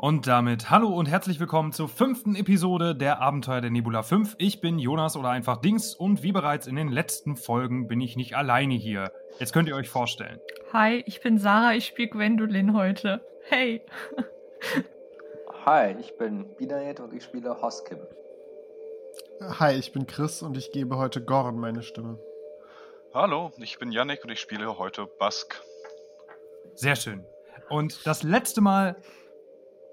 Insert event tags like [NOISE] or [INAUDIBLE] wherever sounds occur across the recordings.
Und damit hallo und herzlich willkommen zur fünften Episode der Abenteuer der Nebula 5. Ich bin Jonas oder einfach Dings und wie bereits in den letzten Folgen bin ich nicht alleine hier. Jetzt könnt ihr euch vorstellen. Hi, ich bin Sarah, ich spiele Gwendolyn heute. Hey. Hi, ich bin Binayet und ich spiele Hoskim. Hi, ich bin Chris und ich gebe heute Gorn meine Stimme. Hallo, ich bin Yannick und ich spiele heute Bask. Sehr schön. Und das letzte Mal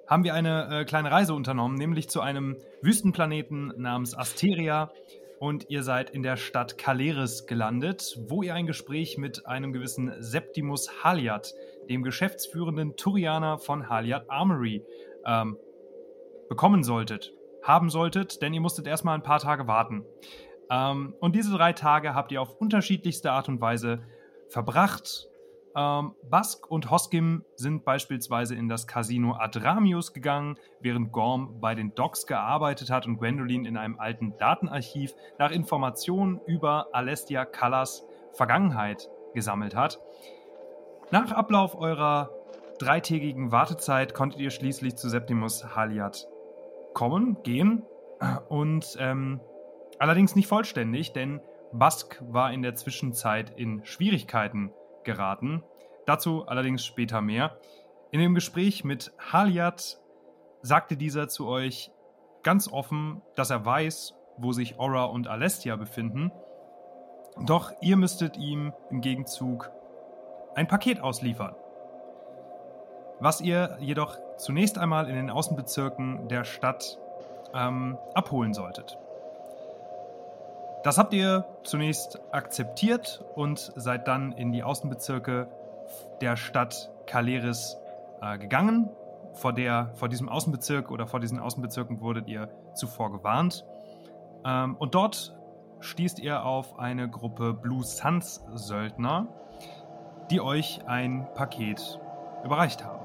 haben wir eine äh, kleine Reise unternommen, nämlich zu einem Wüstenplaneten namens Asteria. Und ihr seid in der Stadt Kaleris gelandet, wo ihr ein Gespräch mit einem gewissen Septimus Haliat, dem geschäftsführenden Turianer von Haliat Armory, ähm, bekommen solltet. Haben solltet, denn ihr musstet erstmal ein paar Tage warten. Ähm, und diese drei Tage habt ihr auf unterschiedlichste Art und Weise verbracht ähm, Bask und Hoskim sind beispielsweise in das Casino Adramius gegangen, während Gorm bei den Docks gearbeitet hat und Gwendolyn in einem alten Datenarchiv nach Informationen über Alestia Callas Vergangenheit gesammelt hat. Nach Ablauf eurer dreitägigen Wartezeit konntet ihr schließlich zu Septimus Haliat kommen, gehen und ähm, allerdings nicht vollständig, denn Bask war in der Zwischenzeit in Schwierigkeiten geraten. Dazu allerdings später mehr. In dem Gespräch mit Haliat sagte dieser zu euch ganz offen, dass er weiß, wo sich Aura und Alestia befinden. Doch ihr müsstet ihm im Gegenzug ein Paket ausliefern. Was ihr jedoch zunächst einmal in den Außenbezirken der Stadt ähm, abholen solltet. Das habt ihr zunächst akzeptiert und seid dann in die Außenbezirke der Stadt Kaleris äh, gegangen. Vor, der, vor diesem Außenbezirk oder vor diesen Außenbezirken wurdet ihr zuvor gewarnt. Ähm, und dort stießt ihr auf eine Gruppe Blue Suns Söldner, die euch ein Paket überreicht haben.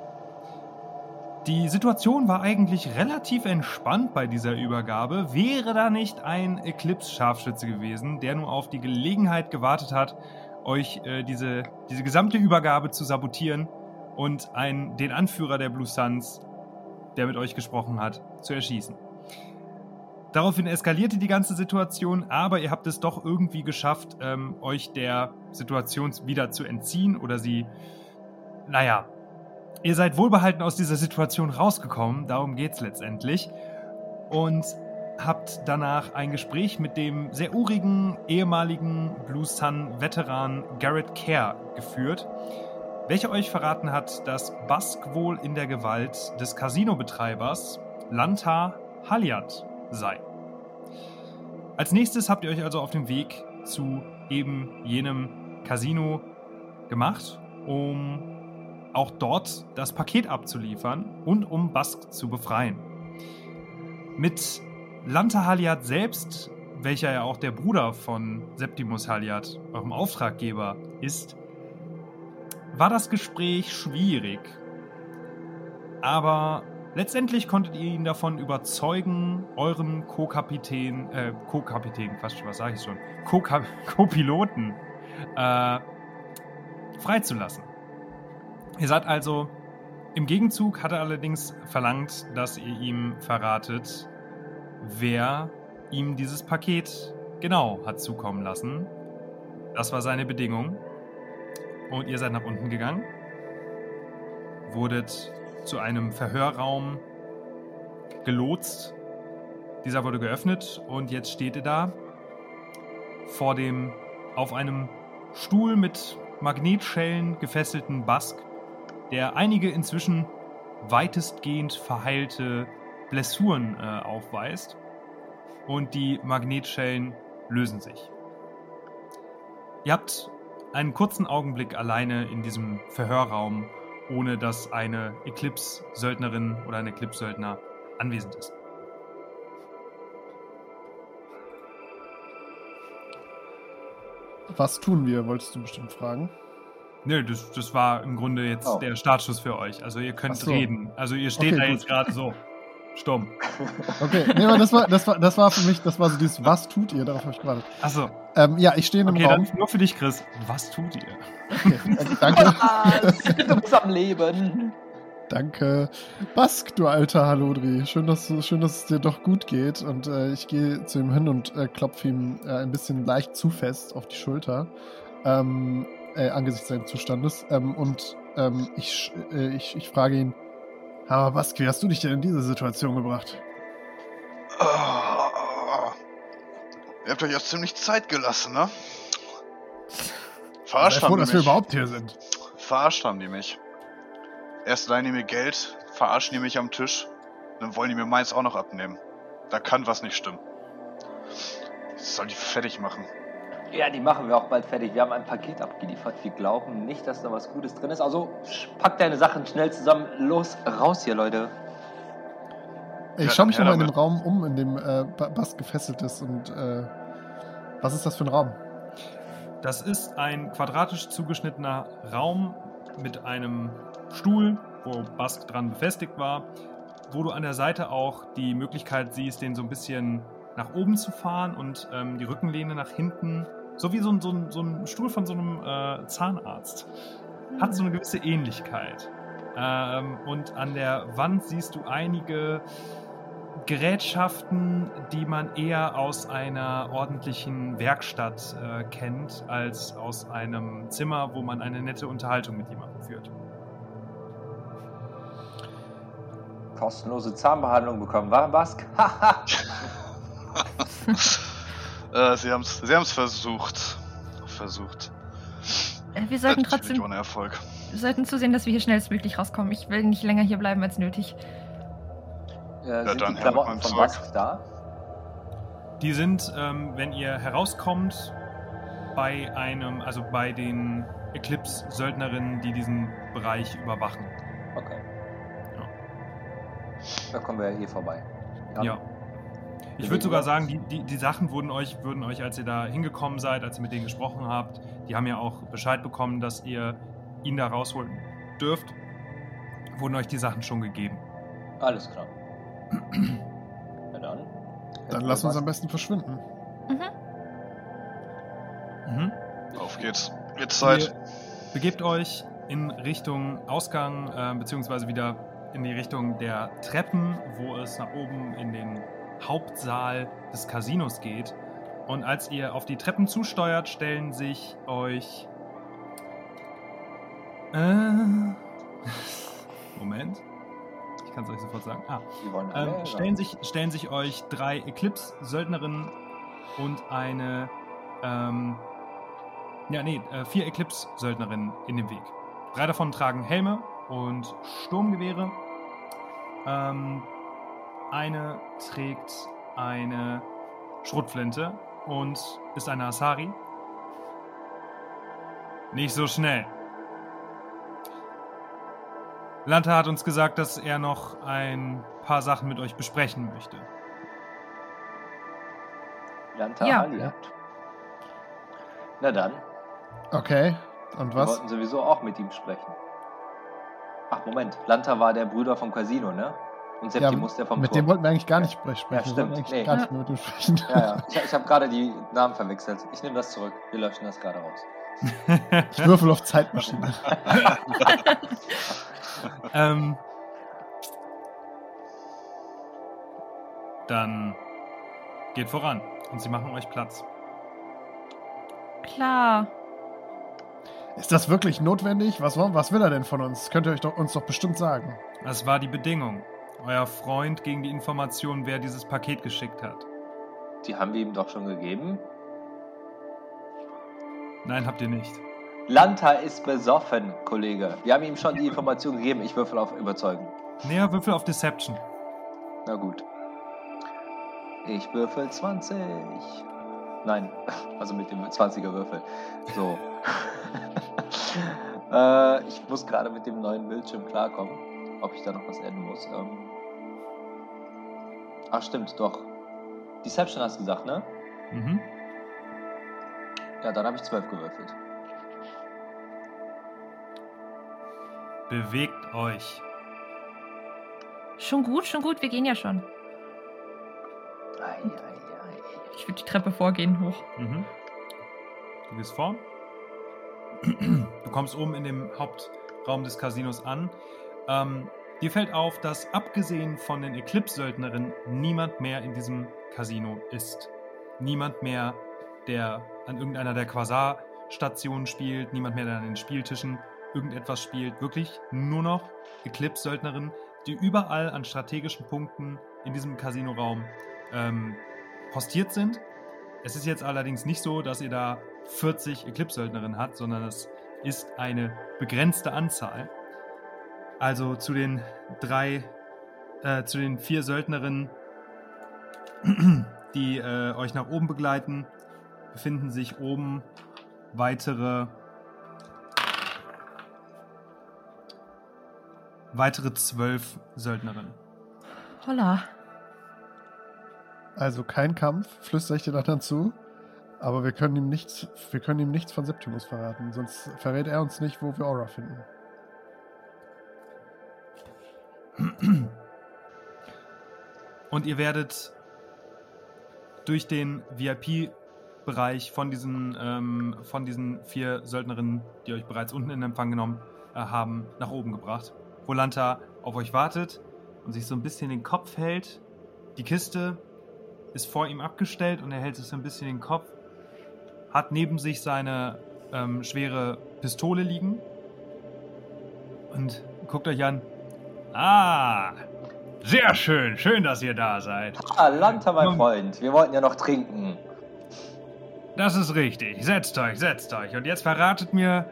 Die Situation war eigentlich relativ entspannt bei dieser Übergabe. Wäre da nicht ein Eclipse-Scharfschütze gewesen, der nur auf die Gelegenheit gewartet hat, euch äh, diese, diese gesamte Übergabe zu sabotieren und ein, den Anführer der Blue Suns, der mit euch gesprochen hat, zu erschießen. Daraufhin eskalierte die ganze Situation, aber ihr habt es doch irgendwie geschafft, ähm, euch der Situation wieder zu entziehen oder sie, naja, Ihr seid wohlbehalten aus dieser Situation rausgekommen, darum geht es letztendlich. Und habt danach ein Gespräch mit dem sehr urigen ehemaligen Blue Sun-Veteran Garrett Kerr geführt, welcher euch verraten hat, dass Bask wohl in der Gewalt des Casino-Betreibers Lanta Haliat sei. Als nächstes habt ihr euch also auf den Weg zu eben jenem Casino gemacht, um auch dort das Paket abzuliefern und um Bask zu befreien. Mit Lanta Haliat selbst, welcher ja auch der Bruder von Septimus Haliat, eurem Auftraggeber, ist, war das Gespräch schwierig. Aber letztendlich konntet ihr ihn davon überzeugen, euren Co-Kapitän, äh, Co-Kapitän, fast was sage ich schon, Co-Piloten äh, freizulassen. Ihr seid also im Gegenzug hat er allerdings verlangt, dass ihr ihm verratet, wer ihm dieses Paket genau hat zukommen lassen. Das war seine Bedingung. Und ihr seid nach unten gegangen, wurdet zu einem Verhörraum gelotst. Dieser wurde geöffnet und jetzt steht ihr da vor dem auf einem Stuhl mit Magnetschellen gefesselten Bask der einige inzwischen weitestgehend verheilte Blessuren äh, aufweist und die Magnetschellen lösen sich. Ihr habt einen kurzen Augenblick alleine in diesem Verhörraum, ohne dass eine Eclipse-Söldnerin oder ein Eclipse-Söldner anwesend ist. Was tun wir, wolltest du bestimmt fragen? Nö, das, das war im Grunde jetzt oh. der Startschuss für euch. Also ihr könnt so. reden. Also ihr steht okay, da gut. jetzt gerade so. Stumm. [LAUGHS] Okay, nee, aber das war, das, war, das war für mich, das war so dieses, was tut ihr? Darauf habe ich gewartet. Achso. Ähm, ja, ich stehe in einem okay, Raum. Dann nur für dich, Chris. Was tut ihr? Okay, danke. [LAUGHS] du bist am Leben. Danke. Bask, du alter Halodri. Schön, dass, du- schön, dass es dir doch gut geht. Und äh, ich gehe zu ihm hin und äh, klopfe ihm äh, ein bisschen leicht zu fest auf die Schulter. Ähm, äh, angesichts seines Zustandes. Ähm, und ähm, ich, äh, ich, ich frage ihn, aber wie hast du dich denn in diese Situation gebracht? Ah, Ihr habt euch jetzt ziemlich Zeit gelassen, ne? Verarscht froh, haben die dass wir mich. überhaupt hier sind. Verarscht haben die mich. Erst leihen die mir Geld, verarschen die mich am Tisch, dann wollen die mir meins auch noch abnehmen. Da kann was nicht stimmen. Ich soll die fertig machen. Ja, die machen wir auch bald fertig. Wir haben ein Paket abgeliefert. Wir glauben nicht, dass da was Gutes drin ist. Also pack deine Sachen schnell zusammen. Los, raus hier, Leute. Ich schaue mich nochmal in dem. Raum um, in dem äh, Ba- Bask gefesselt ist. Und äh, was ist das für ein Raum? Das ist ein quadratisch zugeschnittener Raum mit einem Stuhl, wo Bask dran befestigt war, wo du an der Seite auch die Möglichkeit siehst, den so ein bisschen nach oben zu fahren und ähm, die Rückenlehne nach hinten, so wie so ein, so ein, so ein Stuhl von so einem äh, Zahnarzt. Hat so eine gewisse Ähnlichkeit. Ähm, und an der Wand siehst du einige Gerätschaften, die man eher aus einer ordentlichen Werkstatt äh, kennt, als aus einem Zimmer, wo man eine nette Unterhaltung mit jemandem führt. Kostenlose Zahnbehandlung bekommen, war Bask? Haha. [LAUGHS] Äh, sie haben's, sie haben's versucht. Versucht. Äh, Wir sollten Natürlich trotzdem ohne Erfolg. wir sollten zusehen, dass wir hier schnellstmöglich rauskommen. Ich will nicht länger hier bleiben als nötig. äh, sind dann die Klamotten von. Bask da? Die sind, ähm, wenn ihr herauskommt, bei einem, also bei den Eclipse-Söldnerinnen, die diesen Bereich überwachen. Okay. Ja. Da kommen wir ja hier vorbei. Ja. Ich würde sogar sagen, die, die, die Sachen wurden euch, würden euch, als ihr da hingekommen seid, als ihr mit denen gesprochen habt, die haben ja auch Bescheid bekommen, dass ihr ihn da rausholen dürft, wurden euch die Sachen schon gegeben. Alles klar. [CLEARS THROAT] Na dann. Dann lass uns am besten verschwinden. Mhm. Mhm. Auf geht's. Jetzt Zeit. Ihr begebt euch in Richtung Ausgang, äh, beziehungsweise wieder in die Richtung der Treppen, wo es nach oben in den Hauptsaal des Casinos geht. Und als ihr auf die Treppen zusteuert, stellen sich euch. Äh, [LAUGHS] Moment. Ich kann es euch sofort sagen. Ah, ähm, stellen, sich, stellen sich euch drei Eclipse-Söldnerinnen und eine, ähm, ja, nee, äh, vier Eclipse-Söldnerinnen in den Weg. Drei davon tragen Helme und Sturmgewehre. Ähm, eine trägt eine Schrotflinte und ist eine Asari. Nicht so schnell. Lanta hat uns gesagt, dass er noch ein paar Sachen mit euch besprechen möchte. Lanta Ja. Aliat. Na dann, Okay. Und wir was? wollten sowieso auch mit ihm sprechen. Ach, Moment. Lanta war der Bruder vom Casino, ne? Und Septimus der vom mit Turm. dem wollten wir eigentlich gar nicht sprechen. Ja, stimmt. Nee. gar nicht mehr mit ihm sprechen. Ja, ja. Ich, ich habe gerade die Namen verwechselt. Ich nehme das zurück. Wir löschen das gerade raus. [LAUGHS] Ich würfel auf Zeitmaschine. [LAUGHS] ähm, dann geht voran und sie machen euch Platz. Klar. Ist das wirklich notwendig? Was, was will er denn von uns? Könnt ihr euch doch, uns doch bestimmt sagen. Das war die Bedingung. Euer Freund gegen die Information, wer dieses Paket geschickt hat. Die haben wir ihm doch schon gegeben. Nein, habt ihr nicht. Lanta ist besoffen, Kollege. Wir haben ihm schon die Information gegeben. Ich würfel auf Überzeugen. Näher Würfel auf Deception. Na gut. Ich würfel 20. Nein, [LAUGHS] also mit dem 20er Würfel. So. [LAUGHS] äh, ich muss gerade mit dem neuen Bildschirm klarkommen, ob ich da noch was adden muss. Ähm Ach, stimmt, doch. Deception hast du gesagt, ne? Mhm. Ja, dann habe ich 12 gewürfelt. Bewegt euch. Schon gut, schon gut, wir gehen ja schon. Ei, ei, ei. Ich würde die Treppe vorgehen hoch. Mhm. Du gehst vor. Du kommst oben in dem Hauptraum des Casinos an. Ähm, Dir fällt auf, dass abgesehen von den Eclipse-Söldnerinnen niemand mehr in diesem Casino ist. Niemand mehr, der an irgendeiner der Quasar-Stationen spielt, niemand mehr, der an den Spieltischen irgendetwas spielt. Wirklich nur noch Eclipse-Söldnerinnen, die überall an strategischen Punkten in diesem Casinoraum ähm, postiert sind. Es ist jetzt allerdings nicht so, dass ihr da 40 Eclipse-Söldnerinnen habt, sondern es ist eine begrenzte Anzahl. Also zu den drei, äh, zu den vier Söldnerinnen, die äh, euch nach oben begleiten, befinden sich oben weitere weitere zwölf Söldnerinnen. Holla. Also kein Kampf, flüstere ich den anderen zu. Aber wir können ihm nichts, wir können ihm nichts von Septimus verraten, sonst verrät er uns nicht, wo wir Aura finden. Und ihr werdet durch den VIP-Bereich von diesen, ähm, von diesen vier Söldnerinnen, die euch bereits unten in Empfang genommen äh, haben, nach oben gebracht. Wo Lanta auf euch wartet und sich so ein bisschen den Kopf hält. Die Kiste ist vor ihm abgestellt und er hält sich so ein bisschen den Kopf. Hat neben sich seine ähm, schwere Pistole liegen. Und guckt euch an. Ah, sehr schön. Schön, dass ihr da seid. Ah, Lanta, mein Nun- Freund. Wir wollten ja noch trinken. Das ist richtig. Setzt euch, setzt euch. Und jetzt verratet mir,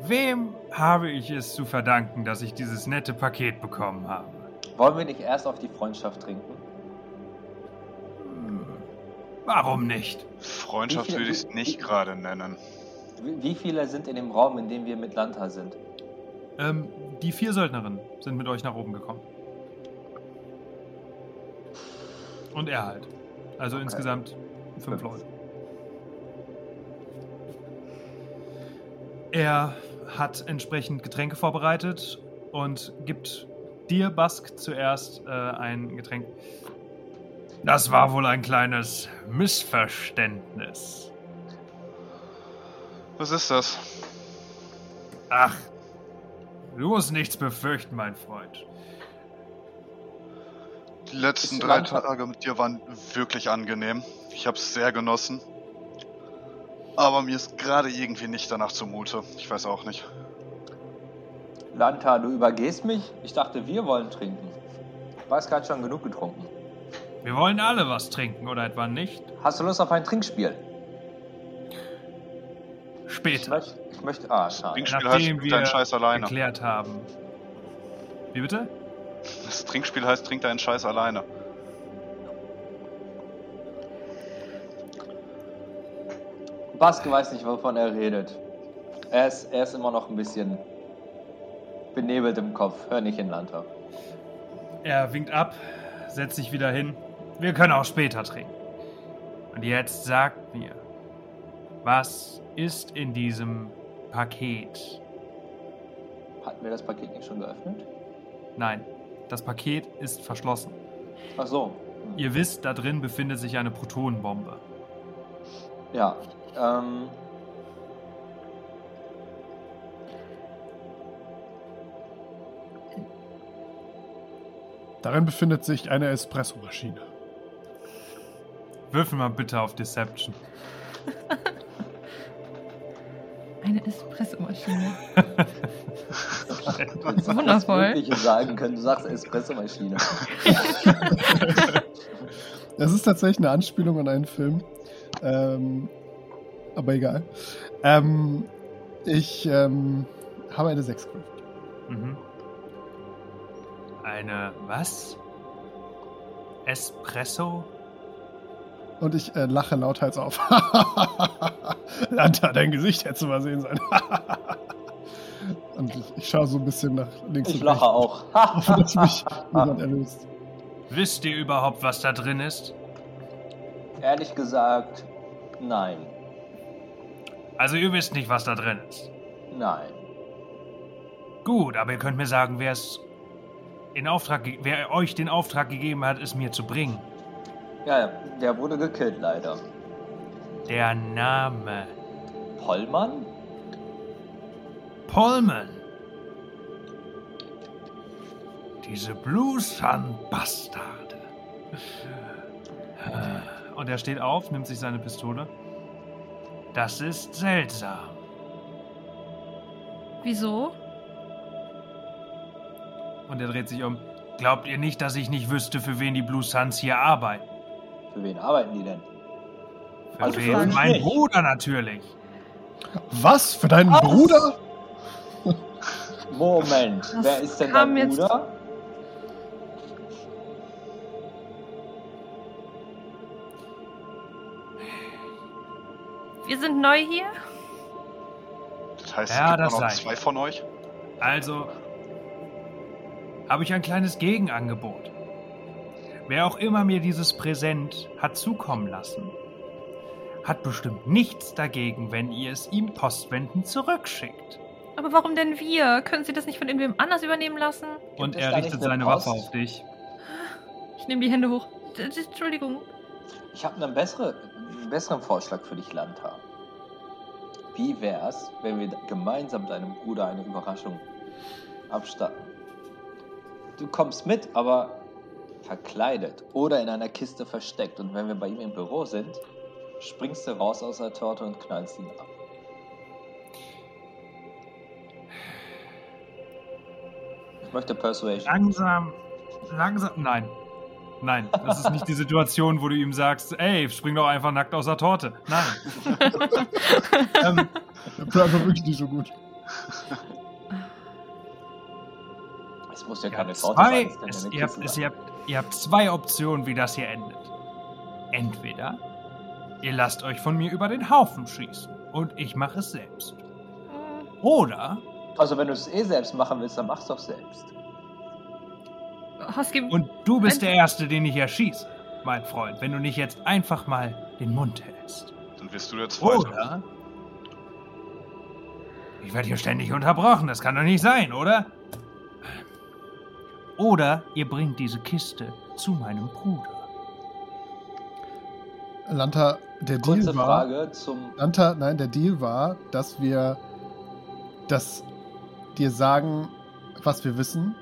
wem habe ich es zu verdanken, dass ich dieses nette Paket bekommen habe? Wollen wir nicht erst auf die Freundschaft trinken? Hm, Warum nicht? Freundschaft würde ich es nicht gerade nennen. Wie wie viele sind in dem Raum, in dem wir mit Lanta sind? Ähm, die vier Söldnerinnen sind mit euch nach oben gekommen. Und er halt. Also Okay. insgesamt fünf. Leute. Er hat entsprechend Getränke vorbereitet und gibt dir, Bask, zuerst äh, ein Getränk. Das war wohl ein kleines Missverständnis. Was ist das? Ach, du musst nichts befürchten, mein Freund. Die letzten drei Tage mit dir waren wirklich angenehm. Ich habe es sehr genossen. Aber mir ist gerade irgendwie nicht danach zumute. Ich weiß auch nicht. Lanta, du übergehst mich? Ich dachte, wir wollen trinken. Baska hat schon genug getrunken. Wir wollen alle was trinken, oder etwa nicht? Hast du Lust auf ein Trinkspiel? Ich Später, möchte. Ich möchte ah, schade. Trinkspiel heißt, nachdem trink deinen wir Scheiß alleine. geklärt haben. Wie bitte? Das Trinkspiel heißt, trink deinen Scheiß alleine. Baske weiß nicht, wovon er redet. Er ist, er ist immer noch ein bisschen benebelt im Kopf. Hör nicht in Lanta. Er winkt ab, setzt sich wieder hin. Wir können auch später trinken. Und jetzt sagt mir, was ist in diesem Paket? Hatten wir das Paket nicht schon geöffnet? Nein, das Paket ist verschlossen. Ach so. Hm. Ihr wisst, da drin befindet sich eine Protonenbombe. Ja. Ähm, Darin befindet sich eine Espressomaschine. Würfel mal bitte auf Deception. [LAUGHS] Eine Espressomaschine. [LAUGHS] du hättest Wundervoll. das Mögliche sagen können. Du sagst Espressomaschine. [LAUGHS] Das ist tatsächlich eine Anspielung an einen Film. Ähm, aber egal. Ähm, ich ähm, habe eine 6 gewürfelt. Mhm. Eine was? Espresso? Und ich äh, lache lauthals auf. [LAUGHS] Lanta, dein Gesicht hätte zu mal sehen sein. [LAUGHS] Und ich, ich schaue so ein bisschen nach links Ich und lache rechts. auch. [LAUGHS] Hoffe, dass mich niemand erlöst. Wisst ihr überhaupt, was da drin ist? Ehrlich gesagt, nein. Also ihr wisst nicht, was da drin ist. Nein. Gut, aber ihr könnt mir sagen, wer es in Auftrag, wer euch den Auftrag gegeben hat, es mir zu bringen. Ja, der wurde gekillt leider. Der Name Pollmann? Pullman. Diese Blue Sun Bastarde. Und er steht auf, nimmt sich seine Pistole. Das ist seltsam. Wieso? Und er dreht sich um. Glaubt ihr nicht, dass ich nicht wüsste, für wen die Blue Suns hier arbeiten? Für wen arbeiten die denn? Für Also wen? für mein nicht. Bruder natürlich. Was? Für deinen Was? Bruder? Moment, Das wer ist denn dein jetzt- Bruder? Wir sind neu hier? Das heißt, Ja, es gibt das nur noch sei. zwei von euch? Also habe ich ein kleines Gegenangebot. Wer auch immer mir dieses Präsent hat zukommen lassen, hat bestimmt nichts dagegen, wenn ihr es ihm postwendend zurückschickt. Aber warum denn wir? Können Sie das nicht von irgendwem anders übernehmen lassen? Und es er richtet seine Post? Waffe auf dich. Ich nehme die Hände hoch. Entschuldigung. Ich habe einen, bessere, einen besseren Vorschlag für dich, Lanta. Wie wär's, wenn wir gemeinsam deinem Bruder eine Überraschung abstatten? Du kommst mit, aber verkleidet oder in einer Kiste versteckt. Und wenn wir bei ihm im Büro sind, springst du raus aus der Torte und knallst ihn ab. Ich möchte Persuasion. Langsam, langsam. Nein. Nein, das ist nicht die Situation, wo du ihm sagst, ey, spring doch einfach nackt aus der Torte. Nein. [LAUGHS] ähm, Der Plan war wirklich nicht so gut. Es muss ja keine Torte sein. es ihr, habt, es, sein. ihr, habt, ihr habt zwei Optionen, wie das hier endet. Entweder ihr lasst euch von mir über den Haufen schießen und ich mache es selbst. Hm, Oder Also wenn du es eh selbst machen willst, dann mach's doch selbst. Husky, und du bist der Erste, den ich erschieße, mein Freund, wenn du nicht jetzt einfach mal den Mund hältst. Dann wirst du der Zweite. Oder? Ich werde hier ständig unterbrochen, das kann doch nicht sein, oder? Oder ihr bringt diese Kiste zu meinem Bruder. Lanta, der Deal Kurze war. Frage zum. Lanta, nein, der Deal war, dass wir dass dir sagen, was wir wissen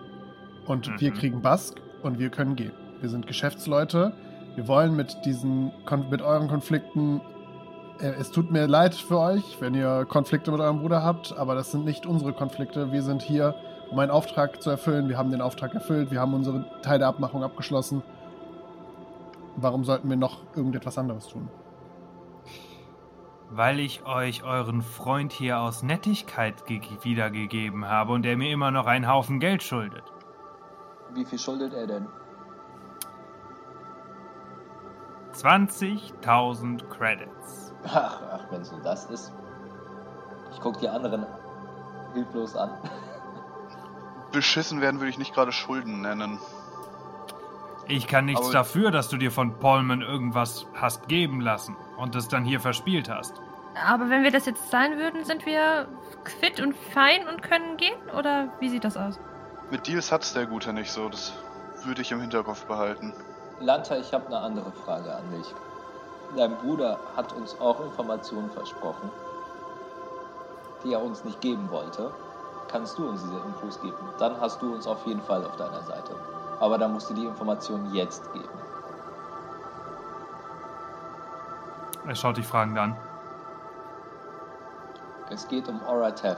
und Mhm. wir kriegen Bask und wir können gehen. Wir sind Geschäftsleute. Wir wollen mit diesen mit euren Konflikten äh, es tut mir leid für euch, wenn ihr Konflikte mit eurem Bruder habt, aber das sind nicht unsere Konflikte. Wir sind hier, um einen Auftrag zu erfüllen. Wir haben den Auftrag erfüllt. Wir haben unsere Teil der Abmachung abgeschlossen. Warum sollten wir noch irgendetwas anderes tun? Weil ich euch euren Freund hier aus Nettigkeit ge wiedergegeben habe und er mir immer noch einen Haufen Geld schuldet. Wie viel schuldet er denn? 20.000 Credits. Ach, ach wenn so das ist. Ich guck die anderen hilflos an. Beschissen werden würde ich nicht gerade Schulden nennen. Ich kann nichts Aber- dafür, dass du dir von Polman irgendwas hast geben lassen und es dann hier verspielt hast. aber wenn wir das jetzt zahlen würden, sind wir fit und fein und können gehen? Oder wie sieht das aus? Mit Deals hat's der Gute nicht so. Das würde ich im Hinterkopf behalten. Lanta, ich habe eine andere Frage an dich. Dein Bruder hat uns auch Informationen versprochen, die er uns nicht geben wollte. Kannst du uns diese Infos geben? Dann hast du uns auf jeden Fall auf deiner Seite. Aber dann musst du die Informationen jetzt geben. Er schaut dich fragend an. Es geht um Oratev.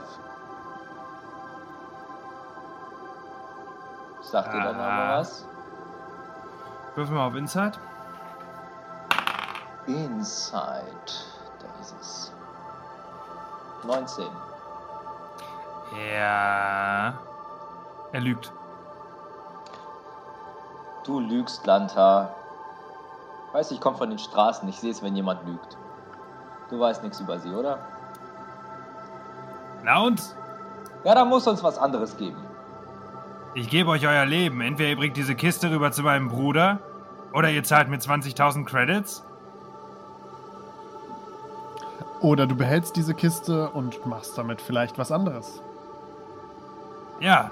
Sagt dir der Name Ah. was? Würfel mal auf Insight. Inside. Da ist es. 19. Ja. Er lügt. Du lügst, Lanta. Weiß, ich komme von den Straßen. Ich sehe es, wenn jemand lügt. Du weißt nichts über sie, oder? Na und? Ja, dann muss uns was anderes geben. Ich gebe euch euer Leben. Entweder ihr bringt diese Kiste rüber zu meinem Bruder oder ihr zahlt mir 20.000 Credits. Oder du behältst diese Kiste und machst damit vielleicht was anderes. Ja.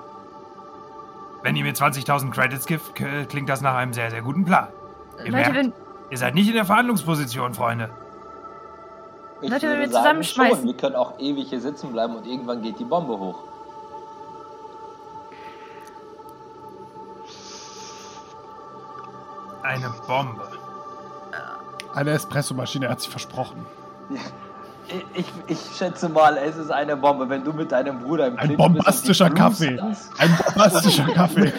Wenn ihr mir 20.000 Credits gibt, klingt das nach einem sehr, sehr guten Plan. Ihr, Leute, merkt, wenn, ihr seid nicht in der Verhandlungsposition, Freunde. Ich Leute, wenn wir sagen, zusammenschmeißen. Schon. Wir können auch ewig hier sitzen bleiben und irgendwann geht die Bombe hoch. Eine Bombe. Eine Espressomaschine hat sich versprochen. Ja. [LAUGHS] Ich, ich, schätze mal, es ist eine Bombe, wenn du mit deinem Bruder im Ein bist die bombastischer Blues Kaffee. das- Ein bombastischer Kaffee.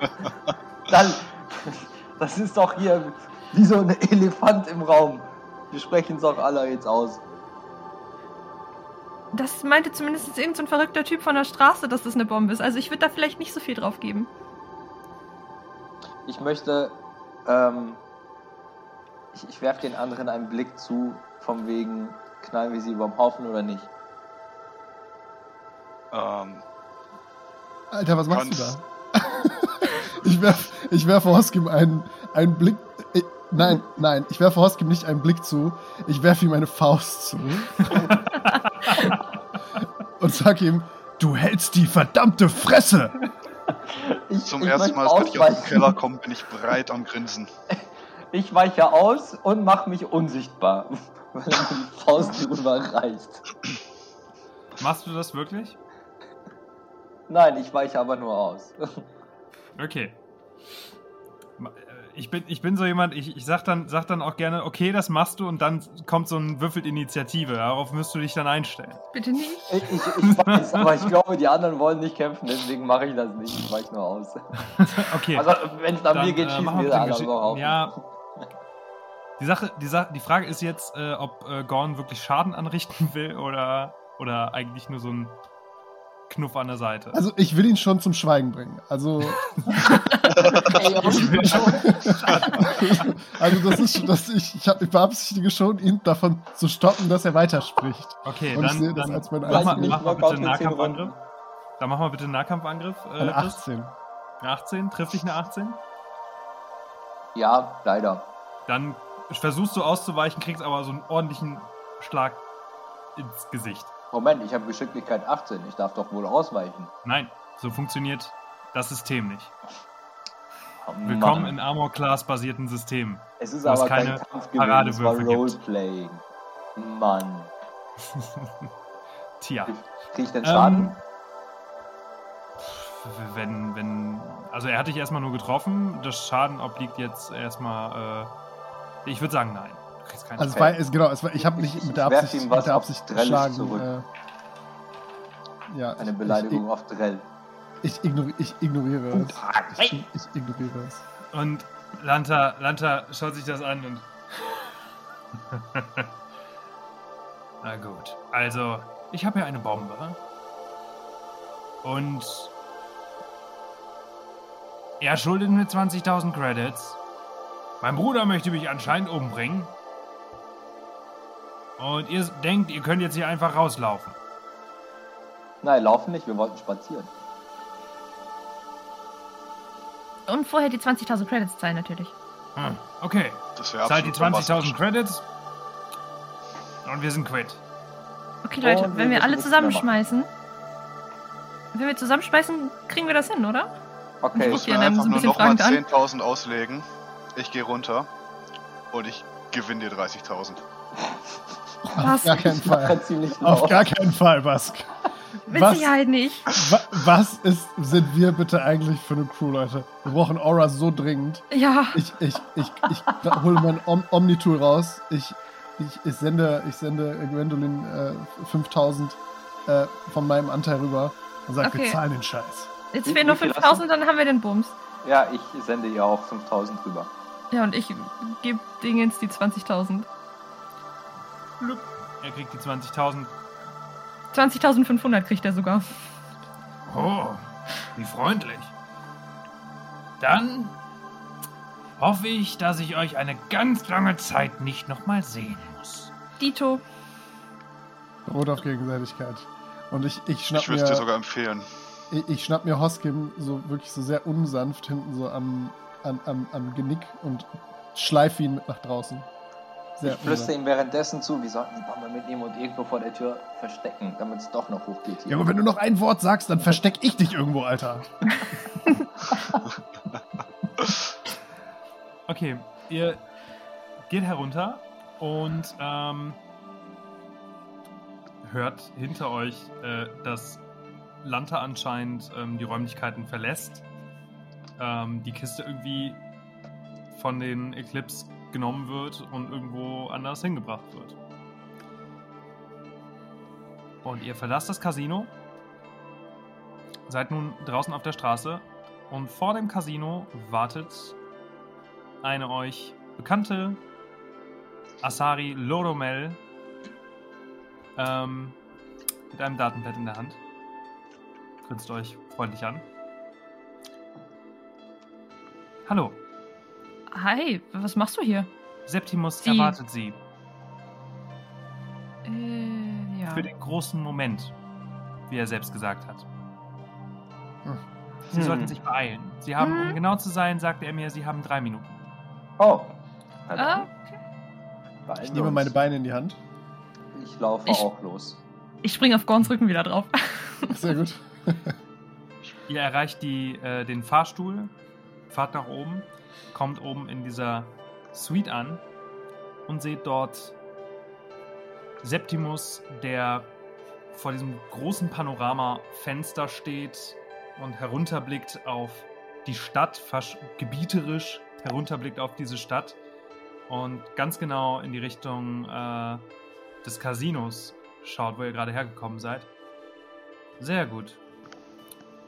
[LAUGHS] Dann, das ist doch hier wie so ein Elefant im Raum. Wir sprechen es auch alle jetzt aus. Das meinte zumindest irgendein so ein verrückter Typ von der Straße, dass das eine Bombe ist. Also ich würde da vielleicht nicht so viel drauf geben. Ich möchte, ähm, ich, ich werfe den anderen einen Blick zu, vom wegen, knallen wir sie überm Haufen oder nicht. Ähm, Alter, was machst du da? [LAUGHS] ich werf, ich werfe Hoskim einen, einen Blick. Ich, nein, nein, ich werfe Hoskim nicht einen Blick zu. Ich werfe ihm eine Faust zu. [LAUGHS] und sag ihm, du hältst die verdammte Fresse! Ich, zum ich ersten Mal, seit ich aus dem. Keller komme, bin ich breit am Grinsen. [LAUGHS] Ich weiche aus und mache mich unsichtbar, weil er mir die Faust [LAUGHS] drüber reicht. Machst du das wirklich? Nein, ich weiche aber nur aus. Okay. Äh, Ich bin, ich bin so jemand, ich, ich sag, dann, sag dann auch gerne, okay, das machst du und dann kommt so ein Würfel Initiative. Darauf müsst du dich dann einstellen. Bitte nicht. Ich, ich, ich weiß, aber ich glaube, die anderen wollen nicht kämpfen, deswegen mache ich das nicht. Ich weiche nur aus. [LAUGHS] Okay. Also, wenn es nach dann, mir geht, äh, schießen machen wir wir alle anderen auf. Ja. Die Sache, die Sache, die Frage ist jetzt, äh, ob äh, Gorn wirklich Schaden anrichten [LAUGHS] will oder, oder eigentlich nur so ein Knuff an der Seite. Also, ich will ihn schon zum Schweigen bringen. Also, Ey, [LAUGHS] ich will schon. [LAUGHS] also das ist schon, das, ich, ich, hab, ich beabsichtige schon, ihn davon zu stoppen, dass er weiterspricht. Okay, Und ich dann, sehe das dann als meine mach, mal, mach mal bitte einen Nahkampfangriff. Dann machen wir bitte einen Nahkampfangriff. Äh, Eine Chris. 18. Eine 18, trifft dich eine 18? Ja, leider. Dann versuchst du auszuweichen, kriegst aber so einen ordentlichen Schlag ins Gesicht. Moment, ich habe Geschicklichkeit 18. Ich darf doch wohl ausweichen. Nein, so funktioniert das System nicht. Oh, Willkommen in Armor-Class-basierten Systemen. Es ist aber kein keine Kampf gewesen, es war. Roleplaying. Mann. [LAUGHS] Tja. Krieg ich denn Schaden? Ähm, wenn, wenn. Also, er hat dich erstmal nur getroffen. Das Schaden obliegt jetzt erstmal. Äh, ich würde sagen, nein. Du kriegst keinen Also, es war, es, genau, es war, ich habe nicht Ich- mit der ich Absicht, ihm was mit der Absicht geschlagen. zurück. Äh, ja, Eine ich- Beleidigung auf Drell. Ich, ich, ignori ich ignoriere Gut. es. Ich, ich ignoriere es. Und Lanta, Lanta schaut sich das an und. [LAUGHS] Na gut. Also, ich habe hier eine Bombe. Und. Er schuldet mir 20.000 Credits. Mein Bruder möchte mich anscheinend umbringen. Und ihr denkt, ihr könnt jetzt hier einfach rauslaufen. Nein, laufen nicht, wir wollten spazieren. Und vorher die 20.000 Credits zahlen natürlich. Hm, okay. Das wäre Zahlt die absolut 20.000 bombastisch. Credits. Und wir sind quitt. Okay, Leute, Und wir wenn wir alle zusammenschmeißen. Wenn wir zusammenschmeißen, kriegen wir das hin, oder? Okay, musst Ja, mir dann einfach so ein nur nochmal fragend an. 10.000 auslegen. Ich gehe runter. Und ich gewinne dir 30.000. Was? Auf gar keinen Fall. Auf gar keinen Fall, Bask. Mit Was? Sicherheit nicht. Wa was ist, sind wir bitte eigentlich für eine Crew, Leute? Wir brauchen Aura so dringend. Ja. Ich, ich, ich, ich hole mein Om Omni-Tool raus. Ich, ich, ich sende, ich sende Gwendolyn äh, 5000 äh, von meinem Anteil rüber und sage, wir Okay. zahlen den Scheiß. Jetzt fehlen nur wie viel hast 5000, dann haben wir den Bums. Ja, ich sende ihr auch 5000 rüber. Ja, und ich gebe Dingens die 20.000. Glück. Er kriegt die 20.000. 20.500 kriegt er sogar. Oh, wie freundlich. Dann hoffe ich, dass ich euch eine ganz lange Zeit nicht nochmal sehen muss. Dito. Rot auf Gegenseitigkeit. Und ich, ich schnapp Ich würde es dir mir, sogar empfehlen. ich, ich schnapp mir Hoskim so wirklich so sehr unsanft hinten so am, am, am, am Genick und schleife ihn mit nach draußen. Sehr ich flüstere ihm währenddessen zu, wir sollten die Bombe mitnehmen und irgendwo vor der Tür verstecken, damit es doch noch hochgeht. hier. Ja, aber wenn du noch ein Wort sagst, dann versteck ich dich irgendwo, Alter. [LAUGHS] Okay, ihr geht herunter und ähm, hört hinter euch, äh, dass Lanta anscheinend ähm, die Räumlichkeiten verlässt. Ähm, die Kiste irgendwie von den Eclipse genommen wird und irgendwo anders hingebracht wird. Und ihr verlasst das Casino, seid nun draußen auf der Straße und vor dem Casino wartet eine euch bekannte Asari Loromel ähm, mit einem Datenpad in der Hand. Grinst euch freundlich an. Hallo, Hi, was machst du hier? Septimus Sie- erwartet Sie Äh, ja. für den großen Moment, wie er selbst gesagt hat. Hm. Sie Hm. sollten sich beeilen. Sie haben, um Mhm. genau zu sein, sagte er mir, Sie haben drei Minuten. Oh. Ah, dann, okay. beeilen Ich nehme uns. meine Beine in die Hand. Ich laufe Ich- auch los. Ich springe auf Gorns Rücken wieder drauf. Sehr gut. [LAUGHS] Ihr erreicht die, äh, den Fahrstuhl, fahrt nach oben, kommt oben in dieser Suite an und seht dort Septimus, der vor diesem großen Panoramafenster steht und herunterblickt auf die Stadt, fast gebieterisch herunterblickt auf diese Stadt und ganz genau in die Richtung äh, des Casinos schaut, wo ihr gerade hergekommen seid. Sehr gut.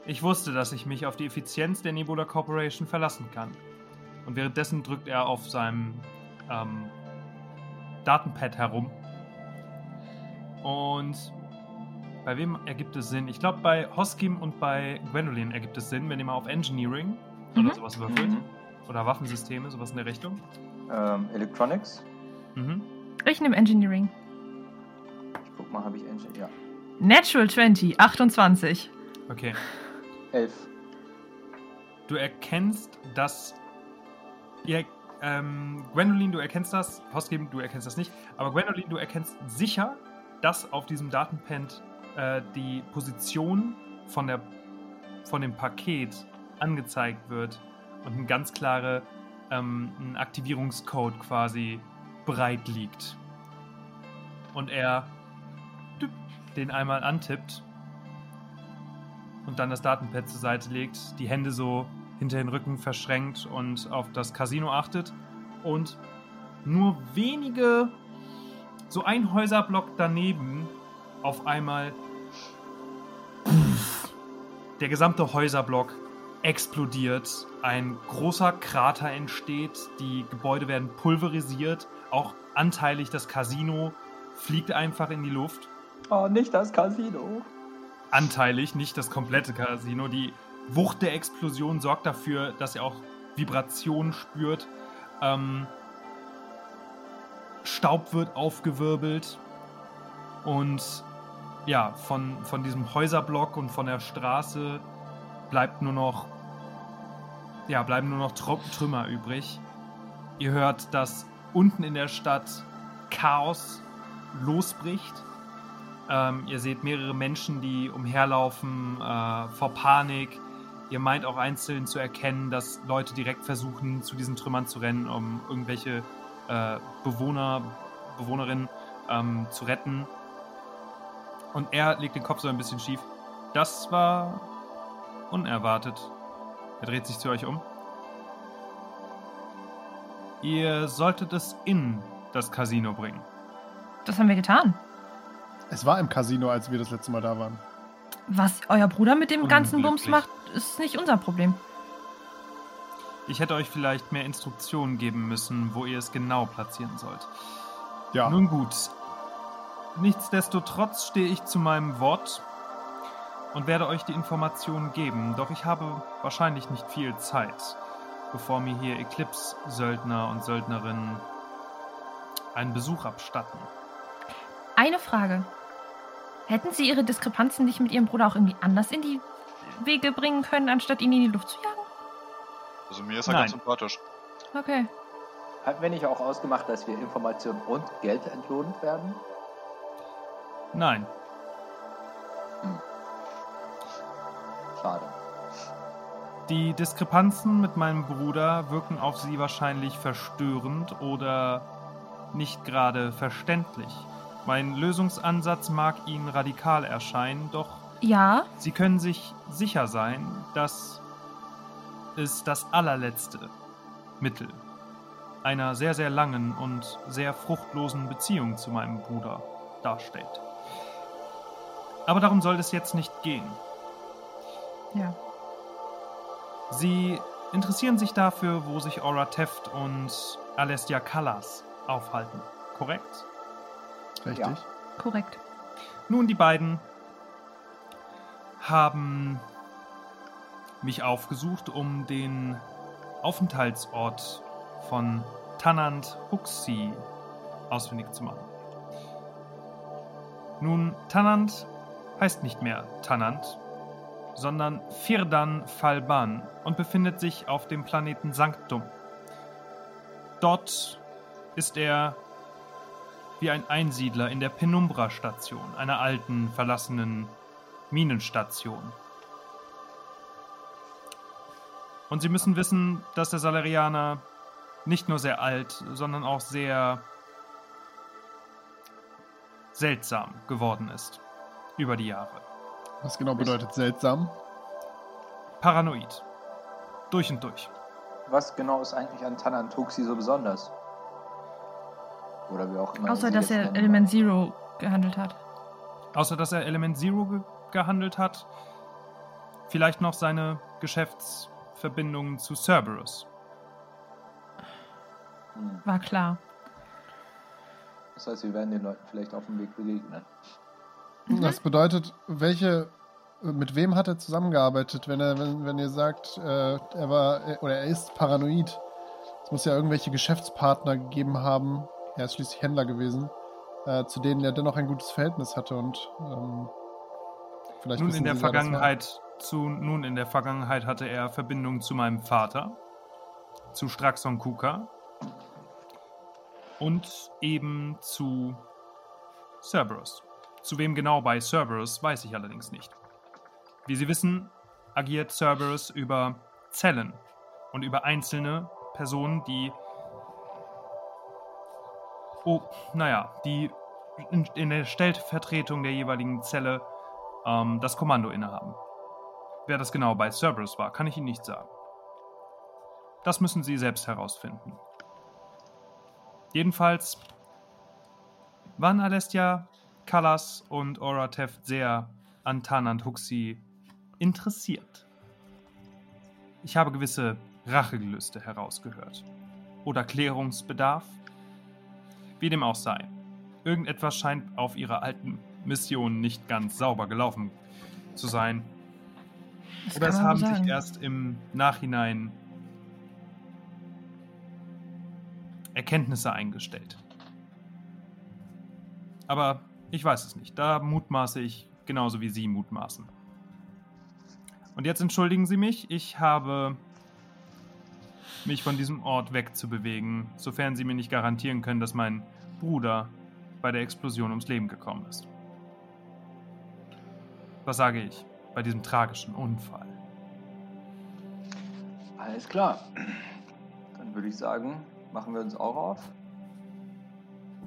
Ich wusste, dass ich mich auf die Effizienz der Nebula Corporation verlassen kann. Und währenddessen drückt er auf seinem ähm, Datenpad herum. Und bei wem ergibt es Sinn? Ich glaube, bei Hoskim und bei Gwendolyn ergibt es Sinn, wenn ihr mal auf Engineering Mhm. oder sowas würfelt. Mhm. Oder Waffensysteme, sowas in der Richtung. Ähm, Electronics. Mhm. Ich nehme Engineering. Ich guck mal, habe ich Engine? Ja. Natural 20, 28. Okay. Elf. Du erkennst, dass. Ihr, ähm, Gwendolyn, du erkennst das. Hoskim, du erkennst das nicht. Aber Gwendolyn, du erkennst sicher, dass auf diesem Datenpad äh, die Position von, der, von dem Paket angezeigt wird und ein ganz klare ähm, Aktivierungscode quasi bereit liegt. Und er den einmal antippt und dann das Datenpad zur Seite legt, die Hände so hinter den Rücken verschränkt und auf das Casino achtet und nur wenige, so ein Häuserblock daneben, auf einmal der gesamte Häuserblock explodiert, ein großer Krater entsteht, die Gebäude werden pulverisiert, auch anteilig das Casino fliegt einfach in die Luft Oh, nicht das Casino. Anteilig, nicht das komplette Casino. Die Wucht der Explosion sorgt dafür, dass ihr auch Vibrationen spürt. Ähm, Staub wird aufgewirbelt und ja, von, von diesem Häuserblock und von der Straße bleibt nur noch ja, bleiben nur noch Tro Trümmer übrig. Ihr hört, dass unten in der Stadt Chaos losbricht. Ähm, ihr seht mehrere Menschen, die umherlaufen äh, vor Panik. Ihr meint auch einzeln zu erkennen, dass Leute direkt versuchen, zu diesen Trümmern zu rennen, um irgendwelche äh, Bewohner, Bewohnerinnen ähm, zu retten. Und er legt den Kopf so ein bisschen schief. Das war unerwartet. Er dreht sich zu euch um. Ihr solltet es in das Casino bringen. Das haben wir getan. Es war im Casino, als wir das letzte Mal da waren. Was euer Bruder mit dem ganzen Bums macht, ist nicht unser Problem. Ich hätte euch vielleicht mehr Instruktionen geben müssen, wo ihr es genau platzieren sollt. Ja. Nun gut. Nichtsdestotrotz stehe ich zu meinem Wort und werde euch die Informationen geben, doch ich habe wahrscheinlich nicht viel Zeit, bevor mir hier Eclipse-Söldner und Söldnerinnen einen Besuch abstatten. Eine Frage. Hätten Sie Ihre Diskrepanzen nicht mit Ihrem Bruder auch irgendwie anders in die Wege bringen können, anstatt ihn in die Luft zu jagen? Also mir ist er Nein. ganz sympathisch. Okay. Hatten wir nicht auch ausgemacht, dass wir Informationen und Geld entlohnt werden? Nein, Schade. Die Diskrepanzen mit meinem Bruder wirken auf Sie wahrscheinlich verstörend oder nicht gerade verständlich. Mein Lösungsansatz mag Ihnen radikal erscheinen, doch Ja, Sie können sich sicher sein, dass es das allerletzte Mittel einer sehr, sehr langen und sehr fruchtlosen Beziehung zu meinem Bruder darstellt. Aber darum soll es jetzt nicht gehen. Ja. Sie interessieren sich dafür, wo sich Aura Teft und Alessia Callas aufhalten. Korrekt? Richtig. Ja. Korrekt. Nun, die beiden haben mich aufgesucht, um den Aufenthaltsort von Tanant Huxi ausfindig zu machen. Nun, Tanant heißt nicht mehr Tanant, sondern Firdan Falban und befindet sich auf dem Planeten Sanctum. Dort ist er wie ein Einsiedler in der Penumbra-Station, einer alten, verlassenen Minenstation. Und Sie müssen wissen, dass der Salarianer nicht nur sehr alt, sondern auch sehr seltsam geworden ist über die Jahre. Was genau bedeutet seltsam? Paranoid. Durch und durch. Was genau ist eigentlich an Tanantuxi so besonders? Oder wie auch immer. Außer, dass er nennen Element Zero gehandelt hat. Außer dass er Element Zero ge gehandelt hat. Vielleicht noch seine Geschäftsverbindungen zu Cerberus. Hm. War klar. Das heißt, wir werden den Leuten vielleicht auf dem Weg begegnen. Mhm. Das bedeutet, welche, mit wem hat er zusammengearbeitet, wenn er, wenn, wenn ihr sagt, äh, er war oder er ist paranoid? Es muss ja irgendwelche Geschäftspartner gegeben haben. Er ist schließlich Händler gewesen, äh, zu denen er dennoch ein gutes Verhältnis hatte und ähm, vielleicht Nun in der Sie. Vergangenheit zu nun in der Vergangenheit hatte er Verbindungen zu meinem Vater, zu Straxon Kuka und eben zu Cerberus. Zu wem genau bei Cerberus weiß ich allerdings nicht. Wie Sie wissen, agiert Cerberus über Zellen und über einzelne Personen, die oh, naja, die in, in der Stellvertretung der jeweiligen Zelle ähm, das Kommando innehaben. Wer das genau bei Cerberus war, kann ich Ihnen nicht sagen. Das müssen Sie selbst herausfinden. Jedenfalls waren Alestia, Callas und Aura Teft sehr an Tanant Huxi interessiert. Ich habe gewisse Rachegelüste herausgehört. Oder Klärungsbedarf. Wie dem auch sei. Irgendetwas scheint auf ihrer alten Mission nicht ganz sauber gelaufen zu sein. Das Oder es haben sich erst im Nachhinein Erkenntnisse eingestellt. Aber ich weiß es nicht. Da mutmaße ich genauso wie Sie mutmaßen. Und jetzt entschuldigen Sie mich, ich habe mich von diesem Ort wegzubewegen, sofern Sie mir nicht garantieren können, dass mein Bruder bei der Explosion ums Leben gekommen ist. Was sage ich bei diesem tragischen Unfall? Alles klar. Dann würde ich sagen, machen wir uns auch auf.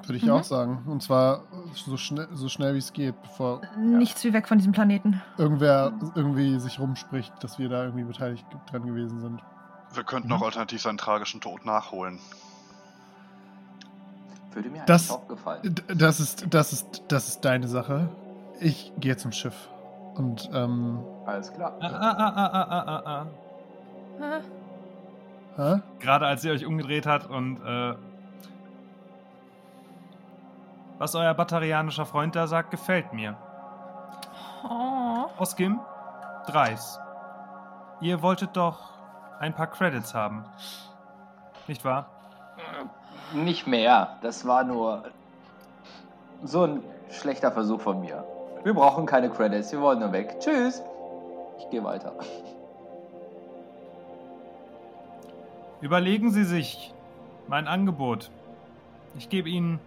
Würde ich Mhm. auch sagen. Und zwar so schnell, so schnell wie es geht, bevor Nichts wie weg von diesem Planeten. irgendwer irgendwie sich rumspricht, dass wir da irgendwie beteiligt dran gewesen sind. Wir könnten Mhm. auch alternativ seinen tragischen Tod nachholen. Würde mir Das- auch gefallen. Das ist, das ist, das ist deine Sache. Ich gehe zum Schiff. Und, ähm, Alles klar. Ah, ah, ah, ah, ah, ah, ah. Ah, hä? Gerade als ihr euch umgedreht hat und äh, was euer batterianischer Freund da sagt, gefällt mir. Oh. Oskim, Dreis. Ihr wolltet doch ein paar Credits haben. Nicht wahr? Nicht mehr. Das war nur so ein schlechter Versuch von mir. Wir brauchen keine Credits. Wir wollen nur weg. Tschüss. Ich gehe weiter. Überlegen Sie sich mein Angebot. Ich gebe Ihnen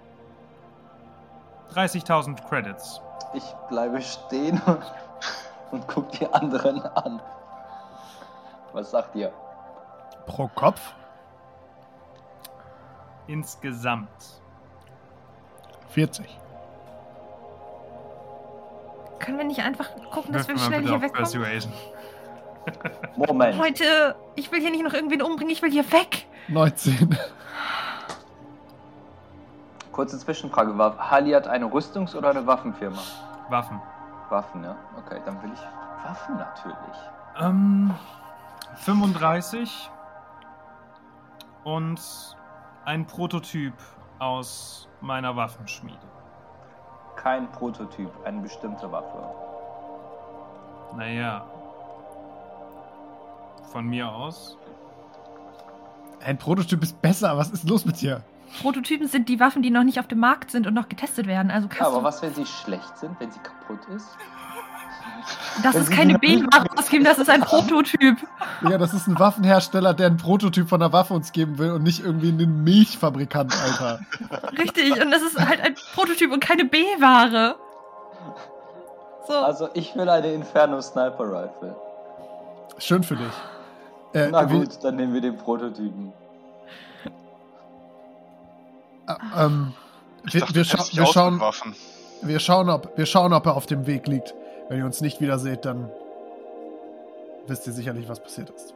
30.000 Credits. Ich bleibe stehen und, und guck die anderen an. Was sagt ihr? Pro Kopf? Insgesamt. 40. Können wir nicht einfach gucken, dass wir schnell hier wegkommen? Moment. Leute, ich will hier nicht noch irgendwen umbringen, ich will hier weg. 19. Kurze Zwischenfrage. War Haliat eine Rüstungs- oder eine Waffenfirma? Waffen. Waffen, ja. Okay, dann will ich Waffen natürlich. Ähm, 35 und ein Prototyp aus meiner Waffenschmiede. Kein Prototyp, eine bestimmte Waffe. Naja. Von mir aus. Ein Prototyp ist besser. Was ist los mit dir? Prototypen sind die Waffen, die noch nicht auf dem Markt sind und noch getestet werden. Also kannst Ja, aber was, wenn sie schlecht sind, wenn sie kaputt ist? Das wenn ist keine B-Ware ausgeben, das ist ein [LAUGHS] Prototyp. Ja, das ist ein Waffenhersteller, der einen Prototyp von der Waffe uns geben will und nicht irgendwie einen Milchfabrikant, Alter. Richtig, und das ist halt ein Prototyp und keine B-Ware. So. Also, ich will eine Inferno Sniper Rifle. Schön für dich. Äh, Na gut, dann nehmen wir den Prototypen. Äh, ähm, Ich wir, dachte, wir, scha wir, schauen, Waffen. wir, schauen, ob, wir schauen, ob er auf dem Weg liegt. Wenn ihr uns nicht wieder seht, dann wisst ihr sicherlich, was passiert ist.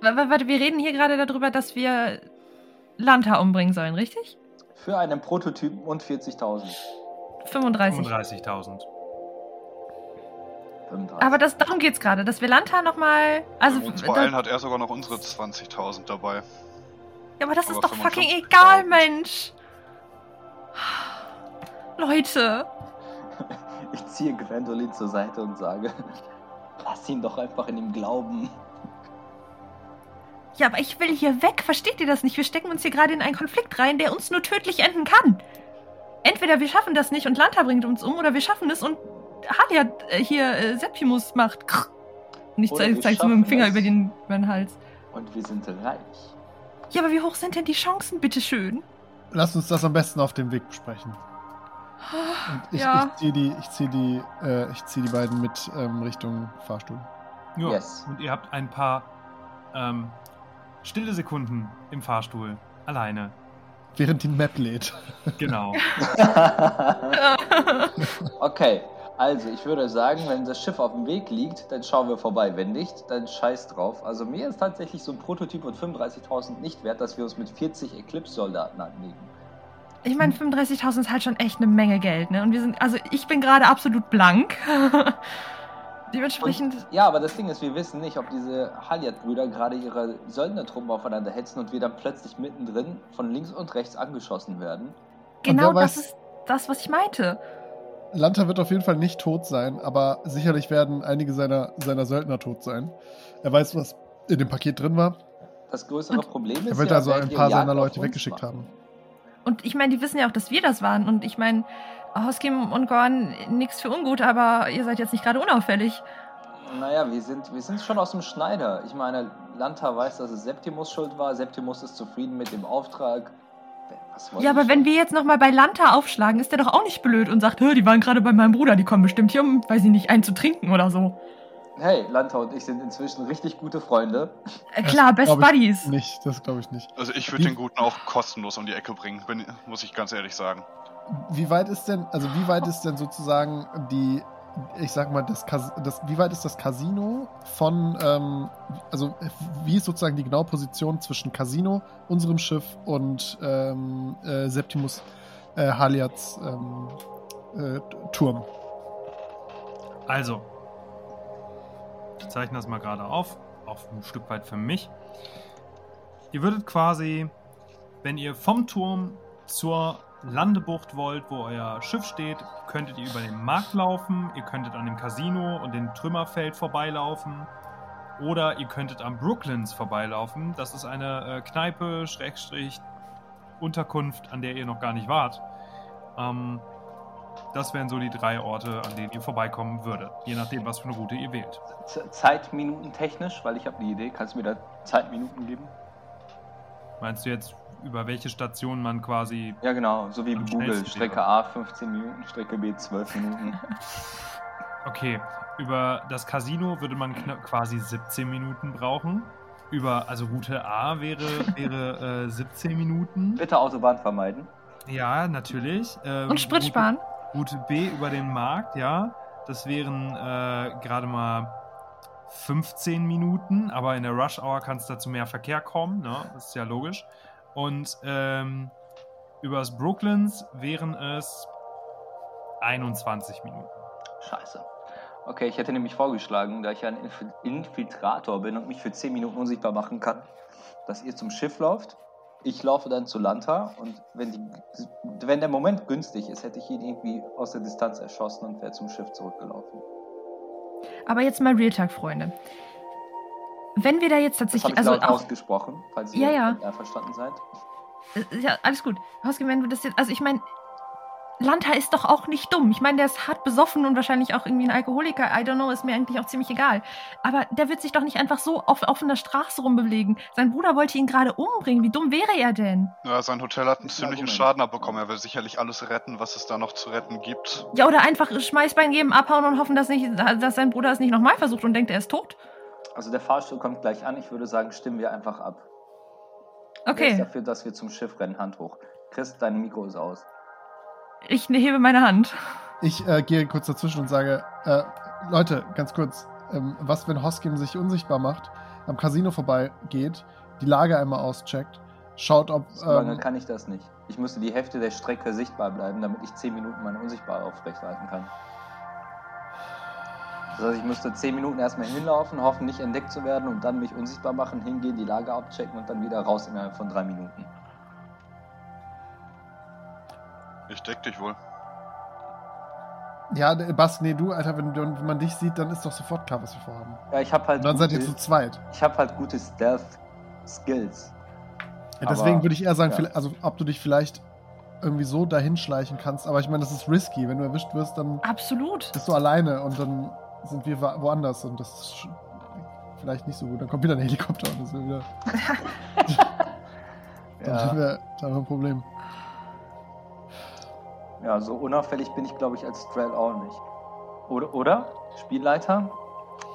Warte, wir reden hier gerade darüber, dass wir Lanta umbringen sollen, richtig? Für einen Prototypen und 40.000. 35. 35.000. 35. Aber das, darum geht's gerade, dass wir Lanta nochmal. Also, Bei uns da, beeilen hat er sogar noch unsere 20.000 dabei. ja, aber das ist aber doch fucking 55.000. egal, Mensch. Leute. Ich ziehe Gwendolyn zur Seite und sage, lass ihn doch einfach in ihm glauben. Ja, aber ich will hier weg. Versteht ihr das nicht? Wir stecken uns hier gerade in einen Konflikt rein, der uns nur tödlich enden kann. Entweder wir schaffen das nicht und Lanta bringt uns um, oder wir schaffen es und Halia äh, hier äh, Septimus macht. krr. Und ich Oder zeig, zeig's mit dem Finger über den, über den Hals. Und wir sind reich. Ja, aber wie hoch sind denn die Chancen, bitteschön? Lasst uns das am besten auf dem Weg besprechen. Und ich, Ja. ich ziehe die, ich zieh die, äh, ich zieh die beiden mit ähm, Richtung Fahrstuhl. Ja. Yes. Und ihr habt ein paar ähm, stille Sekunden im Fahrstuhl. Alleine. Während die Map lädt. Genau. [LAUGHS] okay, also ich würde sagen, wenn das Schiff auf dem Weg liegt, dann schauen wir vorbei. Wenn nicht, dann scheiß drauf. Also mir ist tatsächlich so ein Prototyp und 35.000 nicht wert, dass wir uns mit 40 Eclipse-Soldaten anlegen. Ich meine, 35.000 ist halt schon echt eine Menge Geld, ne? Und wir sind, also ich bin gerade absolut blank. [LAUGHS] Dementsprechend. Und, ja, aber das Ding ist, wir wissen nicht, ob diese Haliat-Brüder gerade ihre Söldnertruppen aufeinander hetzen und wir dann plötzlich mittendrin von links und rechts angeschossen werden. Genau das weiß- ist das, was ich meinte. Lanta wird auf jeden Fall nicht tot sein, aber sicherlich werden einige seiner, seiner Söldner tot sein. Er weiß, was in dem Paket drin war. Das größere Und- Problem ist Er wird ja, also ein paar seiner Leute weggeschickt macht. haben. Und ich meine, die wissen ja auch, dass wir das waren. Und ich meine, Hoskim und Gorn, nichts für ungut, aber ihr seid jetzt nicht gerade unauffällig. Naja, wir sind, wir sind schon aus dem Schneider. Ich meine, Lanta weiß, dass es Septimus schuld war. Septimus ist zufrieden mit dem Auftrag. Was Ja, aber ich wenn schon? wir jetzt nochmal bei Lanta aufschlagen, ist der doch auch nicht blöd und sagt, "Hör, die waren gerade bei meinem Bruder, die kommen bestimmt hier, um, weiß ich nicht, einen zu trinken oder so. Hey, Lanta und ich sind inzwischen richtig gute Freunde. Äh, klar, Best glaub ich Buddies. Nicht, das glaube ich nicht. Also ich würde den Guten auch kostenlos um die Ecke bringen, bin, muss ich ganz ehrlich sagen. Wie weit ist denn, also wie weit ist denn sozusagen die, ich sag mal, das, das wie weit ist das Casino von, ähm, also wie ist sozusagen die genaue Position zwischen Casino, unserem Schiff und ähm, äh, Septimus äh, Haliats ähm, äh, Turm? Also, ich zeichne das mal gerade auf, auch ein Stück weit für mich. Ihr würdet quasi, wenn ihr vom Turm zur Landebucht wollt, wo euer Schiff steht, könntet ihr über den Markt laufen, ihr könntet an dem Casino und dem Trümmerfeld vorbeilaufen oder ihr könntet am Brooklands vorbeilaufen. Das ist eine äh, Kneipe, Schrägstrich, Unterkunft, an der ihr noch gar nicht wart. Ähm, das wären so die drei Orte, an denen ihr vorbeikommen würdet. Je nachdem, was für eine Route ihr wählt. Zeitminuten technisch, weil ich habe eine Idee. Kannst du mir da Zeitminuten geben? Meinst du jetzt, über welche Station man quasi. Ja, genau. So wie Google. Strecke wäre. A 15 Minuten, Strecke B 12 Minuten. [LAUGHS] Okay, über das Casino würde man quasi 17 Minuten brauchen. Über, also Route A wäre, wäre äh, 17 Minuten. Bitte Autobahn vermeiden. Ja, natürlich. Ähm, Und Sprit sparen. Route B über den Markt, ja. Das wären äh, gerade mal 15 Minuten, aber in der Rush Hour kann es dazu mehr Verkehr kommen, ne? Das ist ja logisch. Und ähm, übers Brooklands wären es 21 Minuten. Scheiße. Okay, ich hätte nämlich vorgeschlagen, da ich ja ein Inf- Infiltrator bin und mich für 10 Minuten unsichtbar machen kann, dass ihr zum Schiff lauft. Ich laufe dann zu Lanta und wenn, die, wenn der Moment günstig ist, hätte ich ihn irgendwie aus der Distanz erschossen und wäre zum Schiff zurückgelaufen. Aber jetzt mal Real Talk, Freunde. Wenn wir da jetzt Das tatsächlich, ich also auch, ausgesprochen, falls Ja, ihr ja. damit einverstanden seid. äh, ja, alles gut. Du das jetzt, also ich meine, Lanta ist doch auch nicht dumm. Ich meine, der ist hart besoffen und wahrscheinlich auch irgendwie ein Alkoholiker. I don't know, ist mir eigentlich auch ziemlich egal. Aber der wird sich doch nicht einfach so auf offener Straße rumbewegen. Sein Bruder wollte ihn gerade umbringen. Wie dumm wäre er denn? Ja, sein Hotel hat einen ziemlichen. Schaden abbekommen. Er will sicherlich alles retten, was es da noch zu retten gibt. Ja, oder einfach Schmeißbein geben, abhauen und hoffen, dass, nicht, dass sein Bruder es nicht nochmal versucht und denkt, er ist tot. Also der Fahrstuhl kommt gleich an. Ich würde sagen, stimmen wir einfach ab. Wer ist Okay, dafür, dass wir zum Schiff rennen? Hand hoch. Chris, dein Mikro ist aus. Ich hebe meine Hand. Ich äh, gehe kurz dazwischen und sage, äh, Leute, ganz kurz, ähm, was, wenn Hoskin sich unsichtbar macht, am Casino vorbeigeht, die Lage einmal auscheckt, schaut, ob... So lange Ähm, kann ich das nicht. Ich müsste die Hälfte der Strecke sichtbar bleiben, damit ich 10 Minuten meine Unsichtbare aufrechterhalten kann. Das heißt, ich müsste 10 Minuten erstmal hinlaufen, hoffen, nicht entdeckt zu werden und dann mich unsichtbar machen, hingehen, die Lage abchecken und dann wieder raus innerhalb von 3 Minuten. Ich deck dich wohl. ja, Bas, nee, du, Alter, wenn, wenn man dich sieht, dann ist doch sofort klar, was wir vorhaben. Ja, ich habe halt, Und dann seid ihr gute- zu zweit. ich hab halt gute Stealth-Skills. Ja, deswegen würde ich eher sagen, ja. also ob du dich vielleicht irgendwie so dahin schleichen kannst, aber ich meine, das ist risky. Wenn du erwischt wirst, dann Absolut. bist du alleine und dann sind wir wo- woanders und das ist vielleicht nicht so gut. Dann kommt wieder ein Helikopter und das ist wieder, [LAUGHS] [LAUGHS] dann haben wir, dann haben wir ein Problem. Ja, so unauffällig bin ich, glaube ich, als Strel auch nicht. Oder, oder? Spielleiter?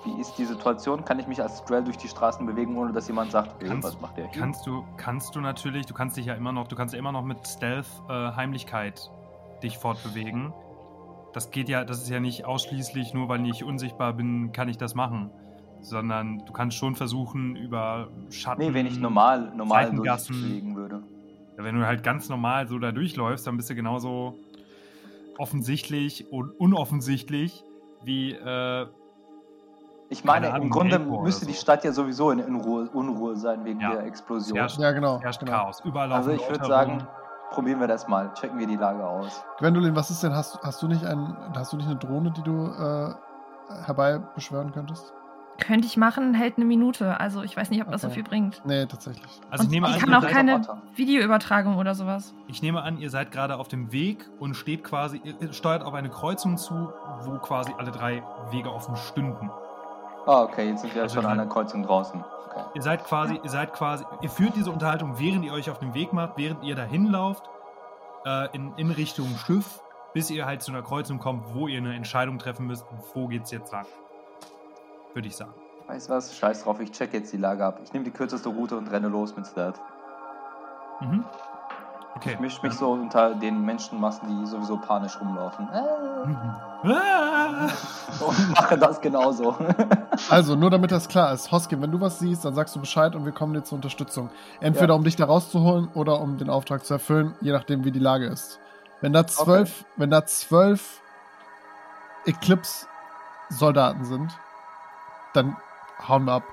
Wie ist die Situation? Kann ich mich als Strel durch die Straßen bewegen, ohne dass jemand sagt, Kannst- was macht der hier? Kannst du, kannst du natürlich, du kannst dich ja immer noch, du kannst ja immer noch mit Stealth äh, Heimlichkeit dich fortbewegen. Das geht ja, das ist ja nicht ausschließlich nur, weil ich unsichtbar bin, kann ich das machen. Sondern du kannst schon versuchen, über Schatten. Nee, wenn ich normal, normal durchfliegen würde. Ja, Wenn du halt ganz normal so da durchläufst, dann bist du genauso offensichtlich und unoffensichtlich wie. Äh, Ich meine, Ahnung, im Grunde müsste so. die Stadt ja sowieso in Unruhe, Unruhe sein wegen Ja. der Explosion. Ja, Ja, genau. herrscht genau. Chaos. Überall Also ich würde sagen, probieren wir das mal. Checken wir die Lage aus. Gwendolyn, was ist denn, hast, hast du nicht ein, hast du nicht eine Drohne, die du äh, herbeibeschwören könntest? Könnte ich machen, hält eine Minute. Also ich weiß nicht, ob das so Okay. viel bringt. Nee, tatsächlich. Also ich nehme, ich an, kann ihr auch seid- keine. Videoübertragung oder sowas. ich nehme an, ihr seid gerade auf dem Weg und steht quasi, ihr steuert auf eine Kreuzung zu, wo quasi alle drei Wege offen stünden. Ah, okay, jetzt sind wir Also schon an der Kreuzung draußen. Okay. Ihr seid quasi, ihr seid quasi, ihr führt diese Unterhaltung, während ihr euch auf den Weg macht, während ihr dahin lauft, äh, in, in Richtung Schiff, bis ihr halt zu einer Kreuzung kommt, wo ihr eine Entscheidung treffen müsst, wo geht's jetzt lang. Würde ich sagen. Weißt du was? Scheiß drauf, ich check jetzt die Lage ab. Ich nehme die kürzeste Route und renne los mit Stealth. Mhm. Okay. Ich mische mich so unter den Menschenmassen, die sowieso panisch rumlaufen. Äh, Mhm. Ah! Und mache das genauso. [LAUGHS] Also, nur damit das klar ist, Hoskin, wenn du was siehst, dann sagst du Bescheid und wir kommen dir zur Unterstützung. Entweder Ja. um dich da rauszuholen oder um den Auftrag zu erfüllen, je nachdem, wie die Lage ist. Wenn da zwölf, wenn da zwölf Eclipse-Soldaten sind, dann hauen wir ab.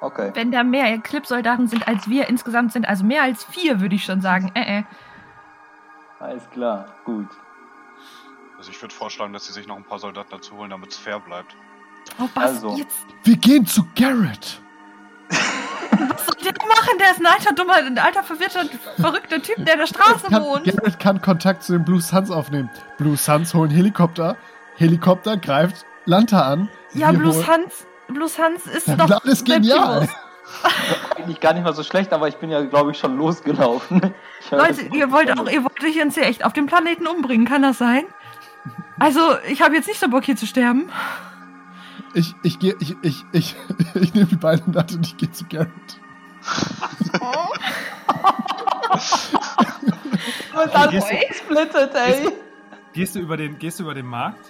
Okay. Wenn da mehr Eclipse-Soldaten sind, als wir insgesamt sind, also mehr als vier, würde ich schon sagen. Äh, äh. Alles klar. Gut. Also ich würde vorschlagen, dass sie sich noch ein paar Soldaten dazu holen, damit es fair bleibt. Oh, was Also. jetzt? Wir gehen zu Garrett! Was soll der machen? Der ist ein alter, dummer, ein alter, verwirrter, verrückter Typ, der in der Straße Kann, wohnt. Garrett kann Kontakt zu den Blue Suns aufnehmen. Blue Suns holen Helikopter. Helikopter greift Lanta an. Ja, Wir Blue holen- Blue Hans ist doch Plan ist genial. [LAUGHS] Eigentlich gar nicht mal so schlecht, aber ich bin ja, glaube ich, schon losgelaufen. Ich Leute, jetzt- ihr wollt auch, ihr wollt euch uns hier echt auf dem Planeten umbringen, kann das sein? Also, ich habe jetzt nicht so Bock hier zu sterben. Ich, ich gehe, ich, ich, ich, [LAUGHS] ich nehme die beiden in und ich gehe zu Garrett. [LAUGHS] Und dann Gehst du- splittet, ey. Gehst du über den, gehst du über den Markt?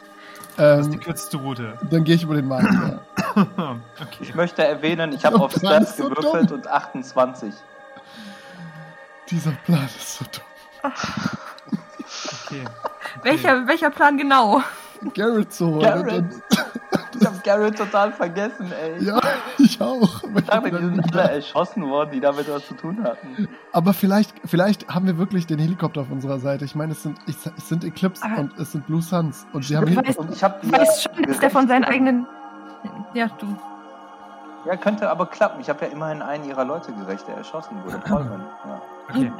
Das ist die Ähm, kürzeste Route. dann gehe ich über den Markt. Ja. [CLEARS THROAT] Ich okay. möchte erwähnen, ich habe [LAUGHS] auf ist so gewürfelt und 28. Dieser Plan ist so dumm. Okay. Welcher, welcher Plan genau? Garrett so. Garrett. Hab Garrett total vergessen, ey. ja, [LAUGHS] ich auch. Ich dachte, die sind alle erschossen worden, die damit was zu tun hatten. Aber vielleicht, vielleicht haben wir wirklich den Helikopter auf unserer Seite. Ich meine, es sind, es sind Eclipse Aber- und es sind Blue Suns. Und sie haben weißt- Helikopter. Und ich hab Du weißt schon, dass der von seinen eigenen. Ja, du. Ja, könnte aber klappen. Ich habe ja immerhin einen ihrer Leute gerecht, der erschossen wurde. Paulman. Ja. Okay.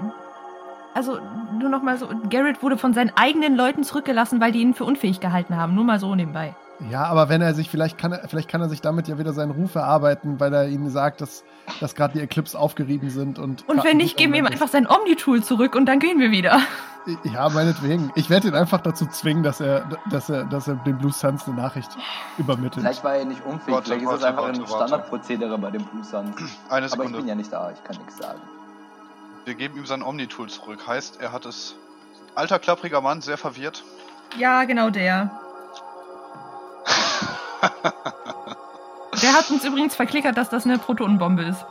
Also, nur noch mal so: Garrett wurde von seinen eigenen Leuten zurückgelassen, weil die ihn für unfähig gehalten haben. Nur mal so nebenbei. Ja, aber wenn er sich, vielleicht kann er, vielleicht kann er sich damit ja wieder seinen Ruf erarbeiten, weil er ihnen sagt, dass, dass gerade die Eclipse aufgerieben sind und. Und wenn nicht, geben wir ihm einfach sein Omni-Tool zurück und dann gehen wir wieder. Ja, meinetwegen. Ich werde ihn einfach dazu zwingen, dass er, dass er, dass er dem Blue Suns eine Nachricht übermittelt. Vielleicht war er nicht unfähig, Warte, vielleicht ist es einfach warte, ein. Standardprozedere bei den Blue Suns. [CLEARS THROAT] Eine Aber ich Sekunde. bin ja nicht da, ich kann nichts sagen. Wir geben ihm sein Omni-Tool zurück. Heißt, er hat es. Alter, klappriger Mann, sehr verwirrt. Ja, genau der. Der hat uns übrigens verklickert, dass das eine Protonenbombe ist.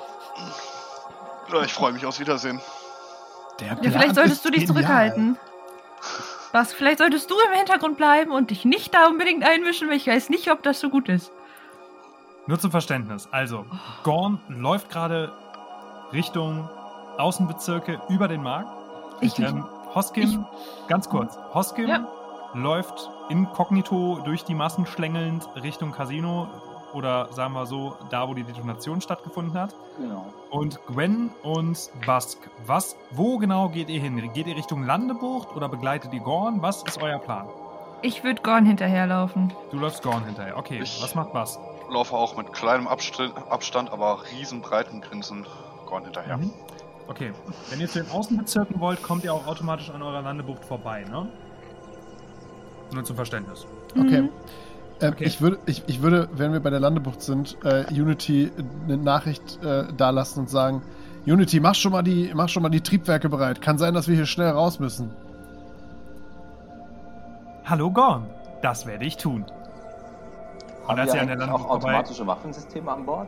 Ja, ich freue mich aufs Wiedersehen. Der Ja, Plan vielleicht solltest ist du dich genial. zurückhalten. Was, vielleicht solltest du im Hintergrund bleiben und dich nicht da unbedingt einmischen, weil ich weiß nicht, ob das so gut ist. Nur zum Verständnis. Also, Gorn läuft gerade Richtung Außenbezirke über den Markt. Ich, Ähm, Hoskim, ganz kurz. Hoskim Ja. Läuft inkognito durch die Massen schlängelnd Richtung Casino oder sagen wir so, da wo die Detonation stattgefunden hat. Genau. Und Gwen und Bask, was, wo genau geht ihr hin? Geht ihr Richtung Landebucht oder begleitet ihr Gorn? Was ist euer Plan? ich würde Gorn hinterherlaufen. Du läufst Gorn hinterher. Okay, Ich- was macht Bask? Laufe auch mit kleinem Abstand, Abstand aber riesenbreiten Grinsen Gorn hinterher. Mhm. Okay, wenn ihr zu den Außenbezirken wollt, kommt ihr auch automatisch an eurer Landebucht vorbei, ne? Nur zum Verständnis. Okay. Mhm. Ähm, Okay. ich, würde, ich, ich würde, wenn wir bei der Landebucht sind, äh, Unity eine Nachricht äh, dalassen und sagen: Unity, mach schon, mal die, mach schon mal die Triebwerke bereit. Kann sein, dass wir hier schnell raus müssen. Hallo Gorn, das werde ich tun. Haben als wir an der eigentlich auch vorbei- automatische Waffensysteme an Bord?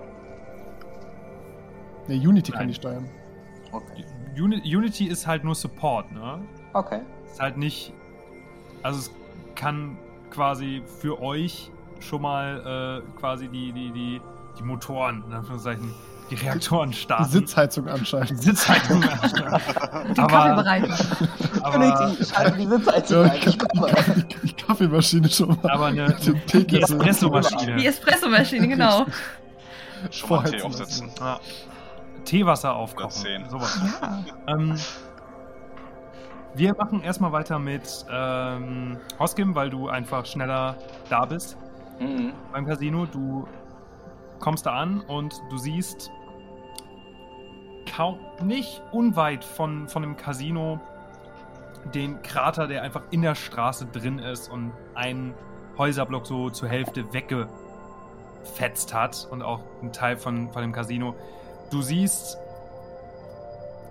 Nee, Unity kann Nein. die steuern. Okay. Uni Unity ist halt nur Support, ne? Okay. Ist halt nicht. Also es kann quasi für euch schon mal äh, quasi die, die, die, die Motoren, in Anführungszeichen, die Reaktoren Die starten. Sitzheizung anscheinend. Sitzheizung. [LAUGHS] Aber- aber, schalte die Sitzheizung Ja, ich komme. die, die, die Kaffeemaschine schon mal. aber eine, die Teekessel Die Espressomaschine. Espressomaschine, [LAUGHS] genau. Schon mal Tee aufsetzen. Ja. Teewasser aufkochen. Sowas. Ja. Ähm, wir machen erstmal weiter mit ähm, Hoskim, weil du einfach schneller da bist Mhm. beim Casino. Du kommst da an und du siehst kaum nicht unweit von, von dem Casino den Krater, der einfach in der Straße drin ist und einen Häuserblock so zur Hälfte weggefetzt hat und auch ein Teil von, von dem Casino. Du siehst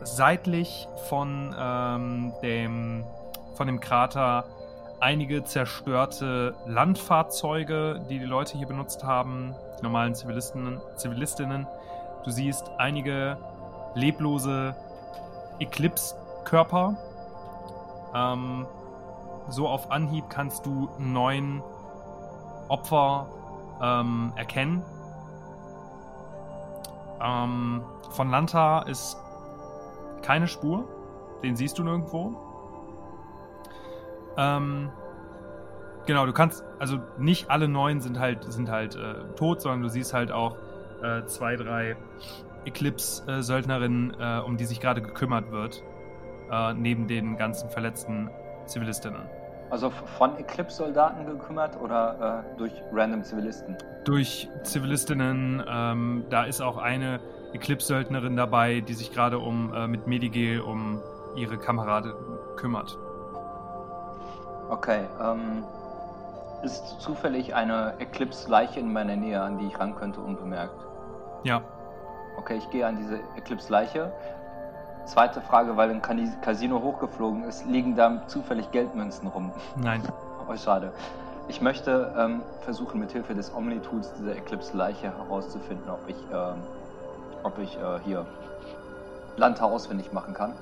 seitlich von ähm, dem von dem Krater einige zerstörte Landfahrzeuge, die die Leute hier benutzt haben, die normalen Zivilisten, Zivilistinnen. Du siehst einige leblose Eclipse-Körper. Ähm, so auf Anhieb kannst du neun Opfer ähm, erkennen. Ähm, von Lanta ist keine Spur. Den siehst du nirgendwo. Ähm, genau, du kannst, also nicht alle neun sind halt, sind halt äh, tot, sondern du siehst halt auch äh, zwei, drei Eclipse-Söldnerinnen, äh, um die sich gerade gekümmert wird, äh, neben den ganzen verletzten Zivilistinnen. Also von Eclipse-Soldaten gekümmert oder äh, durch random Zivilisten? Durch Zivilistinnen, ähm, da ist auch eine Eclipse-Söldnerin dabei, die sich gerade um äh, mit Medigel um ihre Kamerade kümmert. Okay, ähm, ist zufällig eine Eclipse-Leiche in meiner Nähe, an die ich ran könnte, unbemerkt? Ja, Okay, ich gehe an diese Eclipse-Leiche. Zweite Frage, weil ein Casino hochgeflogen ist, liegen da zufällig Geldmünzen rum. nein. [LAUGHS] Oh, schade. Ich möchte ähm, versuchen, mit Hilfe des Omni-Tools dieser Eclipse-Leiche herauszufinden, ob ich, ähm, ob ich äh, hier Lanta ausfindig machen kann.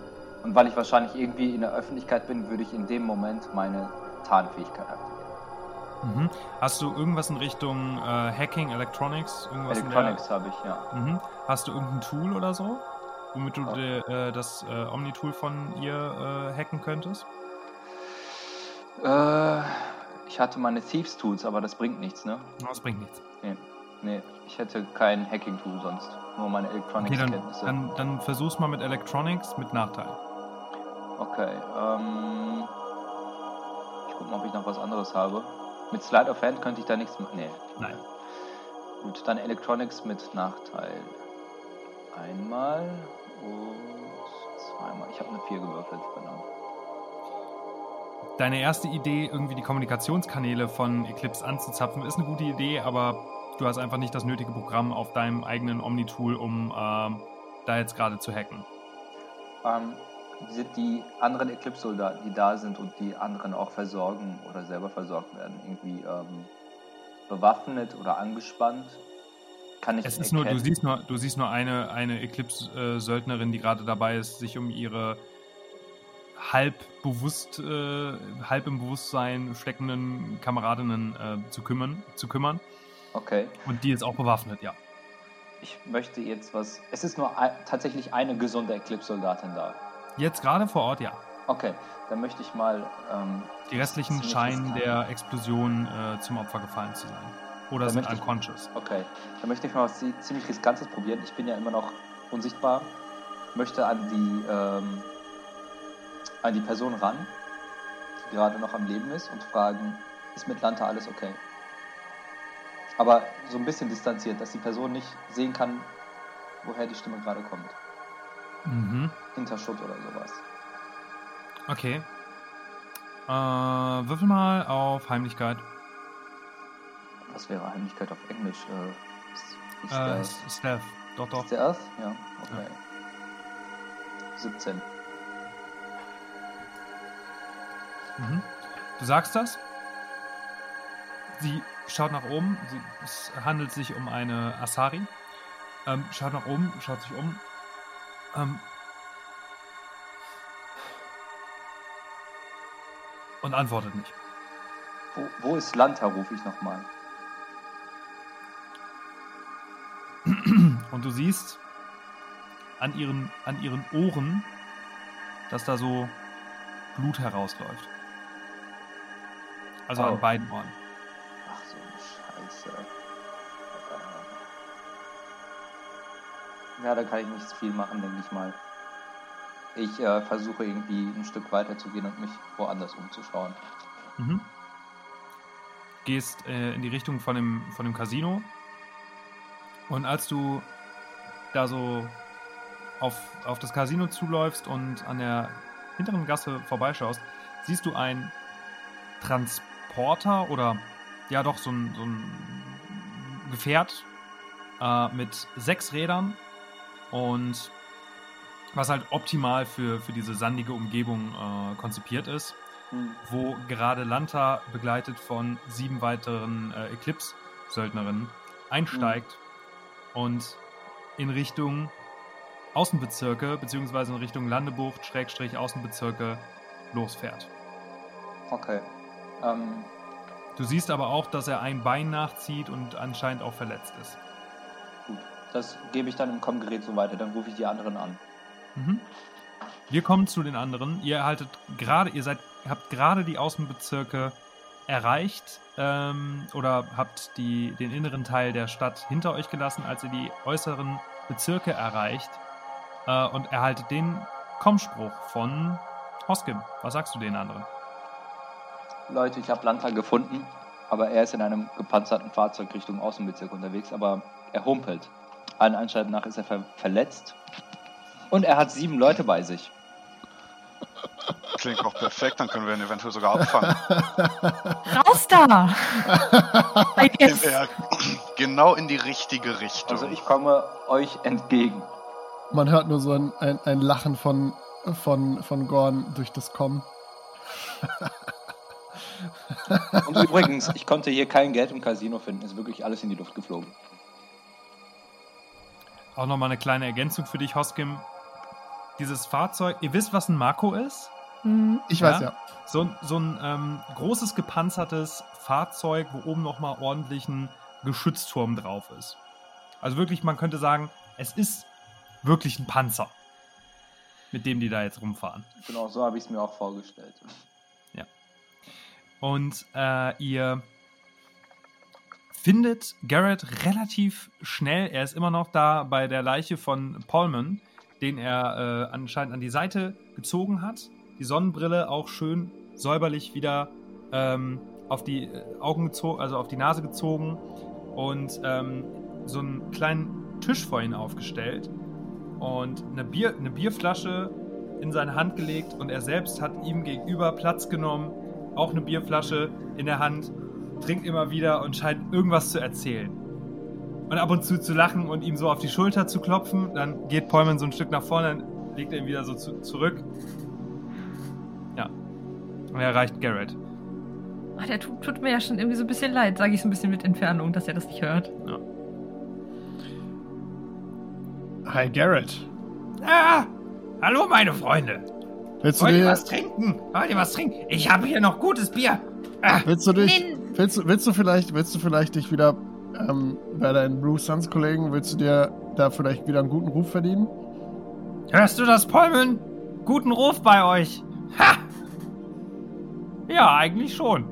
Und weil ich wahrscheinlich irgendwie in der Öffentlichkeit bin, würde ich in dem Moment meine Tarnfähigkeit aktivieren. Mhm. Hast du irgendwas in Richtung äh, Hacking, Electronics? Irgendwas Electronics habe ich, ja. Mhm. Hast du irgendein Tool oder so, womit du Ja. dir, äh, das äh, Omni-Tool von ihr äh, hacken könntest? Äh, ich hatte meine Thieves Tools, aber das bringt nichts, ne? Das bringt nichts. Nee, ich hätte kein Hacking-Tool sonst. Nur meine Okay, Electronics-Kenntnisse. dann, dann, dann versuch's mal mit Electronics mit Nachteil. Okay, ähm. Ich gucke mal, ob ich noch was anderes habe. Mit Slide of Hand könnte ich da nichts machen. Nee. Nein. Gut, dann Electronics mit Nachteil. Einmal und zweimal. Ich habe eine 4 gewürfelt, genau. Deine erste Idee, irgendwie die Kommunikationskanäle von Eclipse anzuzapfen, ist eine gute Idee, aber du hast einfach nicht das nötige Programm auf deinem eigenen Omni-Tool, um ähm, da jetzt gerade zu hacken. Ähm, sind die anderen Eclipse-Soldaten, die da sind und die anderen auch versorgen oder selber versorgt werden, irgendwie ähm, bewaffnet oder angespannt? Kann ich Es ist nur, du siehst nur, du siehst nur eine, eine Eclipse-Söldnerin, die gerade dabei ist, sich um ihre halb bewusst, äh, halb im Bewusstsein steckenden Kameradinnen äh, zu kümmern, zu kümmern. Okay. Und die ist auch bewaffnet, ja. Ich möchte jetzt was. Es ist nur ein, tatsächlich eine gesunde Eclipse-Soldatin da. Jetzt gerade vor Ort, ja. Okay, dann möchte ich mal. Ähm, Die restlichen scheinen der Explosion äh, zum Opfer gefallen zu sein. Oder Da sind möchte ich- unconscious. okay, dann möchte ich mal was zi- ziemlich Riskantes probieren. Ich bin ja immer noch unsichtbar. Möchte an die, ähm, an die Person ran, die gerade noch am Leben ist, und fragen: Ist mit Lanta alles okay? Aber so ein bisschen distanziert, dass die Person nicht sehen kann, woher die Stimme gerade kommt. Mhm. Hinter Schutt oder sowas. Okay. Äh, würfel mal auf Heimlichkeit. Was wäre Heimlichkeit auf Englisch? Äh, ist Äh, Stealth. Doch, doch. Earth? Ja, okay. 17. Mhm. Du sagst das. Sie schaut nach oben. Sie, es handelt sich um eine Asari. Ähm, schaut nach oben, schaut sich um. Ähm, und antwortet nicht. Wo, wo ist Lanta, rufe ich nochmal. Und du siehst an ihren, an ihren Ohren, dass da so Blut herausläuft. Also Oh. an beiden Ohren. Ja, da kann ich nicht viel machen, denke ich mal. Ich äh, versuche irgendwie ein Stück weiter zu gehen und mich woanders umzuschauen. Mhm. Gehst äh, in die Richtung von dem, von dem Casino. Und als du da so auf, auf das Casino zuläufst und an der hinteren Gasse vorbeischaust, siehst du ein Transporter oder ja doch so ein, so ein Gefährt äh, mit sechs Rädern und was halt optimal für, für diese sandige Umgebung äh, konzipiert ist Hm. wo gerade Lanta begleitet von sieben weiteren äh, Eclipse-Söldnerinnen einsteigt und in Richtung Außenbezirke beziehungsweise in Richtung Landebucht, Schrägstrich Außenbezirke losfährt. Okay. Ähm, Du siehst aber auch, dass er ein Bein nachzieht und anscheinend auch verletzt ist. Das gebe ich dann im Kommgerät so weiter. Dann rufe ich die anderen an. Mhm. Wir kommen zu den anderen. Ihr haltet gerade, ihr seid, habt gerade die Außenbezirke erreicht ähm, oder habt die, den inneren Teil der Stadt hinter euch gelassen, als ihr die äußeren Bezirke erreicht äh, und erhaltet den Kommspruch von Hoskim. Was sagst du den anderen? Leute, ich habe Lanta gefunden, aber er ist in einem gepanzerten Fahrzeug Richtung Außenbezirk unterwegs, aber er humpelt. Allen Anschein nach ist er ver verletzt. Und er hat sieben Leute bei sich. Klingt auch perfekt, dann können wir ihn eventuell sogar abfangen. [LAUGHS] Raus da! [LAUGHS] Genau in die richtige Richtung. Also ich komme euch entgegen. Man hört nur so ein, ein, ein Lachen von, von, von Gorn durch das Kommen. Und übrigens, ich konnte hier kein Geld im Casino finden. Ist wirklich alles in die Luft geflogen. Auch nochmal eine kleine Ergänzung für dich, Hoskim. dieses Fahrzeug. Ihr wisst, was ein Marco ist? Mhm. Ich weiß Ja? ja. So, ein- so ein ähm, großes gepanzertes Fahrzeug, wo oben nochmal ordentlich ein Geschützturm drauf ist. Also wirklich, man könnte sagen, es ist wirklich ein Panzer, mit dem die da jetzt rumfahren. Genau so habe ich es mir auch vorgestellt. Und äh, ihr findet Garrett relativ schnell. Er ist immer noch da bei der Leiche von Polman, den er äh, anscheinend an die Seite gezogen hat. Die Sonnenbrille auch schön säuberlich wieder ähm, auf die äh, Augen gezogen, also auf die Nase gezogen und ähm, so einen kleinen Tisch vor ihn aufgestellt und eine, Bier, eine Bierflasche in seine Hand gelegt und er selbst hat ihm gegenüber Platz genommen, auch eine Bierflasche in der Hand, trinkt immer wieder und scheint irgendwas zu erzählen. Und ab und zu zu lachen und ihm so auf die Schulter zu klopfen. Dann geht Polman so ein Stück nach vorne, dann legt er ihn wieder so zu, zurück. Ja. Und er erreicht Garrett. Ach, der tut, tut mir ja schon irgendwie so ein bisschen leid, sage ich so ein bisschen mit Entfernung, dass er das nicht hört. Hi, Garrett. Ah! Hallo, meine Freunde! Willst du, Wollt ihr dir, was trinken? Wollt ihr was trinken? Ich habe hier noch gutes Bier. Ah, willst du dich, Nee. Willst du, willst du vielleicht, willst du vielleicht dich wieder ähm, bei deinen Blue Suns Kollegen, willst du dir da vielleicht wieder einen guten Ruf verdienen? hörst du das, Polman? Guten Ruf bei euch. Ha! Ja, eigentlich schon.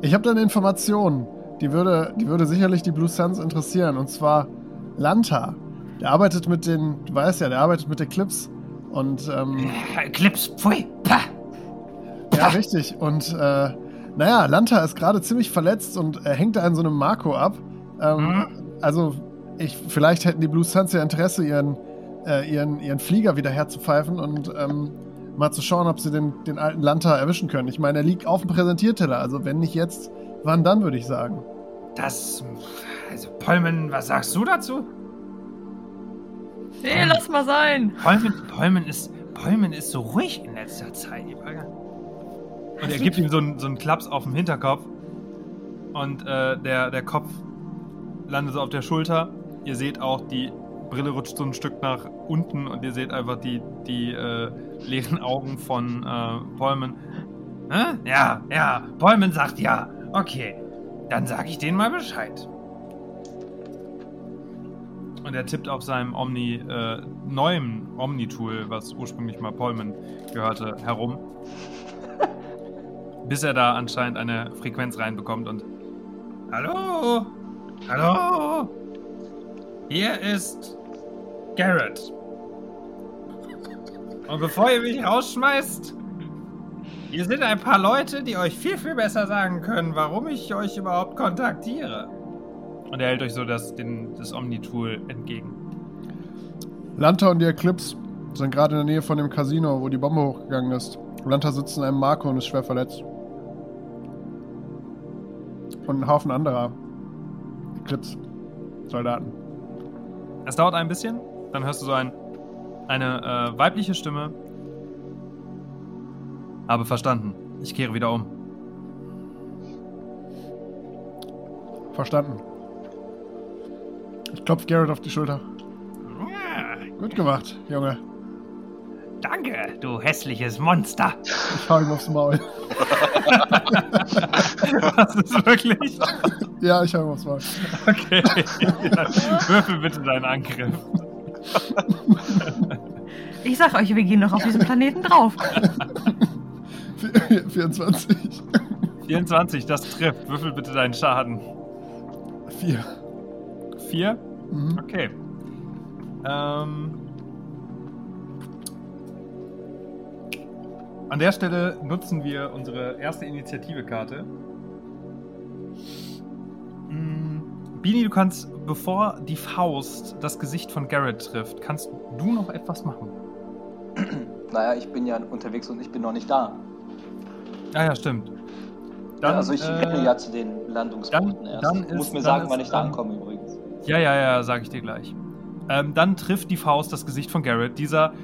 Ich habe da eine Information, die würde, die würde sicherlich die Blue Suns interessieren. Und zwar Lanta. Der arbeitet mit den, du weißt ja, der arbeitet mit Eclipse. Und ähm, Clips, pfui. Pah. ja, richtig. Und äh, naja, Lanta ist gerade ziemlich verletzt und äh, hängt da in so einem Marco ab. Ähm, Mhm. Also, ich, vielleicht hätten die Blue Suns ja Interesse, ihren, äh, ihren, ihren Flieger wieder herzupfeifen und ähm, mal zu schauen, ob sie den, den alten Lanta erwischen können. Ich meine, er liegt auf dem Präsentierteller. Also, wenn nicht jetzt, wann dann, würde ich sagen. Das. Also, Polman, was sagst du dazu? Nee, lass mal sein. Polman, Polman, ist, Polman ist so ruhig in letzter Zeit. Und er gibt ihm so einen, so einen Klaps auf den Hinterkopf. Und äh, der, der Kopf landet so auf der Schulter. Ihr seht auch, die Brille rutscht so ein Stück nach unten und ihr seht einfach die, die äh, leeren Augen von äh, Polman. Hä? Ja, ja, Polman sagt ja. Okay, dann sag ich denen mal Bescheid. Und er tippt auf seinem Omni, äh, neuen Omni-Tool, was ursprünglich mal Polman gehörte, herum. Bis er da anscheinend eine Frequenz reinbekommt und. Hallo? Hallo? Hier ist Garrett. Und bevor ihr mich rausschmeißt, hier sind ein paar Leute, die euch viel, viel besser sagen können, warum ich euch überhaupt kontaktiere. Und er hält euch so das, den, das Omni-Tool entgegen. Lanta und die Eclipse sind gerade in der Nähe von dem Casino, wo die Bombe hochgegangen ist. Lanta sitzt in einem Marco und ist schwer verletzt. Und ein Haufen anderer Eclipse-Soldaten. Es dauert ein bisschen, dann hörst du so ein, eine äh, weibliche Stimme. Habe verstanden. Ich kehre wieder um. Verstanden. Ich klopfe Garrett auf die Schulter. Ja, Gut gemacht, Junge. Danke, du hässliches Monster. Ich hau ihm aufs Maul. Das ist wirklich. Ja, ich hau ihm aufs Maul. Okay. Dann würfel bitte deinen Angriff. Ich sag euch, wir gehen noch auf diesem Planeten drauf. 24. 24, das trifft. Würfel bitte deinen Schaden. 4. 4? Mhm. Okay. Ähm. An der Stelle nutzen wir unsere erste Initiative-Karte. Mm, Bini, du kannst, bevor die Faust das Gesicht von Garrett trifft, kannst du noch etwas machen. [CLEARS THROAT] Naja, ich bin ja unterwegs und ich bin noch nicht da. Ah ja, stimmt. ja, also ich äh, renne ja zu den Landungsbooten dann- erst. dann ist- mir dann sagen, ist, wann ich da ankomme übrigens. Ja, ja, ja, sag ich dir gleich. Ähm, dann trifft die Faust das Gesicht von Garrett. Dieser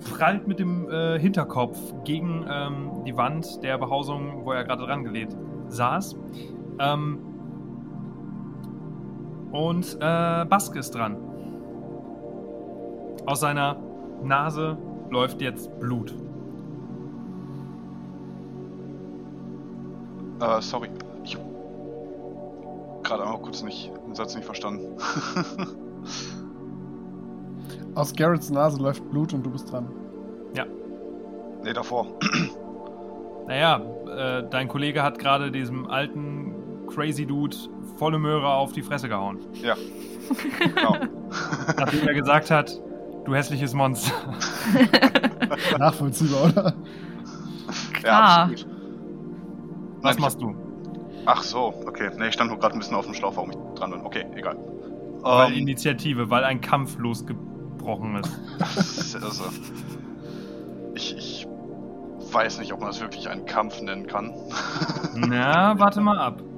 prallt mit dem äh, Hinterkopf gegen ähm, die Wand der Behausung, wo er gerade dran gelehnt saß. Ähm, und äh, Bask ist dran. Aus seiner Nase läuft jetzt Blut. Äh, sorry. Ich hab gerade einmal kurz nicht, den Satz nicht verstanden. [LAUGHS] Aus Garretts Nase läuft Blut und du bist dran. nee, davor. [CLEARS THROAT] Naja, äh, dein Kollege hat gerade diesem alten Crazy Dude volle Möhre auf die Fresse gehauen. Ja. Genau. [LAUGHS] Nachdem er gesagt hat, du hässliches Monster. [LAUGHS] Nachvollziehbar, oder? ja, Klar. absolut. Was Nein, machst du? Ach so, okay. Nee, ich stand nur gerade ein bisschen auf dem Schlauch, warum ich dran bin. Okay, egal. Weil Ähm, Initiative, weil ein Kampf losgebrochen ist. also, ich, ich weiß nicht, ob man das wirklich einen Kampf nennen kann. Na, warte mal ab. [LAUGHS]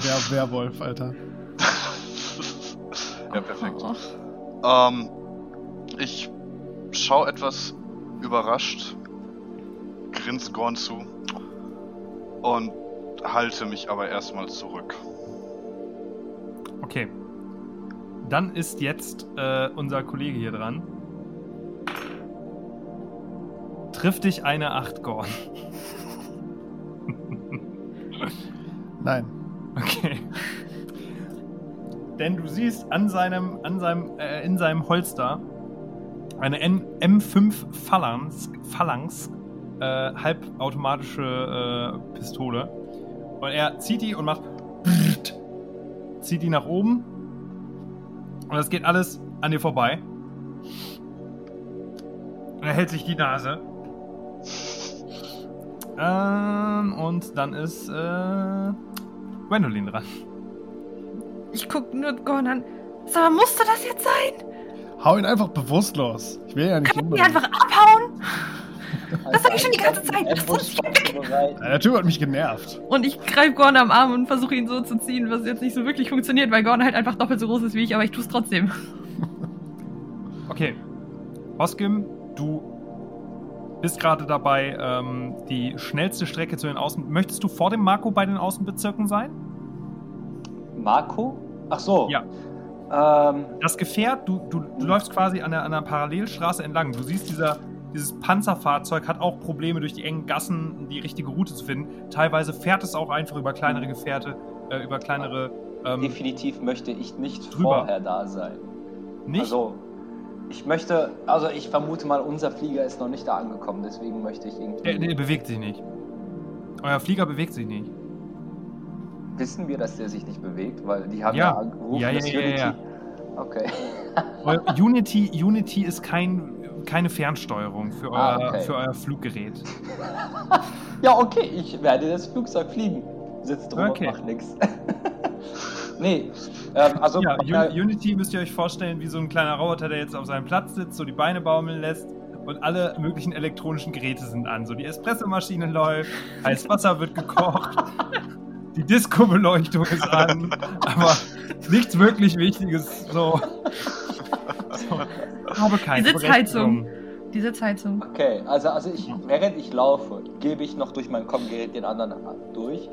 Wer Werwolf, Alter. ja, perfekt. Oh. Ähm, ich schaue etwas überrascht, grinse Gorn zu und halte mich aber erstmal zurück. Okay. Dann ist jetzt äh, unser Kollege hier dran. Trifft dich eine 8, Gorn. [LAUGHS] Nein. Okay. Denn du siehst an seinem, an seinem, äh, in seinem Holster eine N M5 Phalanx, Phalanx äh, halbautomatische äh, Pistole. Und er zieht die und macht zieht die nach oben. Und das geht alles an dir vorbei. Und er hält sich die Nase. Ähm, und dann ist äh, Gwendolyn dran. Ich guck nur Gorn an. Sag mal, musste das jetzt sein? Hau ihn einfach bewusstlos. Ich will ja nicht Kann ich umbringen. einfach abhauen? Das sag ich schon die ganze Zeit. Das ist Der Typ hat mich genervt. Und ich greife Gorn am Arm und versuche ihn so zu ziehen, was jetzt nicht so wirklich funktioniert, weil Gorn halt einfach doppelt so groß ist wie ich, aber ich tue es trotzdem. [LAUGHS] Okay. Oskim, du bist gerade dabei, ähm, die schnellste Strecke zu den Außen. Möchtest du vor dem Marco bei den Außenbezirken sein? Marco? Ach so. Ja. Ähm, Das Gefährt, du, du, du läufst quasi an einer, an einer Parallelstraße entlang. Du siehst, dieser, dieses Panzerfahrzeug hat auch Probleme, durch die engen Gassen die richtige Route zu finden. Teilweise fährt es auch einfach über kleinere Gefährte, äh, über kleinere. Ähm, definitiv möchte ich nicht drüber. vorher da sein. nicht? Also, ich möchte, also ich vermute mal, unser Flieger ist noch nicht da angekommen, deswegen möchte ich irgendwie. der, der bewegt sich nicht. Euer Flieger bewegt sich nicht. Wissen wir, dass der sich nicht bewegt? Weil die haben Ja. ja, angerufen, Ja, ja, dass ja, ja, Unity. ja. Okay. [LAUGHS] Eu Unity, Unity ist kein, keine Fernsteuerung für euer, Ah, okay. für euer Fluggerät. [LAUGHS] Ja, okay, ich werde das Flugzeug fliegen. Sitzt drum Okay. und macht nichts. [LAUGHS] nee, ähm, also. Ja, U Unity müsst ihr euch vorstellen, wie so ein kleiner Roboter, der jetzt auf seinem Platz sitzt, so die Beine baumeln lässt und alle möglichen elektronischen Geräte sind an. So die Espressomaschine läuft, heiß [LAUGHS] Wasser wird gekocht, die Disco-Beleuchtung ist an, aber nichts wirklich Wichtiges. So. So. Habe keine Die Sitzheizung. Die Sitzheizung. Okay, also, also ich, während ich laufe, gebe ich noch durch mein Kommgerät den anderen durch.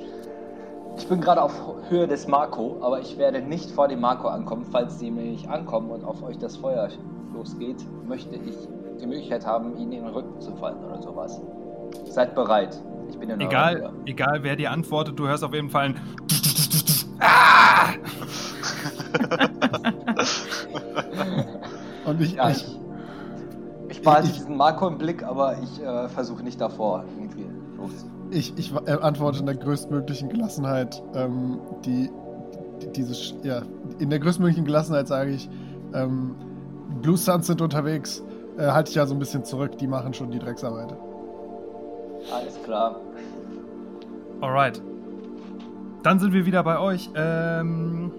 Ich bin gerade auf Höhe des Marco, aber ich werde nicht vor dem Marco ankommen. Falls die nämlich ankommen und auf euch das Feuer losgeht, möchte ich die Möglichkeit haben, ihnen in den Rücken zu fallen oder sowas. Seid bereit. Ich bin in Egal, Nähe. egal wer dir antwortet, du hörst auf jeden Fall ein Ah! [LAUGHS] [LAUGHS] Und ich, Ja, ich, ich, ich behalte ich- diesen Marco im Blick, aber ich äh, versuche nicht davor irgendwie ich, ich äh, antworte in der größtmöglichen Gelassenheit. Ähm, die, die, diese, Sch- ja, in der größtmöglichen Gelassenheit sage ich, ähm, Blue Suns sind unterwegs. Äh, halte ich ja so ein bisschen zurück. Die machen schon die Drecksarbeit. Alles klar. Alright. Dann sind wir wieder bei euch. Ähm,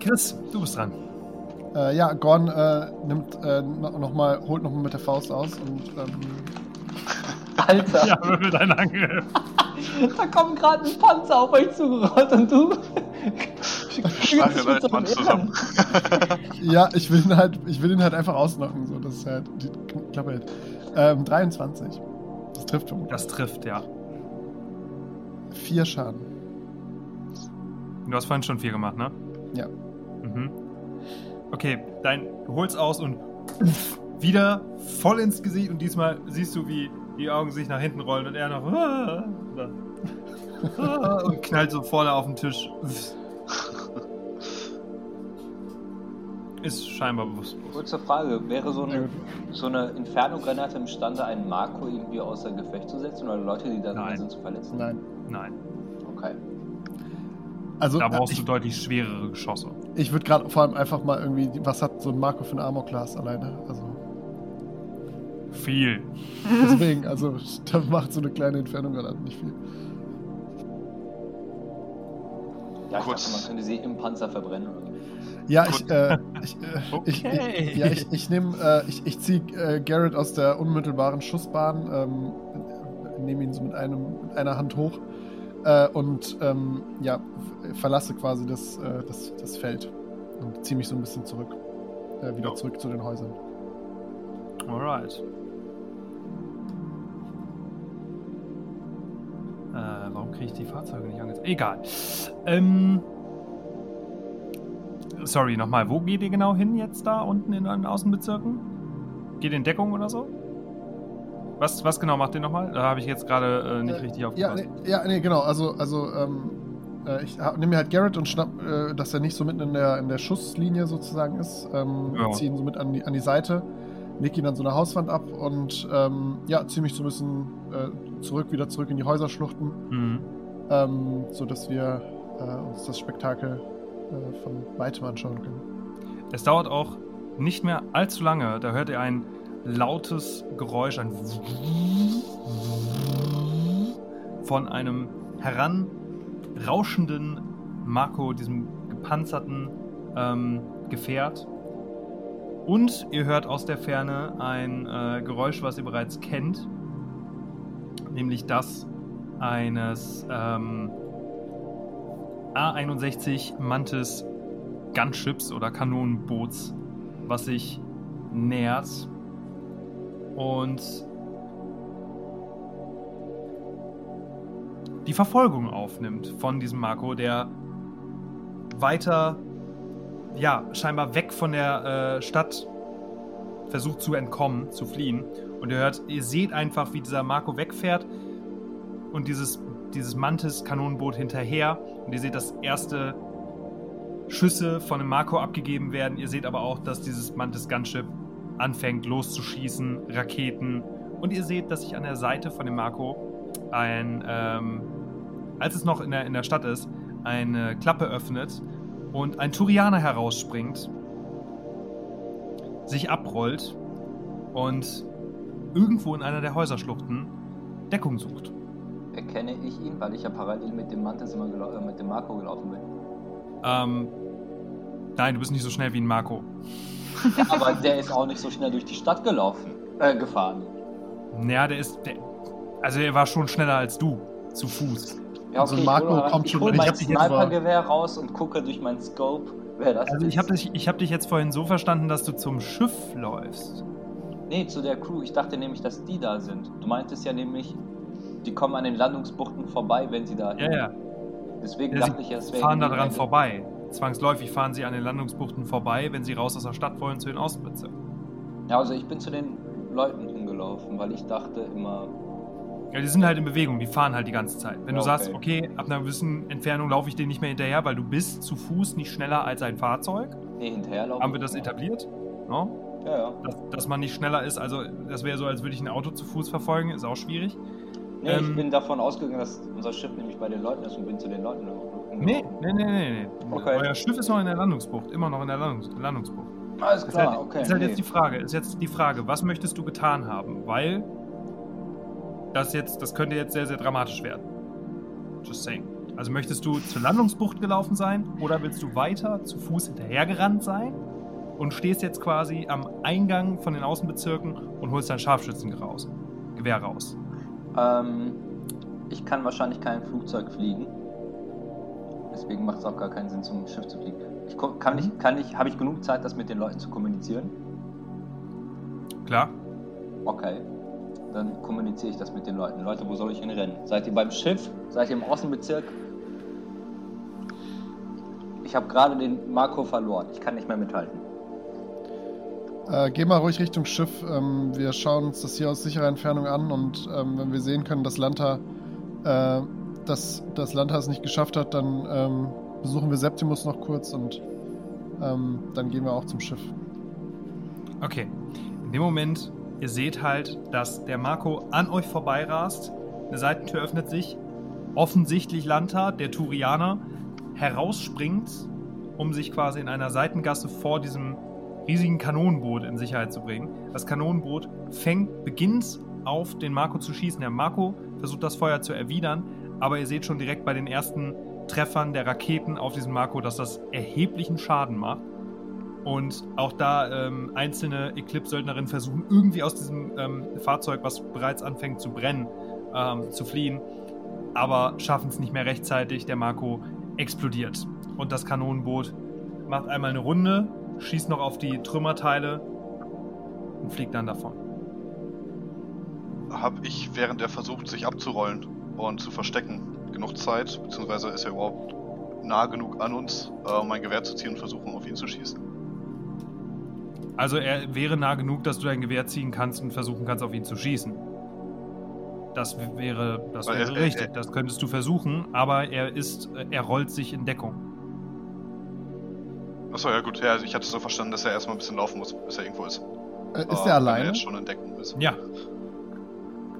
Chris, du bist dran. Äh, ja, Gorn äh, nimmt äh, no, noch mal, holt nochmal mit der Faust aus und ähm, [LAUGHS] Alter, Ja, würfel deinen Angriff. [LAUGHS] da kommt gerade ein Panzer auf euch zugerollt und du. So Mann einem zusammen. [LAUGHS] ja, ich will ihn halt, ich will ihn halt einfach ausnocken, so dass er halt die Klappe hält. Ähm, 23. Das trifft schon. Das trifft, ja. Vier Schaden. Du hast vorhin schon vier gemacht, ne? Ja. Mhm. Okay, dein, du holst aus und wieder voll ins Gesicht und diesmal siehst du, wie die Augen sich nach hinten rollen und er noch [LAUGHS] [LAUGHS] und knallt so vorne auf den Tisch. Ist scheinbar bewusstlos. Kurze Frage, wäre so eine, so eine Inferno-Granate imstande, einen Marco irgendwie außer Gefecht zu setzen oder Leute, die da drin sind, zu verletzen? Nein. Nein, Okay. Also, da äh, brauchst ich, du deutlich schwerere Geschosse. ich würde gerade vor allem einfach mal irgendwie, was hat so ein Marco für ein Armor-Class alleine? Also, Viel. deswegen, also, [LAUGHS] da macht so eine kleine Entfernung gerade nicht viel. Ja, ich Kurz. dachte, man könnte sie im Panzer verbrennen. Ja, [LAUGHS] ich, äh, ich, äh, ich, Okay. ich, ja, ich, ich nehme, äh, ich, ich ziehe äh, Garrett aus der unmittelbaren Schussbahn, ähm, nehme ihn so mit, einem, mit einer Hand hoch äh, und ähm, ja, verlasse quasi das, äh, das, das Feld und ziehe mich so ein bisschen zurück, äh, wieder Ja. zurück zu den Häusern. Alright. Äh, warum kriege ich die Fahrzeuge nicht angezeigt? Egal. Ähm. Sorry, nochmal. Wo geht ihr genau hin jetzt da unten in den Außenbezirken? Geht in Deckung oder so? Was, was genau macht ihr nochmal? Da habe ich jetzt gerade äh, nicht Äh, richtig Ja, aufgepasst. nee, ja, nee, genau. Also, also ähm, äh, ich nehme mir halt Garrett und schnapp, äh, dass er nicht so mitten in der, in der Schusslinie sozusagen ist. Ähm, Ja. Ziehe ihn so mit an die, an die Seite, leg ihn an so eine Hauswand ab und ähm, ja, ziehe mich so ein bisschen äh, zurück, wieder zurück in die Häuserschluchten, Mhm. ähm, sodass wir äh, uns das Spektakel von weitem anschauen können. Es dauert auch nicht mehr allzu lange. Da hört ihr ein lautes Geräusch, ein von einem heranrauschenden Marco, diesem gepanzerten ähm, Gefährt. Und ihr hört aus der Ferne ein äh, Geräusch, was ihr bereits kennt, nämlich das eines ähm, A61 Mantis Gunships oder Kanonenboots, was sich nähert und die Verfolgung aufnimmt von diesem Marco, der weiter, ja, scheinbar weg von der äh, Stadt versucht zu entkommen, zu fliehen. Und ihr hört, ihr seht einfach, wie dieser Marco wegfährt und dieses, dieses Mantis-Kanonenboot hinterher. Und ihr seht das erste Schüsse von dem Marco abgegeben werden. Ihr seht aber auch, dass dieses Mantis Gunship anfängt loszuschießen, Raketen. Und ihr seht, dass sich an der Seite von dem Marco ein, ähm, als es noch in der, in der Stadt ist, eine Klappe öffnet und ein Turianer herausspringt, sich abrollt und irgendwo in einer der Häuserschluchten Deckung sucht. Erkenne ich ihn, weil ich ja parallel mit dem Mantis immer äh, mit dem Marco gelaufen bin. Ähm, nein, du bist nicht so schnell wie ein Marco. Ja, aber der ist auch nicht so schnell durch die Stadt gelaufen, äh, gefahren. Naja, der ist. Der, also er war schon schneller als du. Zu Fuß. Ja, Also okay, Marco ich hole kommt ich schon- hol ich mein hab dich jetzt Snipergewehr raus und gucke durch meinen Scope, wer das Also ist. ich habe dich, ich hab dich jetzt vorhin so verstanden, dass du zum Schiff läufst. Nee, zu der Crew. Ich dachte nämlich, dass die da sind. Du meintest ja nämlich, die kommen an den Landungsbuchten vorbei, wenn sie da. Ja, ja. Deswegen ja dachte ich, es sie wäre. fahren da dran vorbei. Zwangsläufig fahren sie an den Landungsbuchten vorbei, wenn sie raus aus der Stadt wollen zu den Außenbezirken. Ja, also ich bin zu den Leuten hingelaufen, weil ich dachte immer. Ja, die sind halt in Bewegung, die fahren halt die ganze Zeit. Wenn Ja, du sagst, okay. okay, ab einer gewissen Entfernung laufe ich denen nicht mehr hinterher, weil du bist zu Fuß nicht schneller als ein Fahrzeug. Nee, hinterherlaufen. Haben wir das etabliert? No? Ja, ja. Dass, dass man nicht schneller ist. Also das wäre so, als würde ich ein Auto zu Fuß verfolgen, ist auch schwierig. Nee, Ähm, ich bin davon ausgegangen, dass unser Schiff nämlich bei den Leuten ist und bin zu den Leuten hingelaufen. Nee, nee, nee, nee, nee. Okay. Euer Schiff ist noch in der Landungsbucht, immer noch in der Landungs Landungsbucht. Alles Ist klar, halt, okay. ist halt nee. jetzt die Frage, ist jetzt die Frage, was möchtest du getan haben? Weil das jetzt, das könnte jetzt sehr, sehr dramatisch werden. Just saying. Also möchtest du zur Landungsbucht gelaufen sein oder willst du weiter zu Fuß hinterhergerannt sein und stehst jetzt quasi am Eingang von den Außenbezirken und holst dein Scharfschützengewehr raus? Gewehr raus. Ähm, ich kann wahrscheinlich kein Flugzeug fliegen. Deswegen macht es auch gar keinen Sinn, zum Schiff zu fliegen. Ich kann ich, kann ich, habe ich genug Zeit, das mit den Leuten zu kommunizieren? Klar? Okay. Dann kommuniziere ich das mit den Leuten. Leute, wo soll ich hinrennen? Seid ihr beim Schiff? Seid ihr im Außenbezirk? Ich habe gerade den Marco verloren. Ich kann nicht mehr mithalten. Äh, geh mal ruhig Richtung Schiff. Ähm, wir schauen uns das hier aus sicherer Entfernung an und ähm, wenn wir sehen können, dass Lanta, äh, dass, dass Lanta es nicht geschafft hat, dann ähm, besuchen wir Septimus noch kurz und ähm, dann gehen wir auch zum Schiff. Okay. In dem Moment, ihr seht halt, dass der Marco an euch vorbeirast. Eine Seitentür öffnet sich. Offensichtlich Lanta, der Turianer, herausspringt, um sich quasi in einer Seitengasse vor diesem riesigen Kanonenboot in Sicherheit zu bringen. Das Kanonenboot fängt, beginnt auf den Marco zu schießen. Der Marco versucht das Feuer zu erwidern, aber ihr seht schon direkt bei den ersten Treffern der Raketen auf diesem Marco, dass das erheblichen Schaden macht. Und auch da ähm, einzelne Eclipse-Söldnerinnen versuchen irgendwie aus diesem ähm, Fahrzeug, was bereits anfängt zu brennen, ähm, zu fliehen, aber schaffen es nicht mehr rechtzeitig. Der Marco explodiert und das Kanonenboot macht einmal eine Runde, schießt noch auf die Trümmerteile und fliegt dann davon. Hab ich, während er versucht, sich abzurollen und zu verstecken, genug Zeit, beziehungsweise ist er überhaupt nah genug an uns, äh, um mein Gewehr zu ziehen und versuchen, auf ihn zu schießen? Also er wäre nah genug, dass du dein Gewehr ziehen kannst und versuchen kannst, auf ihn zu schießen. Das wäre, das Weil wäre er- er- richtig. er- das könntest du versuchen, aber er ist, er rollt sich in Deckung. Achso, ja gut, ja, ich hatte so verstanden, dass er erstmal ein bisschen laufen muss, bis er irgendwo ist. Äh, ist Aber er Wenn er alleine? jetzt schon in Deckung ist. Ja,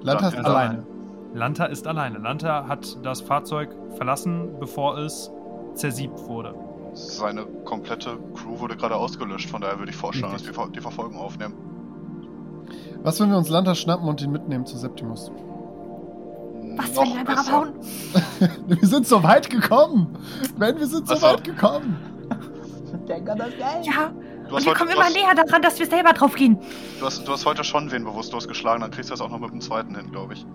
Lanta ist Ja, alleine. Lanta ist alleine. Lanta hat das Fahrzeug verlassen, bevor es zersiebt wurde. Seine komplette Crew wurde gerade ausgelöscht, von daher würde ich vorschlagen, dass wir die Verfolgung aufnehmen. Was, wenn wir uns Lanta schnappen und ihn mitnehmen zu Septimus? Was, Noch wenn wir einfach abhauen? [LAUGHS] wir sind so weit gekommen. Ben, wir sind so Ach so. weit gekommen. Denk an das Geld. Ja, Du und wir heute, kommen immer hast, näher daran, dass wir selber drauf gehen. du, hast, du hast heute schon wen bewusstlos geschlagen, dann kriegst du das auch noch mit dem zweiten hin, glaube ich.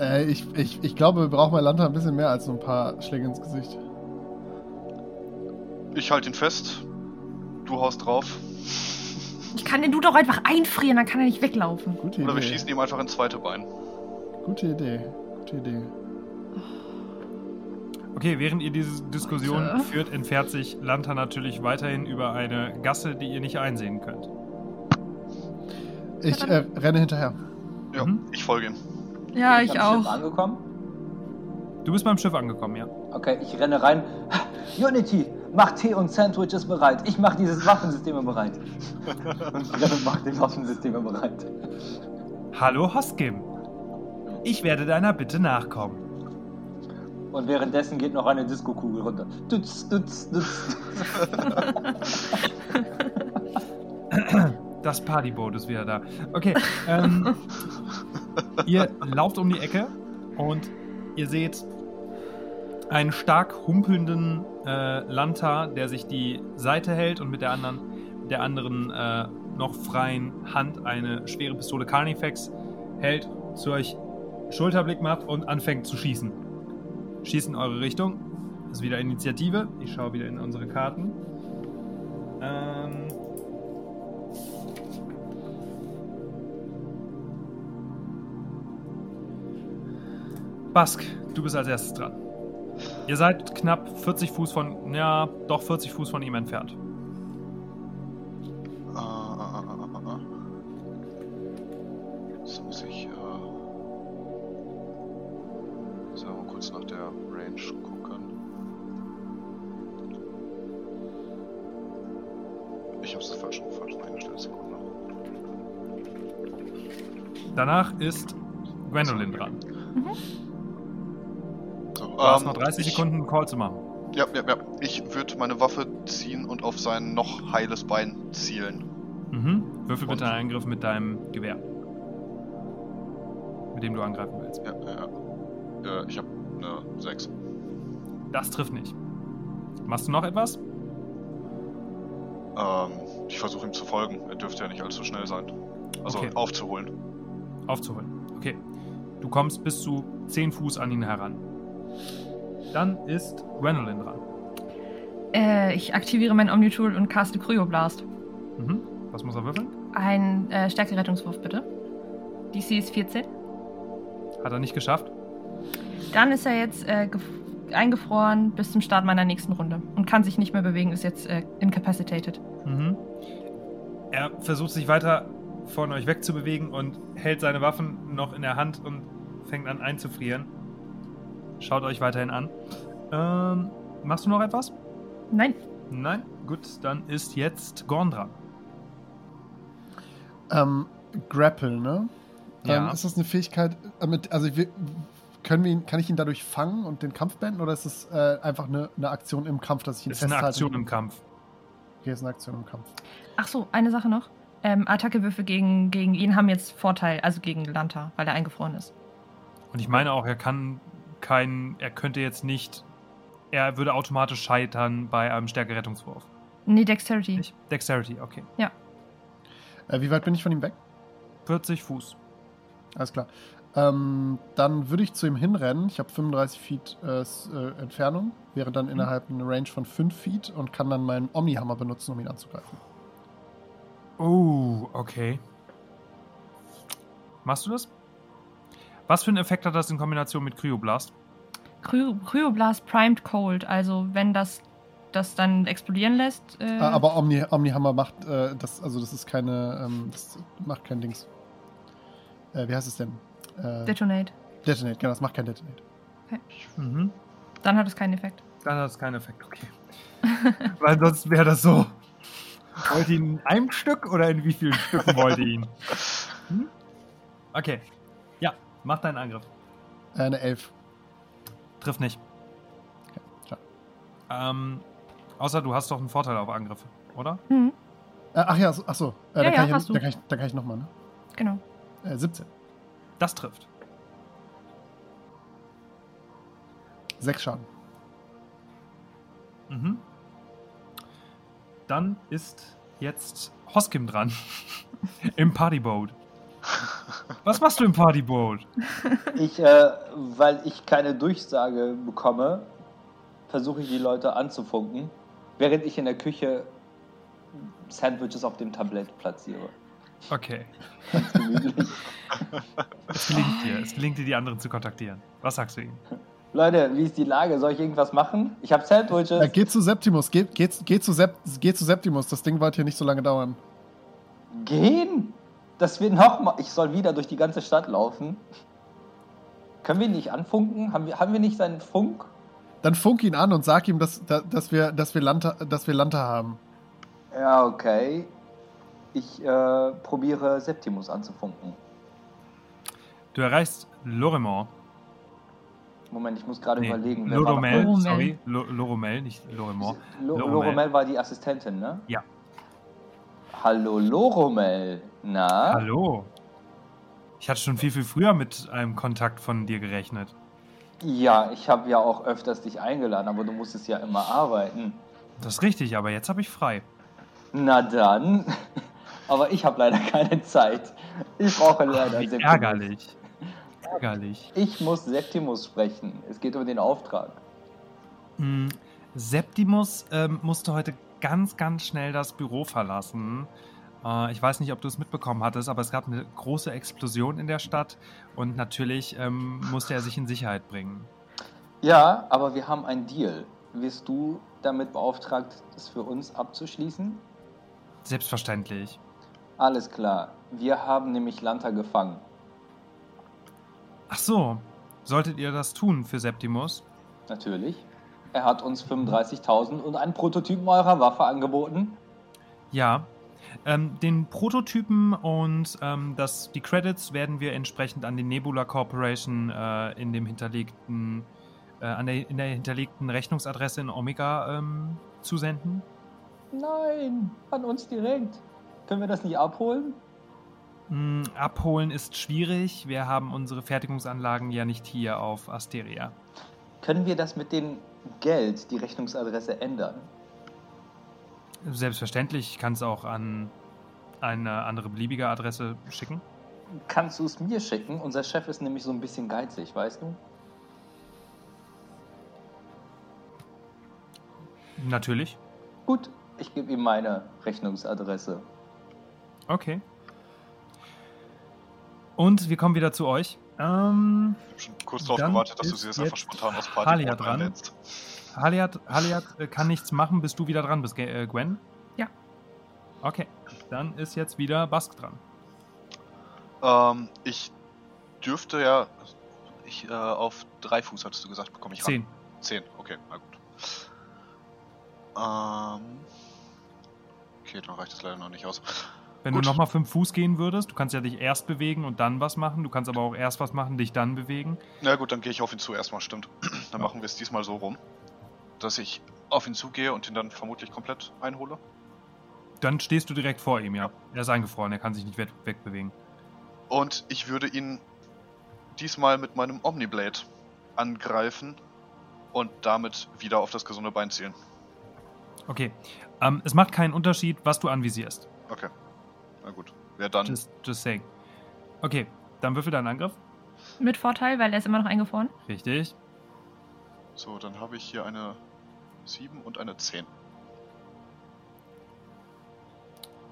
Äh, ich, ich, ich glaube, wir brauchen bei Lanta ein bisschen mehr als nur ein paar Schläge ins Gesicht. Ich halte ihn fest, du haust drauf, Ich kann den du doch einfach einfrieren, dann kann er nicht weglaufen. Gute oder wir Idee. schießen ihm einfach ins zweite Bein. Gute Idee. Gute Idee. Okay, während ihr diese Diskussion Alter. führt, entfernt sich Lanta natürlich weiterhin über eine Gasse, die ihr nicht einsehen könnt. Ich äh, renne hinterher. Ja, Mhm. ich folge ihm. Ja, ich Am Schiff auch. angekommen? Du bist beim Schiff angekommen, ja. Okay, ich renne rein. Unity, mach Tee und Sandwiches bereit. Ich mach dieses Waffensystem bereit. und renne und mach die Waffensysteme bereit. Hallo Hoskim. Ich werde deiner Bitte nachkommen. Und währenddessen geht noch eine Disco-Kugel runter. Dutz, dutz, dutz. [LAUGHS] [LAUGHS] Das Partyboot ist wieder da. Okay, ähm, [LAUGHS] ihr lauft um die Ecke und ihr seht einen stark humpelnden äh, Lanta, der sich die Seite hält und mit der anderen, der anderen äh, noch freien Hand eine schwere Pistole Carnifex hält, zu euch Schulterblick macht und anfängt zu schießen. Schießt in eure Richtung. Das ist wieder Initiative. Ich schaue wieder in unsere Karten. Ähm, Bask, du bist als erstes dran. Ihr seid knapp 40 Fuß von, ja, doch 40 Fuß von ihm entfernt. Äh, äh, äh. Jetzt muss ich äh, so, mal kurz nach der Range gucken. Ich hab's falsch, falsch eingestellt, Sekunde. Danach ist Gwendolyn dran. So, Du hast ähm, noch 30 ich, Sekunden, einen Call zu machen. Ja, ja, ja. Ich würde meine Waffe ziehen und auf sein noch heiles Bein zielen. Mhm. Würfel bitte Und- einen Angriff mit deinem Gewehr. Mit dem du angreifen willst. Ja, ja, ja. Äh, ich habe eine 6. Das trifft nicht. Machst du noch etwas? Ähm, ich versuche ihm zu folgen. Er dürfte ja nicht allzu schnell sein. Also Okay. aufzuholen. Aufzuholen. Okay. Du kommst bis zu 10 Fuß an ihn heran. Dann ist Gwendolyn dran. Äh, ich aktiviere mein Omni-Tool und caste Kryoblast. Mhm. Was muss er würfeln? Ein äh, Stärke-Rettungswurf, bitte. DC ist 14. Hat er nicht geschafft. Dann ist er jetzt äh, gef- eingefroren bis zum Start meiner nächsten Runde und kann sich nicht mehr bewegen, ist jetzt äh, incapacitated. Mhm. Er versucht sich weiter von euch wegzubewegen und hält seine Waffen noch in der Hand und fängt an einzufrieren. Schaut euch weiterhin an. Ähm, machst du noch etwas? Nein. Nein? Gut, dann ist jetzt Gorn dran. Ähm, Grapple, ne? Ja. Ähm, ist das eine Fähigkeit, äh, mit, also wir, können wir ihn, kann ich ihn dadurch fangen und den Kampf beenden oder ist es äh, einfach eine, eine Aktion im Kampf, dass ich ihn Das ist eine festhalte? Aktion im Kampf. Okay, ist eine Aktion im Kampf. Ach so, eine Sache noch. Ähm, Attackewürfe gegen, gegen ihn haben jetzt Vorteil, also gegen Lanta, weil er eingefroren ist. Und ich meine auch, er kann kein, er könnte jetzt nicht, er würde automatisch scheitern bei einem Stärkerettungswurf. Nee, Dexterity. Nicht? Dexterity, okay. Äh, wie weit bin ich von ihm weg? 40 Fuß. Alles klar. Ähm, dann würde ich zu ihm hinrennen. Ich habe 35 Feet äh, äh, Entfernung, wäre dann innerhalb einer Range von 5 Feet und kann dann meinen Omni-Hammer benutzen, um ihn anzugreifen. Oh, okay. Machst du das? Was für einen Effekt hat das in Kombination mit Cryoblast? Cry Cryoblast Primed Cold, also wenn das das dann explodieren lässt. Äh, Äh, aber Omni, Omni-Hammer macht äh, das, also das ist keine, ähm, das macht kein Dings. Äh, wie heißt es denn? Äh, Detonate. Detonate, genau, das macht kein Detonate. Mhm. Dann hat es keinen Effekt. Dann hat das keinen Effekt, okay. [LAUGHS] Weil sonst wäre das so. Wollt ihr ihn in einem Stück oder in wie vielen Stücken wollt ihr ihn? [LAUGHS] Hm? Okay. Ja, mach deinen Angriff. Eine 11. Trifft nicht. Okay, schade. Ähm, außer du hast doch einen Vorteil auf Angriffe, oder? Mhm, Äh, ach ja, so- ach so. Äh, Ja, dann, ja, kann ich, hast du. dann, kann ich, dann kann ich nochmal, ne? genau. Äh, 17. Das trifft. 6 Schaden. Mhm. Dann ist jetzt Hoskim dran. [LAUGHS] Im Partyboat. Was machst du im Partyboat? Ich, äh, weil ich keine Durchsage bekomme, versuche ich die Leute anzufunken, während ich in der Küche Sandwiches auf dem Tablett platziere. Okay. Ganz gemütlich. Es gelingt dir. Es gelingt dir, die anderen zu kontaktieren. Was sagst du ihnen? Leute, wie ist die Lage? Soll ich irgendwas machen? Ich habe Sandwiches. Äh, geht zu Septimus, geht, geht, geht, zu Sep, geht zu Septimus. Das Ding wird hier nicht so lange dauern. Gehen? Das wird noch mal. Ich soll wieder durch die ganze Stadt laufen. Können wir ihn nicht anfunken? Haben wir, haben wir nicht seinen Funk? Dann funk ihn an und sag ihm, dass, dass, dass, wir, dass, wir, Lanta, dass wir Lanta haben. Ja, okay. Ich äh, probiere Septimus anzufunken. Du erreichst Loremont. Moment, ich muss gerade Nee, überlegen. Loromel, sorry. Lo- Loromel, nicht Loremont. Lo Loromel. Loromel war die Assistentin, ne? Ja. Hallo Loromel. Na? Hallo. Ich hatte schon viel, viel früher mit einem Kontakt von dir gerechnet. Ja, ich habe ja auch öfters dich eingeladen, aber du musstest ja immer arbeiten. Das ist richtig, aber jetzt habe ich frei. Na dann. [LAUGHS] Aber ich habe leider keine Zeit. Ich brauche leider Wie Septimus. ärgerlich. Ärgerlich. Ich muss Septimus sprechen. Es geht um den Auftrag. Mm, Septimus ähm, musste heute ganz, ganz schnell das Büro verlassen. Äh, ich weiß nicht, ob du es mitbekommen hattest, aber es gab eine große Explosion in der Stadt und natürlich ähm, musste er sich in Sicherheit bringen. Ja, aber wir haben einen Deal. Wirst du damit beauftragt, das für uns abzuschließen? Selbstverständlich. Alles klar. Wir haben nämlich Lanta gefangen. Ach so, solltet ihr das tun für Septimus? Natürlich. Er hat uns 35.000 und einen Prototypen eurer Waffe angeboten. Ja. Ähm, den Prototypen und ähm, das, die Credits werden wir entsprechend an die Nebula Corporation äh, in dem hinterlegten, äh, an der, in der hinterlegten Rechnungsadresse in Omega ähm, zusenden. Nein, an uns direkt. Können wir das nicht abholen? Mm, abholen ist schwierig. Wir haben unsere Fertigungsanlagen ja nicht hier auf Asteria. Können wir das mit dem Geld, die Rechnungsadresse ändern? Selbstverständlich, ich kann es auch an eine andere beliebige Adresse schicken. Kannst du es mir schicken? Unser Chef ist nämlich so ein bisschen geizig, weißt du? Natürlich. Gut, ich gebe ihm meine Rechnungsadresse. Okay. Und wir kommen wieder zu euch. Ähm, Ich hab schon kurz darauf gewartet, dass du sie jetzt einfach spontan aus Party dran. einlädst. Haliat, Haliat äh, kann nichts machen, bis du wieder dran bist, äh, Gwen. Ja. Okay, dann ist jetzt wieder Bask dran. Ähm, ich dürfte ja. Ich, äh, auf drei Fuß hattest du gesagt, bekomme ich ran. Zehn. Zehn, okay, na gut. Ähm. Okay, dann reicht das leider noch nicht aus. Wenn Gut. du nochmal fünf Fuß gehen würdest, du kannst ja dich erst bewegen und dann was machen. Du kannst aber auch erst was machen, dich dann bewegen. Na gut, dann gehe ich auf ihn zu erstmal, stimmt. [CLEARS THROAT] Dann Ja. machen wir es diesmal so rum, dass ich auf ihn zugehe und ihn dann vermutlich komplett einhole. Dann stehst du direkt vor ihm, ja. Er ist eingefroren, er kann sich nicht weg wegbewegen. Und ich würde ihn diesmal mit meinem Omniblade angreifen und damit wieder auf das gesunde Bein zielen. Okay. Ähm, es macht keinen Unterschied, was du anvisierst. Okay. Na gut. Wer dann? Just, just saying. Okay, dann würfel deinen Angriff. Mit Vorteil, weil er ist immer noch eingefroren. Richtig. So, dann habe ich hier eine 7 und eine 10.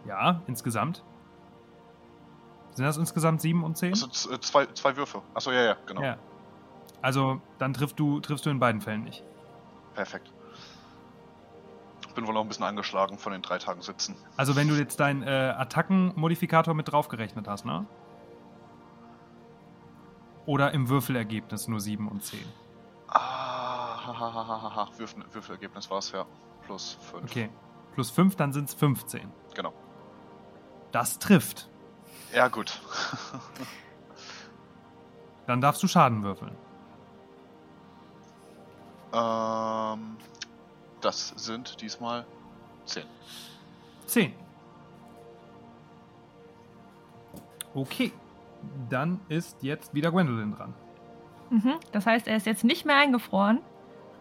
Ja, insgesamt. Sind das insgesamt sieben und zehn? Also z- äh, zwei, zwei Würfe. Achso, ja, ja, genau. Ja. Also, dann triffst du, triffst du in beiden Fällen nicht. Perfekt. Bin wohl noch ein bisschen angeschlagen von den drei Tagen Sitzen. Also, wenn du jetzt deinen äh, Attackenmodifikator mit draufgerechnet hast, ne? Oder im Würfelergebnis nur 7 und 10. Ah, hahaha. [LAUGHS] Würfel, Würfelergebnis war es, ja. Plus 5. Okay. Plus 5, dann sind es 15. Genau. Das trifft. Ja, gut. [LAUGHS] Dann darfst du Schaden würfeln. ähm, das sind diesmal 10. 10. Okay. Dann ist jetzt wieder Gwendolyn dran. Mhm. Das heißt, er ist jetzt nicht mehr eingefroren.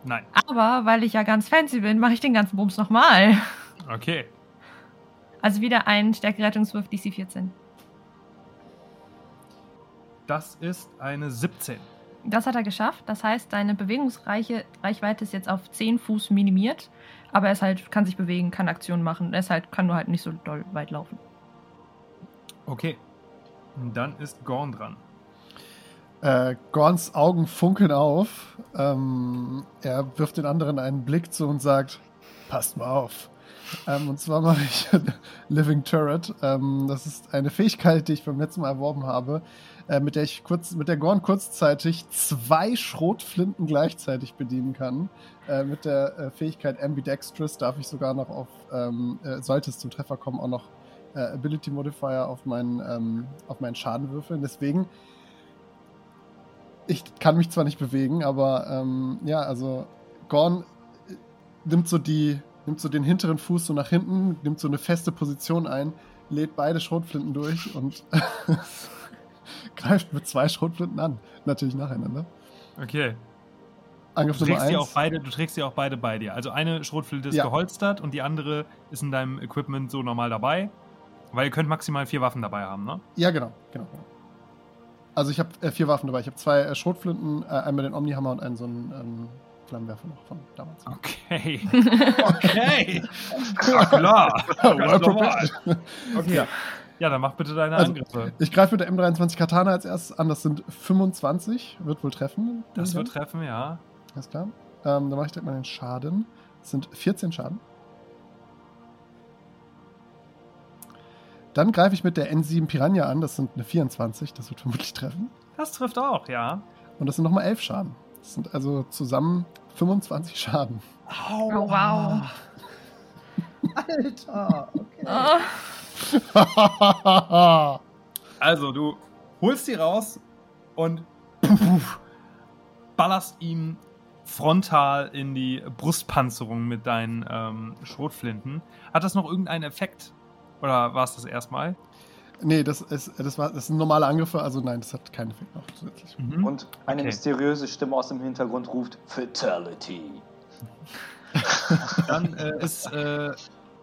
Nein. Aber weil ich ja ganz fancy bin, mache ich den ganzen Bums nochmal. Okay. Also wieder ein Stärkerettungswurf DC 14. Das ist eine 17. Das hat er geschafft. Das heißt, seine Bewegungsreiche Reichweite ist jetzt auf 10 Fuß minimiert. Aber er ist halt, kann sich bewegen, kann Aktionen machen. Er ist halt, kann nur halt nicht so doll weit laufen. Okay. Dann ist Gorn dran. Äh, Gorns Augen funkeln auf. Ähm, er wirft den anderen einen Blick zu und sagt: Passt mal auf. Ähm, und zwar mache ich [LAUGHS] Living Turret. Ähm, das ist eine Fähigkeit, die ich beim letzten Mal erworben habe, äh, mit der ich kurz, mit der Gorn kurzzeitig zwei Schrotflinten gleichzeitig bedienen kann. Äh, mit der äh, Fähigkeit Ambidextrous darf ich sogar noch auf, ähm, äh, sollte es zum Treffer kommen, auch noch äh, Ability Modifier auf meinen, ähm, auf meinen Schaden würfeln. Deswegen ich kann mich zwar nicht bewegen, aber ähm, ja, also Gorn äh, nimmt so die, nimmt so den hinteren Fuß so nach hinten, nimmt so eine feste Position ein, lädt beide Schrotflinten durch und [LAUGHS] greift mit zwei Schrotflinten an. Natürlich nacheinander. Okay. Angriff Du Nummer trägst, sie auch eins. beide, du trägst sie auch beide bei dir. Also eine Schrotflinte ist Ja. geholstert und die andere ist in deinem Equipment so normal dabei. Weil ihr könnt maximal vier Waffen dabei haben, ne? Ja, genau, genau. genau. Also ich habe äh, vier Waffen dabei. Ich habe zwei äh, Schrotflinten, äh, einmal den Omnihammer und einen so einen ähm, Flammenwerfer noch von damals. Okay. [LAUGHS] Okay. Ja, klar. [LAUGHS] well. Okay. Ja. Ja, dann mach bitte deine Also, Angriffe. Ich greife mit der M23 Katana als erstes an. Das sind 25. Wird wohl treffen. Das wird treffen, ja. Alles klar. Ähm, dann mache ich direkt mal den Schaden. Das sind 14 Schaden. Dann greife ich mit der N7 Piranha an. Das sind eine 24. Das wird vermutlich treffen. Das trifft auch, ja. Und das sind nochmal 11 Schaden. Das sind also zusammen 25 Schaden. Oh, wow. [LAUGHS] Alter, okay. Oh, [LAUGHS] Also, du holst sie raus und puff, puff, ballerst ihm frontal in die Brustpanzerung mit deinen ähm, Schrotflinten. Hat das noch irgendeinen Effekt? Oder war es das erstmal? nee, das ist, das, war, das sind normale Angriffe. Also nein, das hat keinen Effekt noch zusätzlich. Mhm. Und eine Okay. mysteriöse Stimme aus dem Hintergrund ruft Fatality. [LAUGHS] Dann äh, ist äh,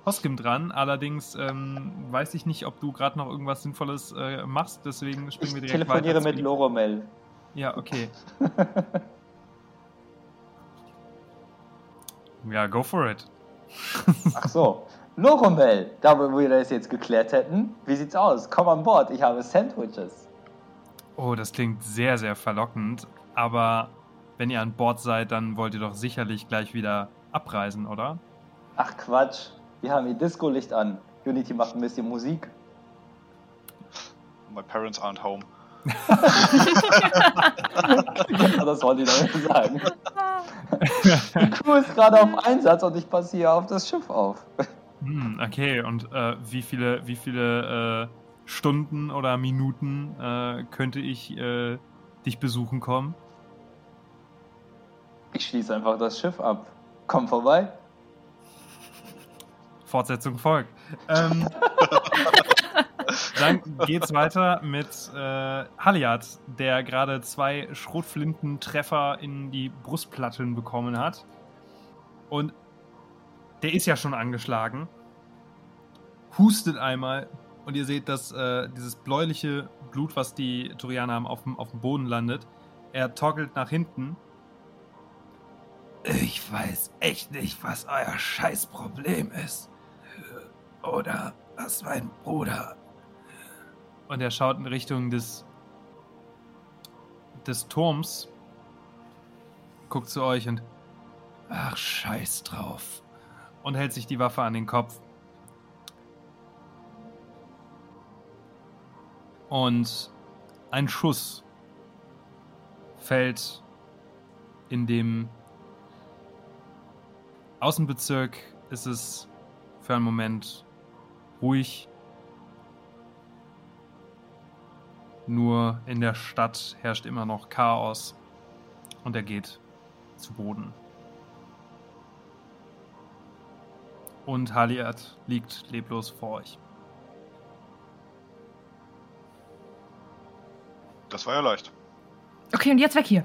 Hoskim dran. Allerdings ähm, weiß ich nicht, ob du gerade noch irgendwas Sinnvolles äh, machst. Deswegen springen Ich wir direkt telefoniere weiter. mit Loromel. Ja, okay. [LAUGHS] ja, go for it. [LAUGHS] Ach so. Loromel, da wo wir das jetzt geklärt hätten, wie sieht's aus? Komm an Bord, ich habe Sandwiches. Oh, das klingt sehr, sehr verlockend. Aber wenn ihr an Bord seid, dann wollt ihr doch sicherlich gleich wieder abreisen, oder? Ach Quatsch, wir haben hier Disco-Licht an. Unity macht ein bisschen Musik. My parents aren't home. Ja, [LAUGHS] das wollte ich damit sagen. Die Crew ist gerade auf Einsatz und ich passe hier auf das Schiff auf. Hm, okay, und äh, wie viele, wie viele äh, Stunden oder Minuten äh, könnte ich äh, dich besuchen kommen? Ich schließe einfach das Schiff ab. Komm vorbei. Fortsetzung folgt. Ähm, [LAUGHS] dann geht's weiter mit äh, Haliat, der gerade zwei Schrotflintentreffer in die Brustplatten bekommen hat. Und der ist ja schon angeschlagen. Hustet einmal und ihr seht, dass äh, dieses bläuliche Blut, was die Turianer haben, auf dem, auf dem Boden landet. Er toggelt nach hinten. Ich weiß echt nicht, was euer Scheißproblem ist. Oder was mein Bruder. Und er schaut in Richtung des, des Turms, guckt zu euch und. Ach, scheiß drauf. Und hält sich die Waffe an den Kopf. Und ein Schuss fällt in dem Außenbezirk. Ist es für einen Moment ruhig. Nur in der Stadt herrscht immer noch Chaos und er geht zu Boden. Und Haliat liegt leblos vor euch. Das war ja leicht. Okay, und jetzt weg hier.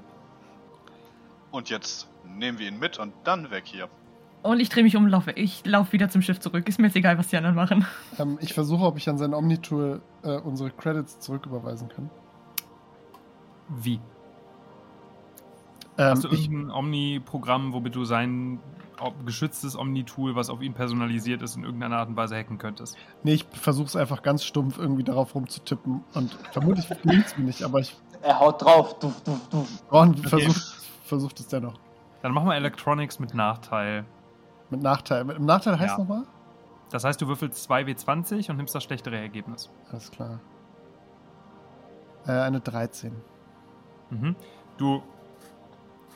Und jetzt nehmen wir ihn mit und dann weg hier. Und ich drehe mich um und laufe. Ich laufe wieder zum Schiff zurück. Ist mir jetzt egal, was die anderen machen. Ähm, ich versuche, ob ich an sein Omnitool äh, unsere Credits zurücküberweisen kann. Wie? Ähm, Hast du irgendein Omni-Programm, womit du sein ob- geschütztes Omni-Tool, was auf ihn personalisiert ist, in irgendeiner Art und Weise hacken könntest? nee, ich versuche es einfach ganz stumpf irgendwie darauf rumzutippen. Und vermutlich gelingt es mir nicht, aber ich Er haut drauf. Duf, duf, duf. Ron versucht, versucht es dennoch. Dann machen wir Electronics mit Nachteil. Mit Nachteil. Mit Nachteil heißt Ja. nochmal? Das heißt, du würfelst 2W20 und nimmst das schlechtere Ergebnis. Alles klar. Äh, eine 13. Mhm. Du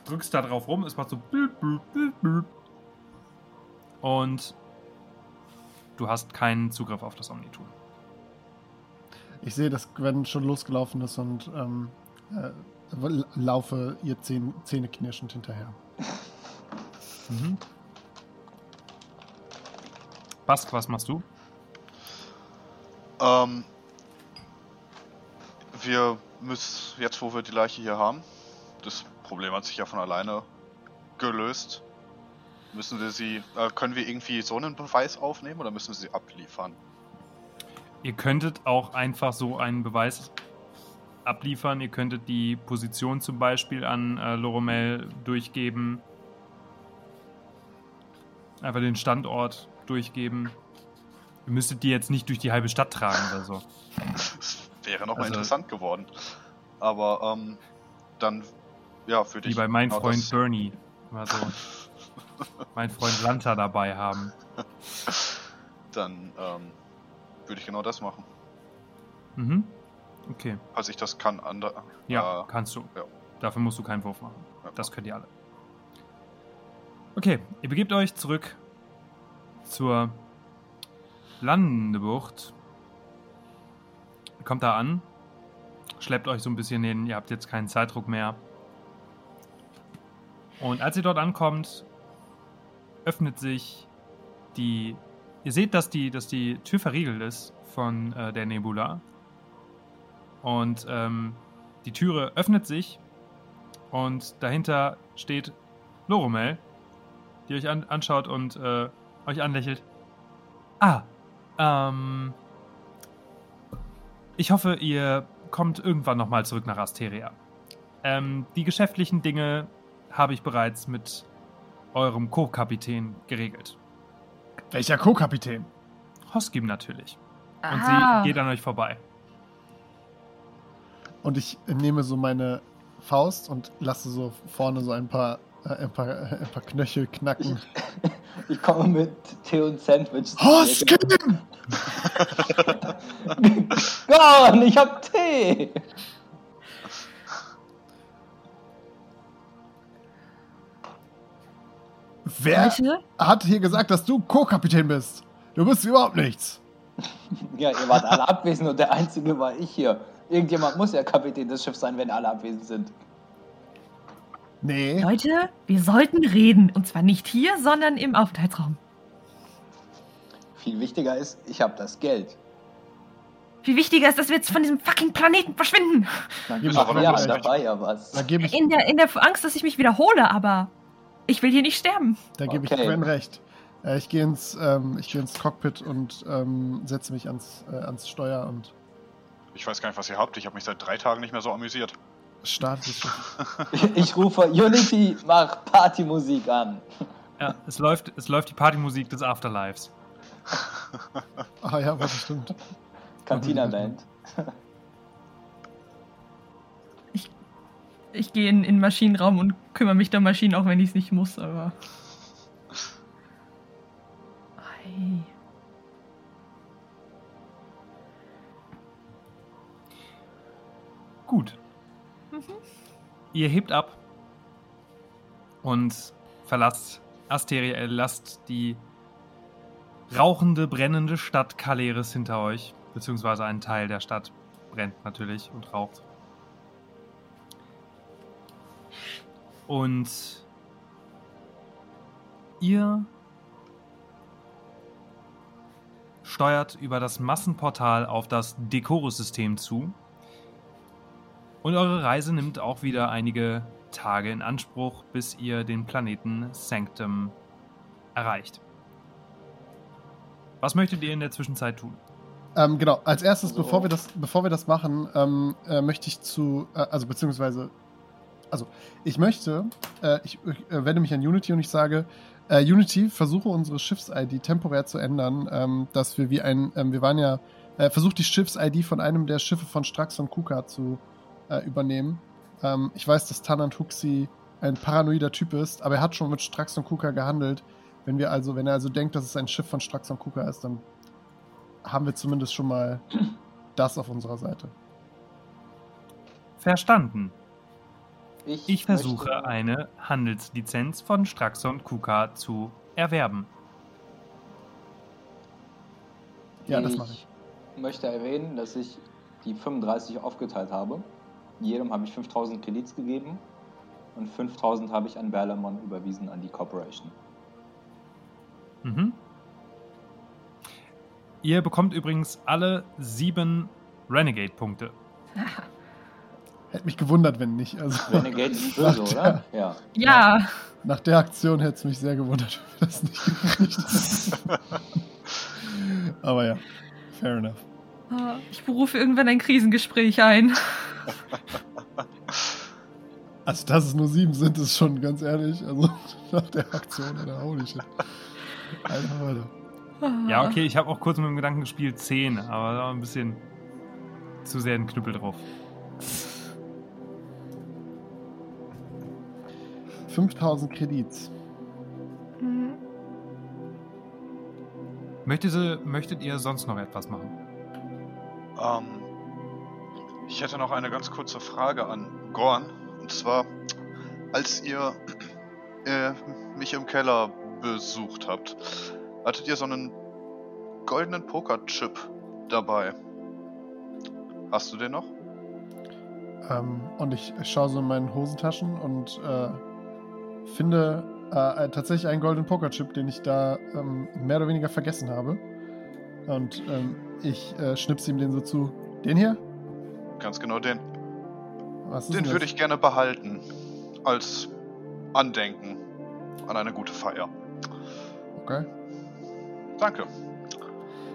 drückst da drauf rum, es macht so blüp, blüp, blüp, blüp. und du hast keinen Zugriff auf das Omni-Tool. Ich sehe, dass Gwen schon losgelaufen ist und ähm, äh, laufe ihr Zähne, Zähne knirschend hinterher. Mhm. Bask, was machst du? Ähm, wir müssen, jetzt wo wir die Leiche hier haben, das Problem hat sich ja von alleine gelöst. Müssen wir sie, äh, können wir irgendwie so einen Beweis aufnehmen oder müssen wir sie abliefern? Ihr könntet auch einfach so einen Beweis abliefern. Ihr könntet die Position zum Beispiel an äh, Loromel durchgeben. Einfach den Standort durchgeben. Ihr müsstet die jetzt nicht durch die halbe Stadt tragen oder so. Das wäre nochmal Also- interessant geworden. Aber ähm, dann, ja, für dich. Wie bei mein genau Freund Bernie. Immer so. [LAUGHS] mein Freund Lanta dabei haben. Dann ähm, würde ich genau das machen. Mhm. Okay. Falls ich das kann, andere. Ja, äh, kannst du. ja. Dafür musst du keinen Wurf machen. Ja. Das könnt ihr alle. Okay, ihr begebt euch zurück zur Landebucht. Kommt da an, schleppt euch so ein bisschen hin, ihr habt jetzt keinen Zeitdruck mehr. Und als ihr dort ankommt, öffnet sich die. Ihr seht, dass die, dass die Tür verriegelt ist von äh, der Nebula. Und ähm, die Türe öffnet sich und dahinter steht Loromel, die euch an anschaut und äh, euch anlächelt. Ah, ähm. Ich hoffe, ihr kommt irgendwann nochmal zurück nach Asteria. Ähm, die geschäftlichen Dinge habe ich bereits mit eurem Co-Kapitän geregelt. Welcher Co-Kapitän? Hoskim natürlich. Und Ah. sie geht an euch vorbei. Und ich nehme so meine Faust und lasse so vorne so ein paar ein, paar, ein paar Knöchel knacken. Ich komme mit Tee und Sandwich. Hoskin! [LAUGHS] Gone, ich hab Tee! Wer hat hier gesagt, dass du Co-Kapitän bist? Du bist überhaupt nichts. Ja, ihr wart alle abwesend und der Einzige war ich hier. Irgendjemand muss ja Kapitän des Schiffs sein, wenn alle abwesend sind. Nee. Leute, wir sollten reden. Und zwar nicht hier, sondern im Aufenthaltsraum. Viel wichtiger ist, ich habe das Geld. Viel wichtiger ist, dass wir jetzt von diesem fucking Planeten verschwinden. Na, Gib ach, mir ja, mal da war ja was. Da gebe ich, In der, in der Angst, dass ich mich wiederhole, aber ich will hier nicht sterben. da geb ich Okay. Gwen recht. Äh, ich gehe ins, ähm, ich geh ins Cockpit und ähm, setze mich ans, äh, ans Steuer und Ich weiß gar nicht, was ihr habt. Ich habe mich seit drei Tagen nicht mehr so amüsiert. Starte das [LAUGHS] Schiff. Ich rufe Unity, mach Partymusik an. Ja, es läuft, es läuft die Partymusik des Afterlives. Ah ja, was stimmt. Cantina Band. [LAUGHS] Ich gehe in, in den Maschinenraum und kümmere mich der Maschinen, auch wenn ich es nicht muss, aber. Ei. Gut. Ihr hebt ab und verlasst Asteria, ihr lasst die rauchende, brennende Stadt Kaleres hinter euch, beziehungsweise ein Teil der Stadt brennt natürlich und raucht. Und ihr steuert über das Massenportal auf das Decorus-System zu. Und eure Reise nimmt auch wieder einige Tage in Anspruch, bis ihr den Planeten Sanctum erreicht. Was möchtet ihr in der Zwischenzeit tun? Ähm, genau, als erstes, So. bevor, wir das, bevor wir das machen, ähm, äh, möchte ich zu, äh, also beziehungsweise, also ich möchte, äh, ich, äh, wende mich an Unity und ich sage, äh, Unity, versuche unsere Schiffs-ID temporär zu ändern, ähm, dass wir wie ein, ähm, wir waren ja, äh, versucht die Schiffs-ID von einem der Schiffe von Strax und Kuka zu äh, übernehmen. Ähm, ich weiß, dass Tanant Huxi ein paranoider Typ ist, aber er hat schon mit Strax und Kuka gehandelt. Wenn wir also, wenn er also denkt, dass es ein Schiff von Strax und Kuka ist, dann haben wir zumindest schon mal [CLEARS THROAT] das auf unserer Seite. Verstanden. Ich versuche möchte- eine Handelslizenz von Straxon Kuka zu erwerben. Ja, das mache ich. möchte erwähnen, dass ich die 35 aufgeteilt habe. Jedem habe ich 5000 Kredits gegeben und 5000 habe ich an Berlamon überwiesen an die Corporation. Mhm. Ihr bekommt übrigens alle sieben Renegade-Punkte. [LAUGHS] Hätte mich gewundert, wenn nicht. Also, [LAUGHS] Renegade ist böse, oder? Ja. Ja, nach der Aktion hätte es mich sehr gewundert, [LAUGHS] wenn wir das nicht gekriegt. Aber ja, fair enough. Ich berufe irgendwann ein Krisengespräch ein. [LAUGHS] Also, dass es nur sieben sind, ist schon ganz ehrlich. Also, [LAUGHS] nach der Aktion, Alter, holy shit. Einfach weiter. Ja, okay, ich habe auch kurz mit dem Gedanken gespielt, 10, aber da war ein bisschen zu sehr ein Knüppel drauf. 5000 Kredits. Mhm. Möchtet ihr, möchtet ihr sonst noch etwas machen? Ähm, ich hätte noch eine ganz kurze Frage an Gorn. Und zwar, als ihr äh, mich im Keller besucht habt, hattet ihr so einen goldenen Pokerchip dabei. Hast du den noch? Ähm, und ich schaue so in meinen Hosentaschen und äh, finde äh, tatsächlich einen goldenen Pokerchip, den ich da ähm, mehr oder weniger vergessen habe. Und ähm, ich äh, schnipse ihm den so zu. Den hier? Ganz genau den. Den würde ich gerne behalten. Als Andenken an eine gute Feier. Okay. Danke.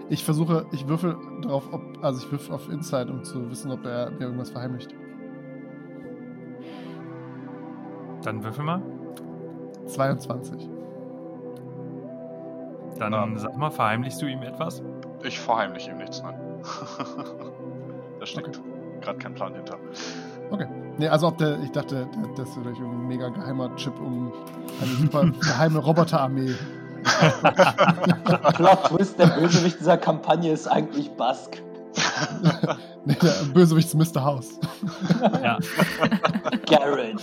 Ich versuche, ich würfel drauf, ob, also ich würfel auf Inside, um zu wissen, ob er mir irgendwas verheimlicht. Dann würfel mal. 22. Dann Ähm. sag mal, verheimlichst du ihm etwas? Ich verheimliche ihm nichts, nein. [LAUGHS] da steckt gerade kein Plan hinter. Okay. Nee, also ob der, ich dachte, der- das ist vielleicht irgendein mega geheimer Chip, um eine super geheime Roboterarmee. Plot [LAUGHS] Twist, [LAUGHS] der Bösewicht dieser Kampagne ist eigentlich Bask. Nee, der Bösewicht ist Mr. House. Ja. Garrett.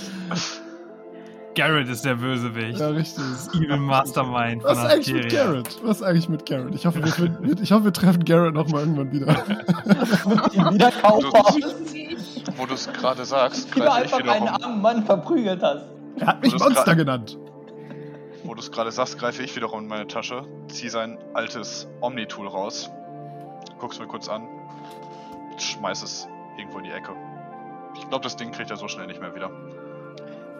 Garrett ist der Bösewicht. Ja, richtig. Das Evil Mastermind Was ist eigentlich mit. Garrett? Was ist eigentlich mit Garrett? Ich hoffe, wir, finden- ich hoffe, wir treffen Garrett nochmal irgendwann wieder. Mit dem Wiederkaufhaus. Wo du es gerade sagst, Wie du einfach einen armen Mann verprügelt hast. Er hat mich Monster genannt. Wo du es gerade sagst, greife ich wiederum in meine Tasche, ziehe sein altes Omni-Tool raus, guck's mir kurz an, schmeiß es irgendwo in die Ecke. Ich glaube, das Ding kriegt er so schnell nicht mehr wieder.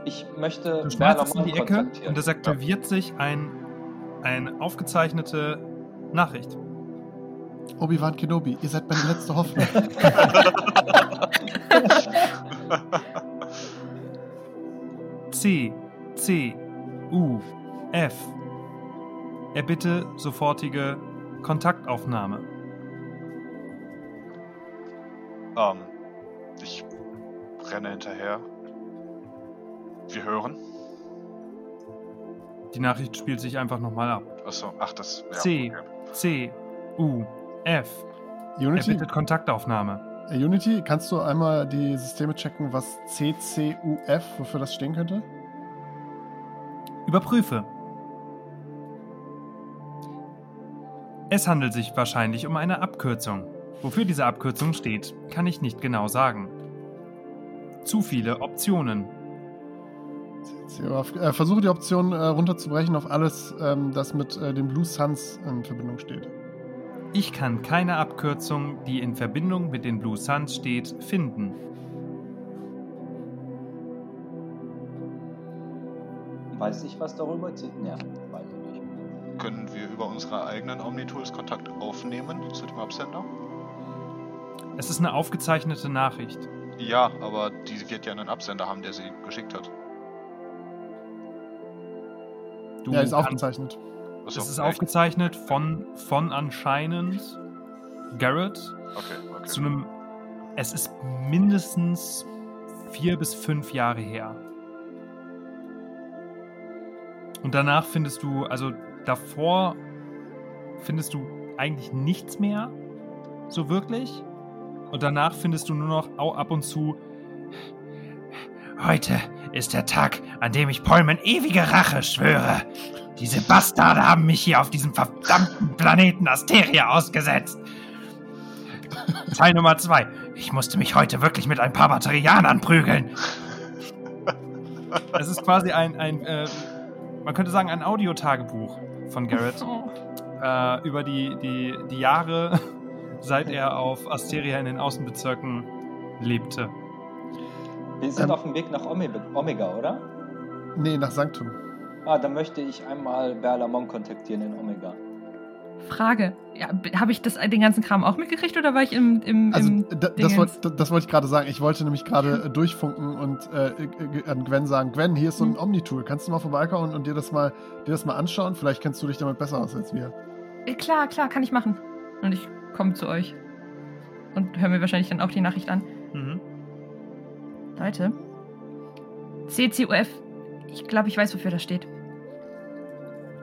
Ich möchte Du schmeißt in die Ecke und es aktiviert sich ein, eine aufgezeichnete Nachricht. Obi-Wan Kenobi, ihr seid meine letzte Hoffnung. [LAUGHS] C, C, U, F. Er bitte sofortige Kontaktaufnahme. Ähm, ich renne hinterher. Wir hören. Die Nachricht spielt sich einfach nochmal ab. Achso, ach, das. Ja, C, okay. C, U, F. Er Unity, bittet Kontaktaufnahme. äh, Unity, kannst du einmal die Systeme checken, was CCUF, wofür das stehen könnte? Überprüfe. Es handelt sich wahrscheinlich um eine Abkürzung. Wofür diese Abkürzung steht, kann ich nicht genau sagen. Zu viele Optionen. CCUF. Äh, versuche die Option äh, runterzubrechen auf alles, ähm, das mit äh, den Blue Suns in Verbindung steht. Ich kann keine Abkürzung, die in Verbindung mit den Blue Suns steht, finden. Weiß ich was darüber? Ja, weiß ich nicht. Können wir über unsere eigenen Omni-Tools Kontakt aufnehmen zu dem Absender? Es ist eine aufgezeichnete Nachricht. Ja, aber die wird ja einen Absender haben, der sie geschickt hat. Du ja, ist aufgezeichnet. Achso, Es ist echt? aufgezeichnet von, von anscheinend Garrett Okay, okay. zu einem. Es ist mindestens vier bis fünf Jahre her. Und danach findest du, also davor findest du eigentlich nichts mehr, so wirklich. Und danach findest du nur noch au- ab und zu. Heute ist der Tag, an dem ich Polmen ewige Rache schwöre. Diese Bastarde haben mich hier auf diesem verdammten Planeten Asteria ausgesetzt. Teil Nummer zwei. Ich musste mich heute wirklich mit ein paar Batterianern prügeln. Es ist quasi ein, ein äh, man könnte sagen, ein Audiotagebuch von Garrett Oh. äh, über die, die, die Jahre, [LAUGHS] seit er auf Asteria in den Außenbezirken lebte. Wir sind Ähm. auf dem Weg nach Omega, oder? Nee, nach Sanctum. Ah, dann möchte ich einmal Berlamont kontaktieren in Omega. Frage. Ja, habe ich das, den ganzen Kram auch mitgekriegt oder war ich im, im, Also, im da, das, wollte, das wollte ich gerade sagen. Ich wollte nämlich gerade äh, durchfunken und äh, äh, an Gwen sagen: Gwen, hier ist so ein Hm. Omni-Tool. Kannst du mal vorbeikommen und dir das mal, dir das mal anschauen? Vielleicht kennst du dich damit besser aus als wir. Äh, Klar, klar, kann ich machen. Und ich komme zu euch. Und höre mir wahrscheinlich dann auch die Nachricht an. Mhm. Leute. CCUF. Ich glaube, ich weiß, wofür das steht.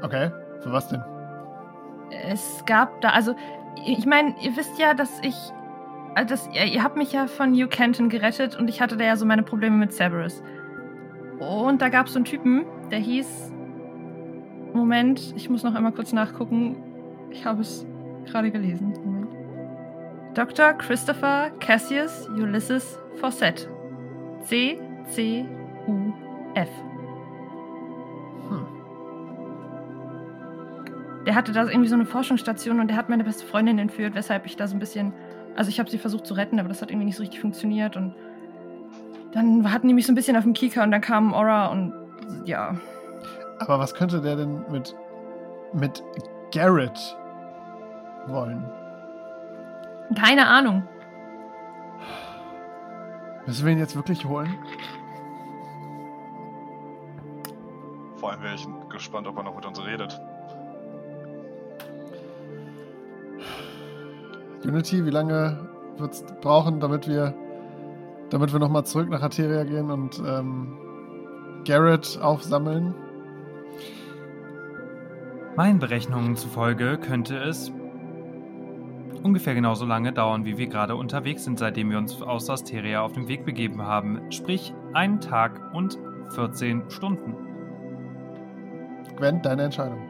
Okay, für was denn? Es gab da, also, ich meine, ihr wisst ja, dass ich. äh, Das, ihr, ihr habt mich ja von New Canton gerettet und ich hatte da ja so meine Probleme mit Cerberus. Und da gab es so einen Typen, der hieß. Moment, ich muss noch einmal kurz nachgucken. Ich habe es gerade gelesen. Moment. Dr. Christopher Cassius Ulysses Fawcett. C. C. U. F. Hm. Der hatte da irgendwie so eine Forschungsstation und der hat meine beste Freundin entführt, weshalb ich da so ein bisschen. Also ich habe sie versucht zu retten, aber das hat irgendwie nicht so richtig funktioniert und dann hatten die mich so ein bisschen auf dem Kieker und dann kam Aura und ja. Aber was könnte der denn mit, mit Garrett wollen? Keine Ahnung. Müssen wir ihn jetzt wirklich holen? Vor allem wäre ich gespannt, ob er noch mit uns redet. Unity, wie lange wird es brauchen, damit wir damit wir nochmal zurück nach Ateria gehen und ähm, Garrett aufsammeln. Meinen Berechnungen zufolge könnte es ungefähr genauso lange dauern, wie wir gerade unterwegs sind, seitdem wir uns aus Asteria auf den Weg begeben haben. Sprich, einen Tag und 14 Stunden. Gwen, deine Entscheidung.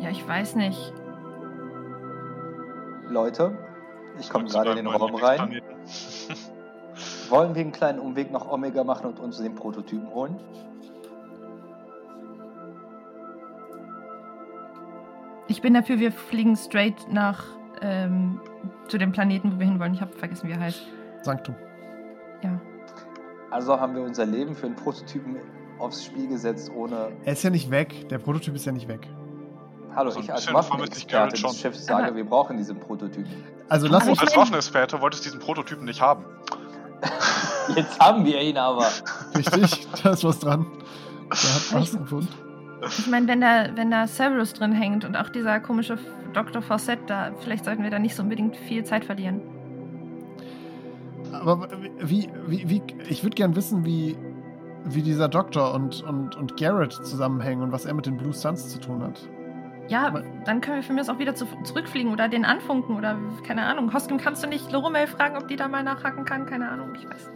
Ja, ich weiß nicht. Leute, ich komme gerade in den Raum rein. Wollen wir einen kleinen Umweg nach Omega machen und uns den Prototypen holen? Ich bin dafür, wir fliegen straight nach ähm, zu dem Planeten, wo wir hinwollen. Ich habe vergessen, wie er heißt. Sanctum. Ja. Also haben wir unser Leben für einen Prototypen aufs Spiel gesetzt, ohne. Er ist ja nicht weg. Der Prototyp ist ja nicht weg. Hallo, So ein ich als Waffenexperte des schon. Schiffs sage, wir brauchen diesen Prototypen. Also lass uns. Als Waffenexperte wolltest du diesen Prototypen nicht haben. Jetzt haben wir ihn aber. Richtig, da ist was dran. Der hat was gefunden. Ich meine, wenn da, wenn da Cerberus drin hängt und auch dieser komische Dr. Fawcett da, vielleicht sollten wir da nicht so unbedingt viel Zeit verlieren. Aber wie, wie, wie, ich würde gern wissen, wie, wie dieser Doktor und, und, und Garrett zusammenhängen und was er mit den Blue Suns zu tun hat. Ja, Aber- dann können wir mir aus auch wieder zu, zurückfliegen oder den anfunken oder keine Ahnung. Hoskim, kannst du nicht Loromel fragen, ob die da mal nachhaken kann? Keine Ahnung, ich weiß.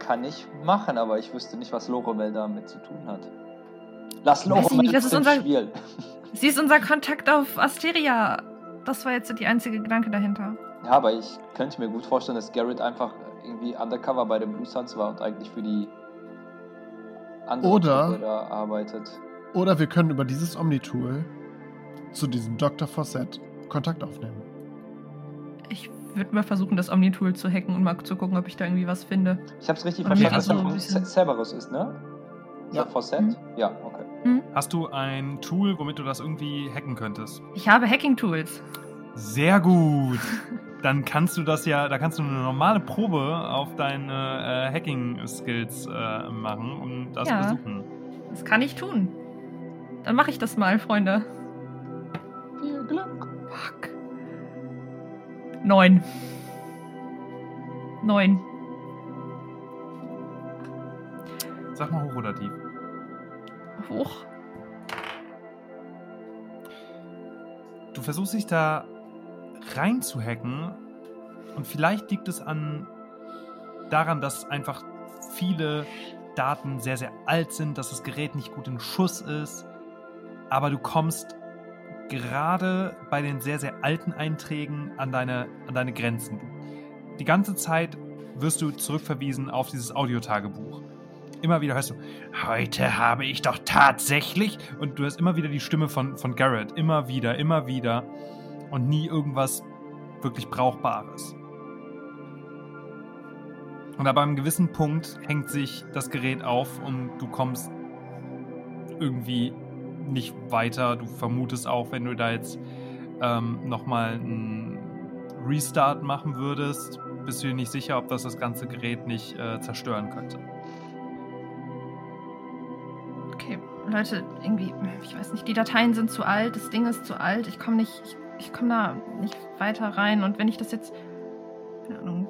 Kann ich machen, aber ich wüsste nicht, was Loromel damit zu tun hat. Lass Loromel nicht, das ist unser- Spiel. [LAUGHS] Sie ist unser Kontakt auf Asteria. Das war jetzt die einzige Gedanke dahinter. Ja, aber ich könnte mir gut vorstellen, dass Garrett einfach irgendwie undercover bei den Blue Suns war und eigentlich für die andere Oder- da arbeitet. Oder wir können über dieses Omni-Tool zu diesem Dr. Fawcett Kontakt aufnehmen. Ich würde mal versuchen, das Omni-Tool zu hacken und mal zu gucken, ob ich da irgendwie was finde. Ich habe es richtig Oder verstanden, dass er Cerberus ist, ne? Ja. Fawcett? Mhm. Ja, okay. Hast du ein Tool, womit du das irgendwie hacken könntest? Ich habe Hacking-Tools. Sehr gut. [LAUGHS] Dann kannst du das ja, da kannst du eine normale Probe auf deine äh, Hacking-Skills äh, machen und das Ja. versuchen. Das kann ich tun. Dann mache ich das mal, Freunde. Viel Glück. Fuck. Neun. Neun. Sag mal hoch oder tief. Hoch. Du versuchst dich da reinzuhacken und vielleicht liegt es an daran, dass einfach viele Daten sehr, sehr alt sind, dass das Gerät nicht gut in Schuss ist, aber du kommst gerade bei den sehr, sehr alten Einträgen an deine, an deine Grenzen. Die ganze Zeit wirst du zurückverwiesen auf dieses Audiotagebuch. Immer wieder hörst du, heute habe ich doch tatsächlich. Und du hast immer wieder die Stimme von, von Garrett. Immer wieder, immer wieder. Und nie irgendwas wirklich Brauchbares. Und aber einem gewissen Punkt hängt sich das Gerät auf und du kommst irgendwie nicht weiter. Du vermutest auch, wenn du da jetzt ähm, nochmal einen Restart machen würdest, bist du dir nicht sicher, ob das das ganze Gerät nicht äh, zerstören könnte. Leute, irgendwie, ich weiß nicht, die Dateien sind zu alt, das Ding ist zu alt, ich komme nicht, ich, ich komme da nicht weiter rein und wenn ich das jetzt, keine Ahnung,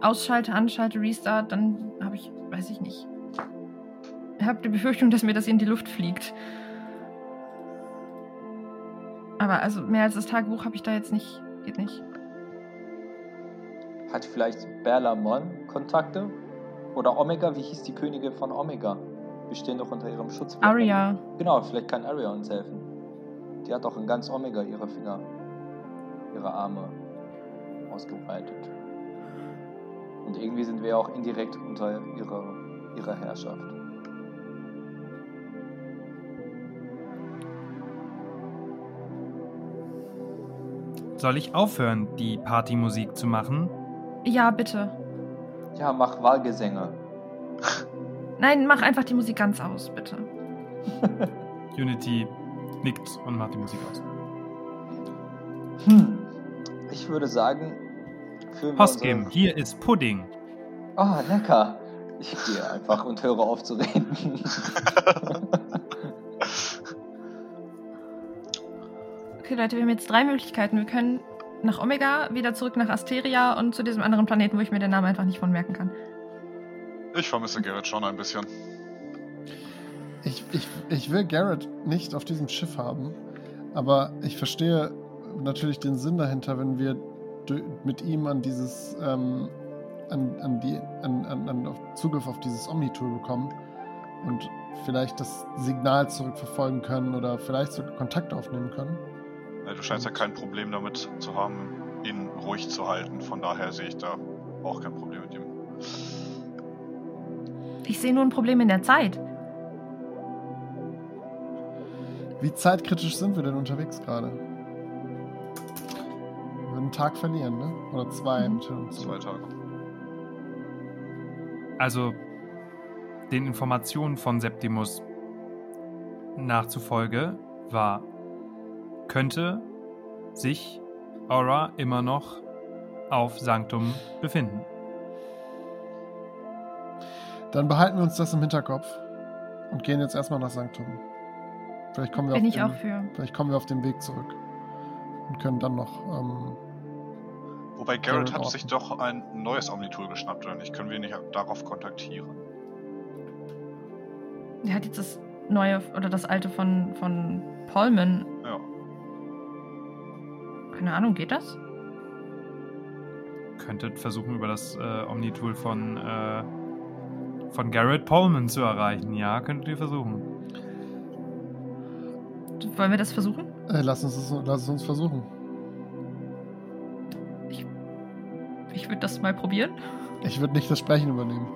ausschalte, anschalte, restart, dann habe ich, weiß ich nicht, ich habe die Befürchtung, dass mir das in die Luft fliegt. Aber also mehr als das Tagebuch habe ich da jetzt nicht, geht nicht. Hat vielleicht Berlamon Kontakte? Oder Omega? Wie hieß die Königin von Omega? Wir stehen doch unter ihrem Schutz. Aria, Genau, vielleicht kann Aria uns helfen. Die hat doch in ganz Omega ihre Finger, ihre Arme ausgebreitet. Und irgendwie sind wir auch indirekt unter ihrer, ihrer Herrschaft. Soll ich aufhören, die Partymusik zu machen? ja, bitte. Ja, mach Wahlgesänge. Nein, mach einfach die Musik ganz aus, bitte. [LAUGHS] Unity nickt und macht die Musik aus. Hm. Ich würde sagen, Hoskim, unsere- hier ist Pudding. Oh, lecker. Ich gehe einfach und höre auf zu reden. [LAUGHS] Okay, Leute, wir haben jetzt drei Möglichkeiten. Wir können nach Omega, wieder zurück nach Asteria und zu diesem anderen Planeten, wo ich mir den Namen einfach nicht von merken kann. Ich vermisse Gerrit schon ein bisschen. Ich, ich, ich will Garrett nicht auf diesem Schiff haben, aber ich verstehe natürlich den Sinn dahinter, wenn wir mit ihm an dieses, ähm, an, an die, an, an, an Zugriff auf dieses Omni-Tool bekommen und vielleicht das Signal zurückverfolgen können oder vielleicht sogar Kontakt aufnehmen können. Ja, Du scheinst ja kein Problem damit zu haben, ihn ruhig zu halten. Von daher sehe ich da auch kein Problem mit ihm. Ich sehe nur ein Problem in der Zeit. Wie zeitkritisch sind wir denn unterwegs gerade? Wir würden einen Tag verlieren, ne? Oder zwei Mhm. mit hin und Zwei. Tage. Also den Informationen von Septimus nachzufolge war, könnte sich Aura immer noch auf Sanctum befinden. Dann behalten wir uns das im Hinterkopf und gehen jetzt erstmal nach Sanctum. Vielleicht kommen wir, Bin auf ich den, auch für. vielleicht kommen wir auf den Weg zurück und können dann noch. Ähm, Wobei Garrett hat sich doch ein neues Omnitool geschnappt, oder nicht? Können wir ihn nicht darauf kontaktieren? Der hat jetzt das neue oder das alte von, von Polman. Ja. Keine Ahnung, geht das? Könntet versuchen, über das äh, Omni-Tool von, äh, von Garrett Pullman zu erreichen. Ja, könntet ihr versuchen. Wollen wir das versuchen? äh, lass, uns das, lass es uns versuchen. Ich würde das mal probieren. Ich würde nicht das Sprechen übernehmen.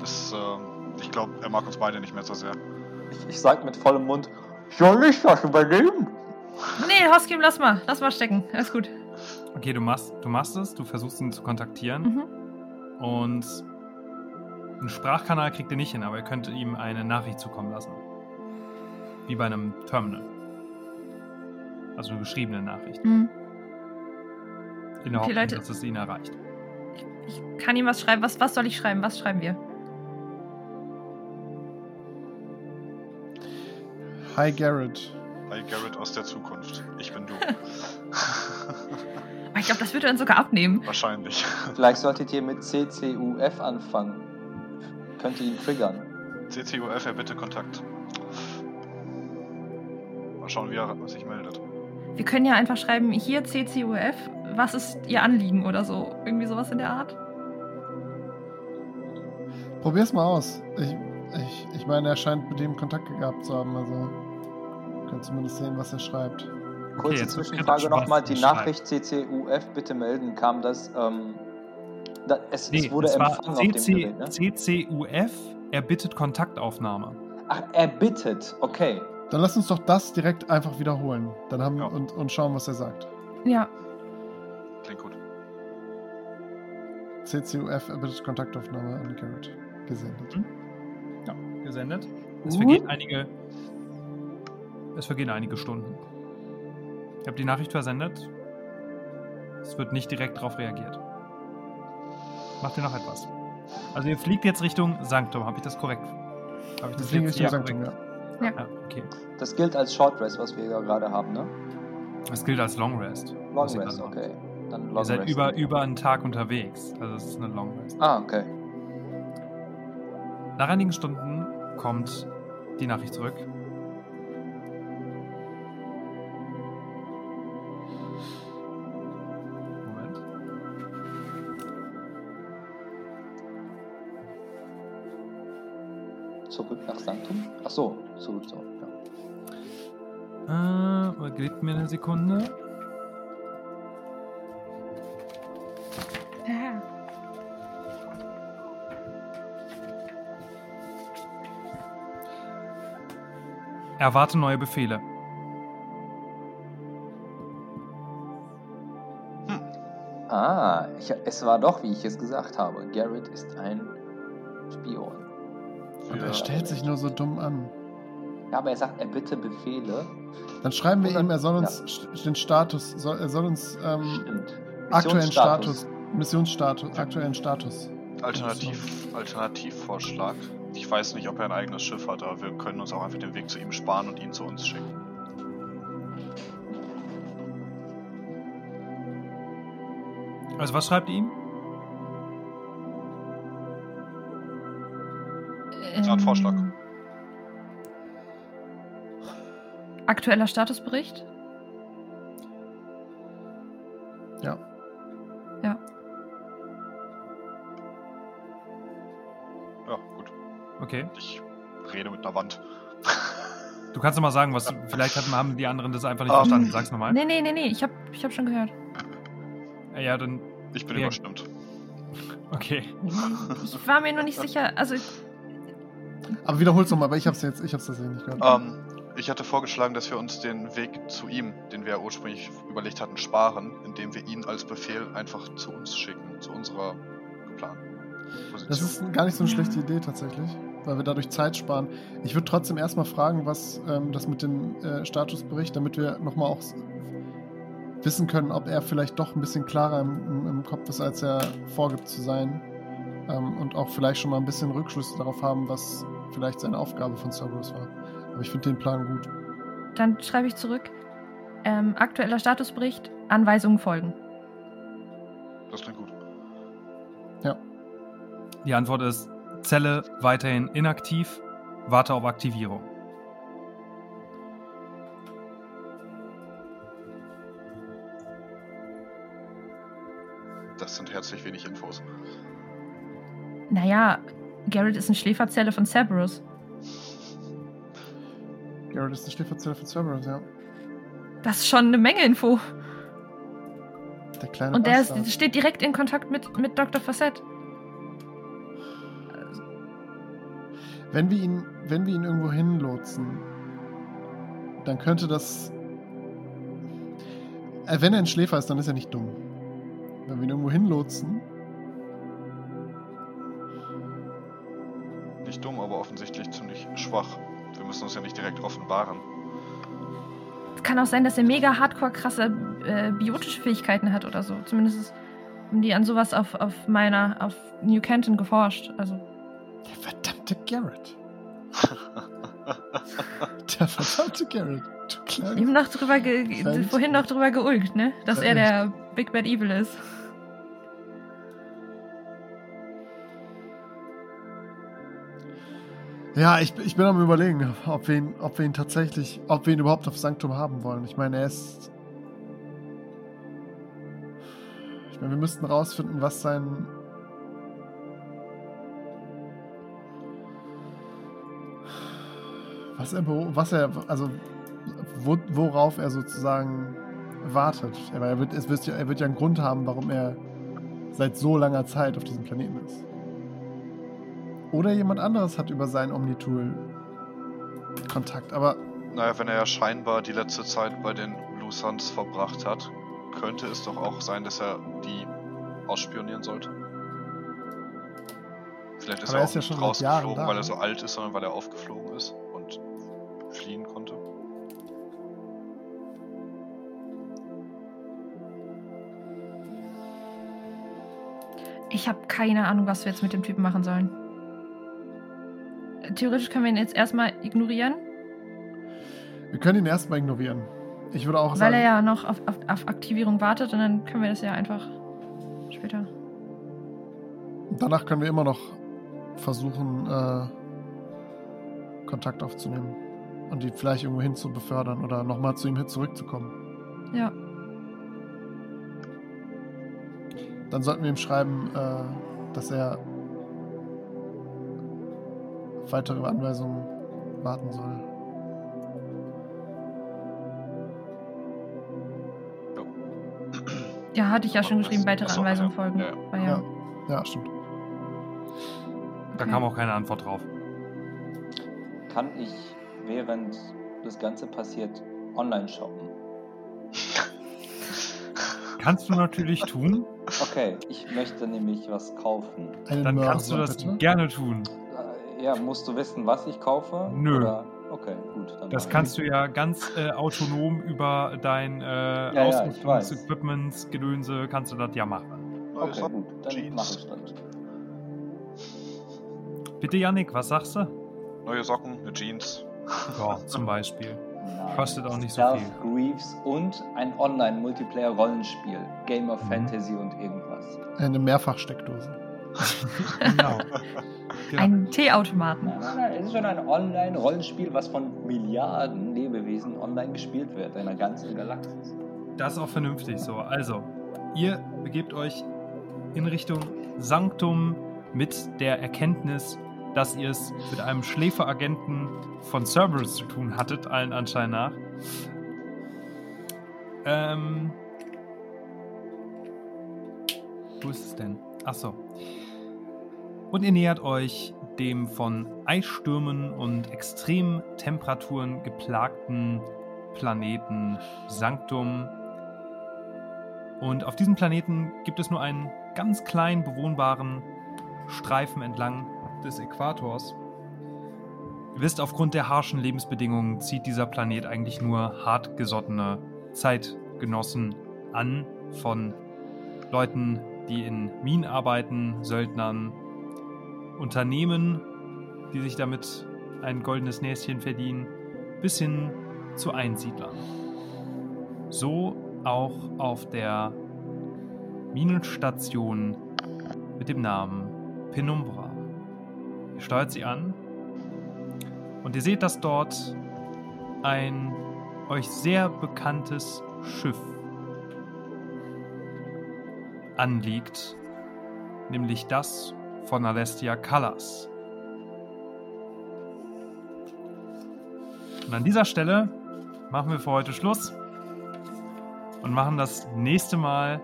Das, ähm, ich glaube, er mag uns beide nicht mehr so sehr. Ich, ich sag mit vollem Mund, soll ich das übernehmen? Nee, Hoskim, lass mal. Lass mal stecken. Alles gut. Okay, du machst, du machst es, du versuchst ihn zu kontaktieren Mhm. und einen Sprachkanal kriegt ihr nicht hin, aber ihr könnt ihm eine Nachricht zukommen lassen. Wie bei einem Terminal. Also eine geschriebene Nachricht. Mhm. In der Okay, Hoffnung, Leute. dass es ihn erreicht. Ich kann ihm was schreiben. Was, was soll ich schreiben? Was schreiben wir? Hi Garrett. Hi Garrett aus der Zukunft. Ich bin du. [LAUGHS] [LAUGHS] Ich glaube, das würde er uns sogar abnehmen. Wahrscheinlich. Vielleicht solltet ihr mit CCUF anfangen. Könnt ihr ihn triggern. CCUF, er bitte Kontakt. Mal schauen, wie er sich meldet. Wir können ja einfach schreiben, hier CCUF, was ist Ihr Anliegen oder so. Irgendwie sowas in der Art. Probier's mal aus. Ich, ich, ich meine, er scheint mit dem Kontakt gehabt zu haben, also können zumindest sehen, was er schreibt. Kurze wird Zwischenfrage nochmal. Die Nachricht CCUF bitte melden. Kam das, ähm, da, es, es wurde es war empfangen auf dem CC, Gerät, ne? CCUF, er bittet Kontaktaufnahme. Ach, er bittet. Okay. Dann lass uns doch das direkt einfach wiederholen. Dann haben Ja. und, und schauen, was er sagt. Ja. Klingt gut. CCUF erbittet Kontaktaufnahme an Garrett. Gesendet. Mhm. Ja, gesendet. Es Gut. vergehen einige. Es vergehen einige Stunden. Ich habe die Nachricht versendet. Es wird nicht direkt darauf reagiert. Macht ihr noch etwas? Also ihr fliegt jetzt Richtung Sanctum, habe ich das korrekt? Habe ich das fliegen jetzt ja, Sanctum, korrekt? ja. Ja, okay. Das gilt als Short Rest, was wir ja gerade haben, ne? Das gilt als Long Rest. Long Rest, okay. Dann. Long Ihr seid Rest. über, über einen Tag unterwegs. Also es ist eine Long Rest. Ah, okay. Nach einigen Stunden kommt die Nachricht zurück. Zurück nach Sanctum? Ach so, zurück so. Ja. Äh, gebt mir eine Sekunde. ja. Erwarte neue Befehle. Ah, ich, es war doch, wie ich es gesagt habe. Garrett ist ein Spion. Und Ja. er stellt sich nur so dumm an. Ja, aber er sagt, er bitte Befehle. Dann schreiben wir Oder- ihm, er soll uns st- den Status, soll, er soll uns ähm, Stimmt. aktuellen Missionsstatus. Status, Missionsstatus, aktuellen Status. Alternativ, Alternativvorschlag. Ich weiß nicht, ob er ein eigenes Schiff hat, aber wir können uns auch einfach den Weg zu ihm sparen und ihn zu uns schicken. Also was schreibt ihr ihm? Ja, ein Vorschlag. Ähm, Aktueller Statusbericht? Ja. Ja. Ja, gut. Okay. Ich rede mit einer Wand. [LAUGHS] Du kannst noch mal sagen, was vielleicht hatten, haben die anderen das einfach nicht Ähm, verstanden. Sag's nochmal. Nee, nee, nee, nee, ich hab, ich hab schon gehört. Ja, dann. Ich bin Ja. überstimmt. Okay. Ich war mir nur nicht sicher, also Aber wiederhol's nochmal, weil ich hab's jetzt, ich hab's tatsächlich nicht gehört. Ähm, ich hatte vorgeschlagen, dass wir uns den Weg zu ihm, den wir ja ursprünglich überlegt hatten, sparen, indem wir ihn als Befehl einfach zu uns schicken, zu unserer geplanten Position. Das ist gar nicht so eine schlechte Idee tatsächlich, weil wir dadurch Zeit sparen. Ich würde trotzdem erstmal fragen, was ähm, das mit dem äh, Statusbericht, damit wir nochmal auch wissen können, ob er vielleicht doch ein bisschen klarer im, im, im Kopf ist, als er vorgibt zu sein. Ähm, und auch vielleicht schon mal ein bisschen Rückschlüsse darauf haben, was vielleicht seine Aufgabe von Cerberus war. Aber ich finde den Plan gut. dann schreibe ich zurück. Ähm, aktueller Statusbericht, Anweisungen folgen. das klingt gut. Die Antwort ist: Zelle weiterhin inaktiv. Warte auf Aktivierung. Das sind herzlich wenig Infos. Naja, Garrett ist eine Schläferzelle von Cerberus. Garrett ist eine Schläferzelle für Cerberus, ja. Das ist schon eine Menge Info. Der kleine Und der ist, steht direkt in Kontakt mit, mit Dr. Facette. Wenn wir ihn, wenn wir ihn irgendwo hinlotsen, dann könnte das. Äh, wenn er ein Schläfer ist, dann ist er nicht dumm. Wenn wir ihn irgendwo hinlotsen, Nicht dumm, aber offensichtlich ziemlich schwach. Wir müssen uns ja nicht direkt offenbaren. Es kann auch sein, dass er mega hardcore krasse äh, biotische Fähigkeiten hat oder so. Zumindest ist- haben die an sowas auf, auf meiner, auf New Canton geforscht. Also, der verdammte Garrett. Der verdammte Garrett. Du kleiner. eben noch drüber vorhin noch drüber geulgt, ne? Dass er der Big Bad Evil ist. Ja, ich, ich bin am überlegen, ob wir, ihn, ob wir ihn tatsächlich, ob wir ihn überhaupt auf Sanktum haben wollen. Ich meine, er ist. Ich meine, wir müssten rausfinden, was sein. Was er, was er, also wo, worauf er sozusagen wartet. Er wird, es wird, ja, er wird ja einen Grund haben, warum er seit so langer Zeit auf diesem Planeten ist. Oder jemand anderes hat über sein Omnitool Kontakt. Aber Naja, wenn er ja scheinbar die letzte Zeit bei den Blue Suns verbracht hat, könnte es doch auch sein, dass er die ausspionieren sollte. Vielleicht ist Aber er er auch ist ja nicht rausgeflogen, weil er ne? so alt ist, sondern weil er aufgeflogen ist und fliehen konnte. Ich habe keine Ahnung, was wir jetzt mit dem Typen machen sollen. Theoretisch können wir ihn jetzt erstmal ignorieren, wir können ihn erstmal ignorieren. Ich würde auch weil sagen, er ja noch auf, auf, auf Aktivierung wartet und dann können wir das ja einfach später. danach können wir immer noch versuchen, äh, Kontakt aufzunehmen. Und ihn vielleicht irgendwo hin zu befördern oder nochmal zu ihm zurückzukommen. Ja. Dann sollten wir ihm schreiben, äh, dass er weitere Anweisungen warten soll. Ja, hatte ich ja schon geschrieben, weitere achso, Anweisungen ja. folgen. Ja, ja. Ja. Ja. Ja, stimmt. Da Okay. kam auch keine Antwort drauf. Kann ich, während das Ganze passiert, online shoppen? Kannst du natürlich tun, Okay, ich möchte nämlich was kaufen. Einen dann Mörser, kannst du das bitte. gerne tun. Ja, musst du wissen, was ich kaufe? Nö. Oder? Okay, gut. Dann Das kannst du ja ganz äh, autonom über dein äh, ja, ich Ausrüstungs-, weiß. Equipments, Gedönse, kannst du das ja machen. Okay, Socken, gut, dann Jeans. mach ich das. Bitte, Yannick, was sagst du? Neue Socken, eine Jeans. Ja, zum Beispiel. namens Kostet auch nicht so Stealth viel. Greaves und ein Online-Multiplayer-Rollenspiel. Game of Mhm. Fantasy und irgendwas. Eine Mehrfachsteckdose. [LAUGHS] Genau. genau. Ein Teeautomaten. Es ist schon ein Online-Rollenspiel, was von Milliarden Lebewesen online gespielt wird, in der ganzen Galaxis. Das ist auch vernünftig so. Also, ihr begebt euch in Richtung Sanctum mit der Erkenntnis, dass ihr es mit einem Schläferagenten von Cerberus zu tun hattet, allen Anschein nach. Ähm. Wo ist es denn? Achso. Und ihr nähert euch dem von Eisstürmen und extremen Temperaturen geplagten Planeten Sanctum. Und auf diesem Planeten gibt es nur einen ganz kleinen bewohnbaren Streifen entlang des Äquators. Ihr wisst, aufgrund der harschen Lebensbedingungen zieht dieser Planet eigentlich nur hartgesottene Zeitgenossen an von Leuten, die in Minen arbeiten, Söldnern, Unternehmen, die sich damit ein goldenes Näschen verdienen, bis hin zu Einsiedlern. So auch auf der Minenstation mit dem Namen Penumbra. Ihr steuert sie an und ihr seht, dass dort ein euch sehr bekanntes Schiff anliegt, nämlich das von Alestia Callas. Und an dieser Stelle machen wir für heute Schluss und machen das nächste Mal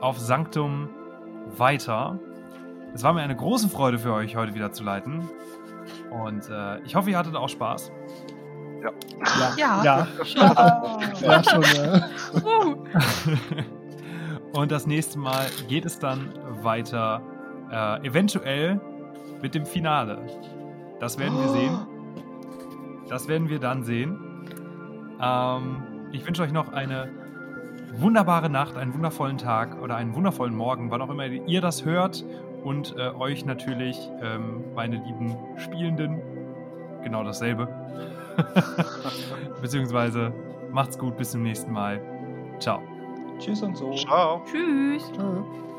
auf Sanctum weiter. Es war mir eine große Freude für euch heute wieder zu leiten. Und äh, ich hoffe, ihr hattet auch Spaß. Ja. Ja, Schon. ja schon. Ja. [LAUGHS] Und das nächste Mal geht es dann weiter, äh, eventuell mit dem Finale. Das werden wir sehen. Das werden wir dann sehen. Ähm, ich wünsche euch noch eine wunderbare Nacht, einen wundervollen Tag oder einen wundervollen Morgen, wann auch immer ihr das hört. Und äh, euch natürlich, ähm, meine lieben Spielenden, genau dasselbe. [LAUGHS] Beziehungsweise macht's gut, bis zum nächsten Mal. Ciao. Tschüss und so. Ciao. Tschüss. Ciao.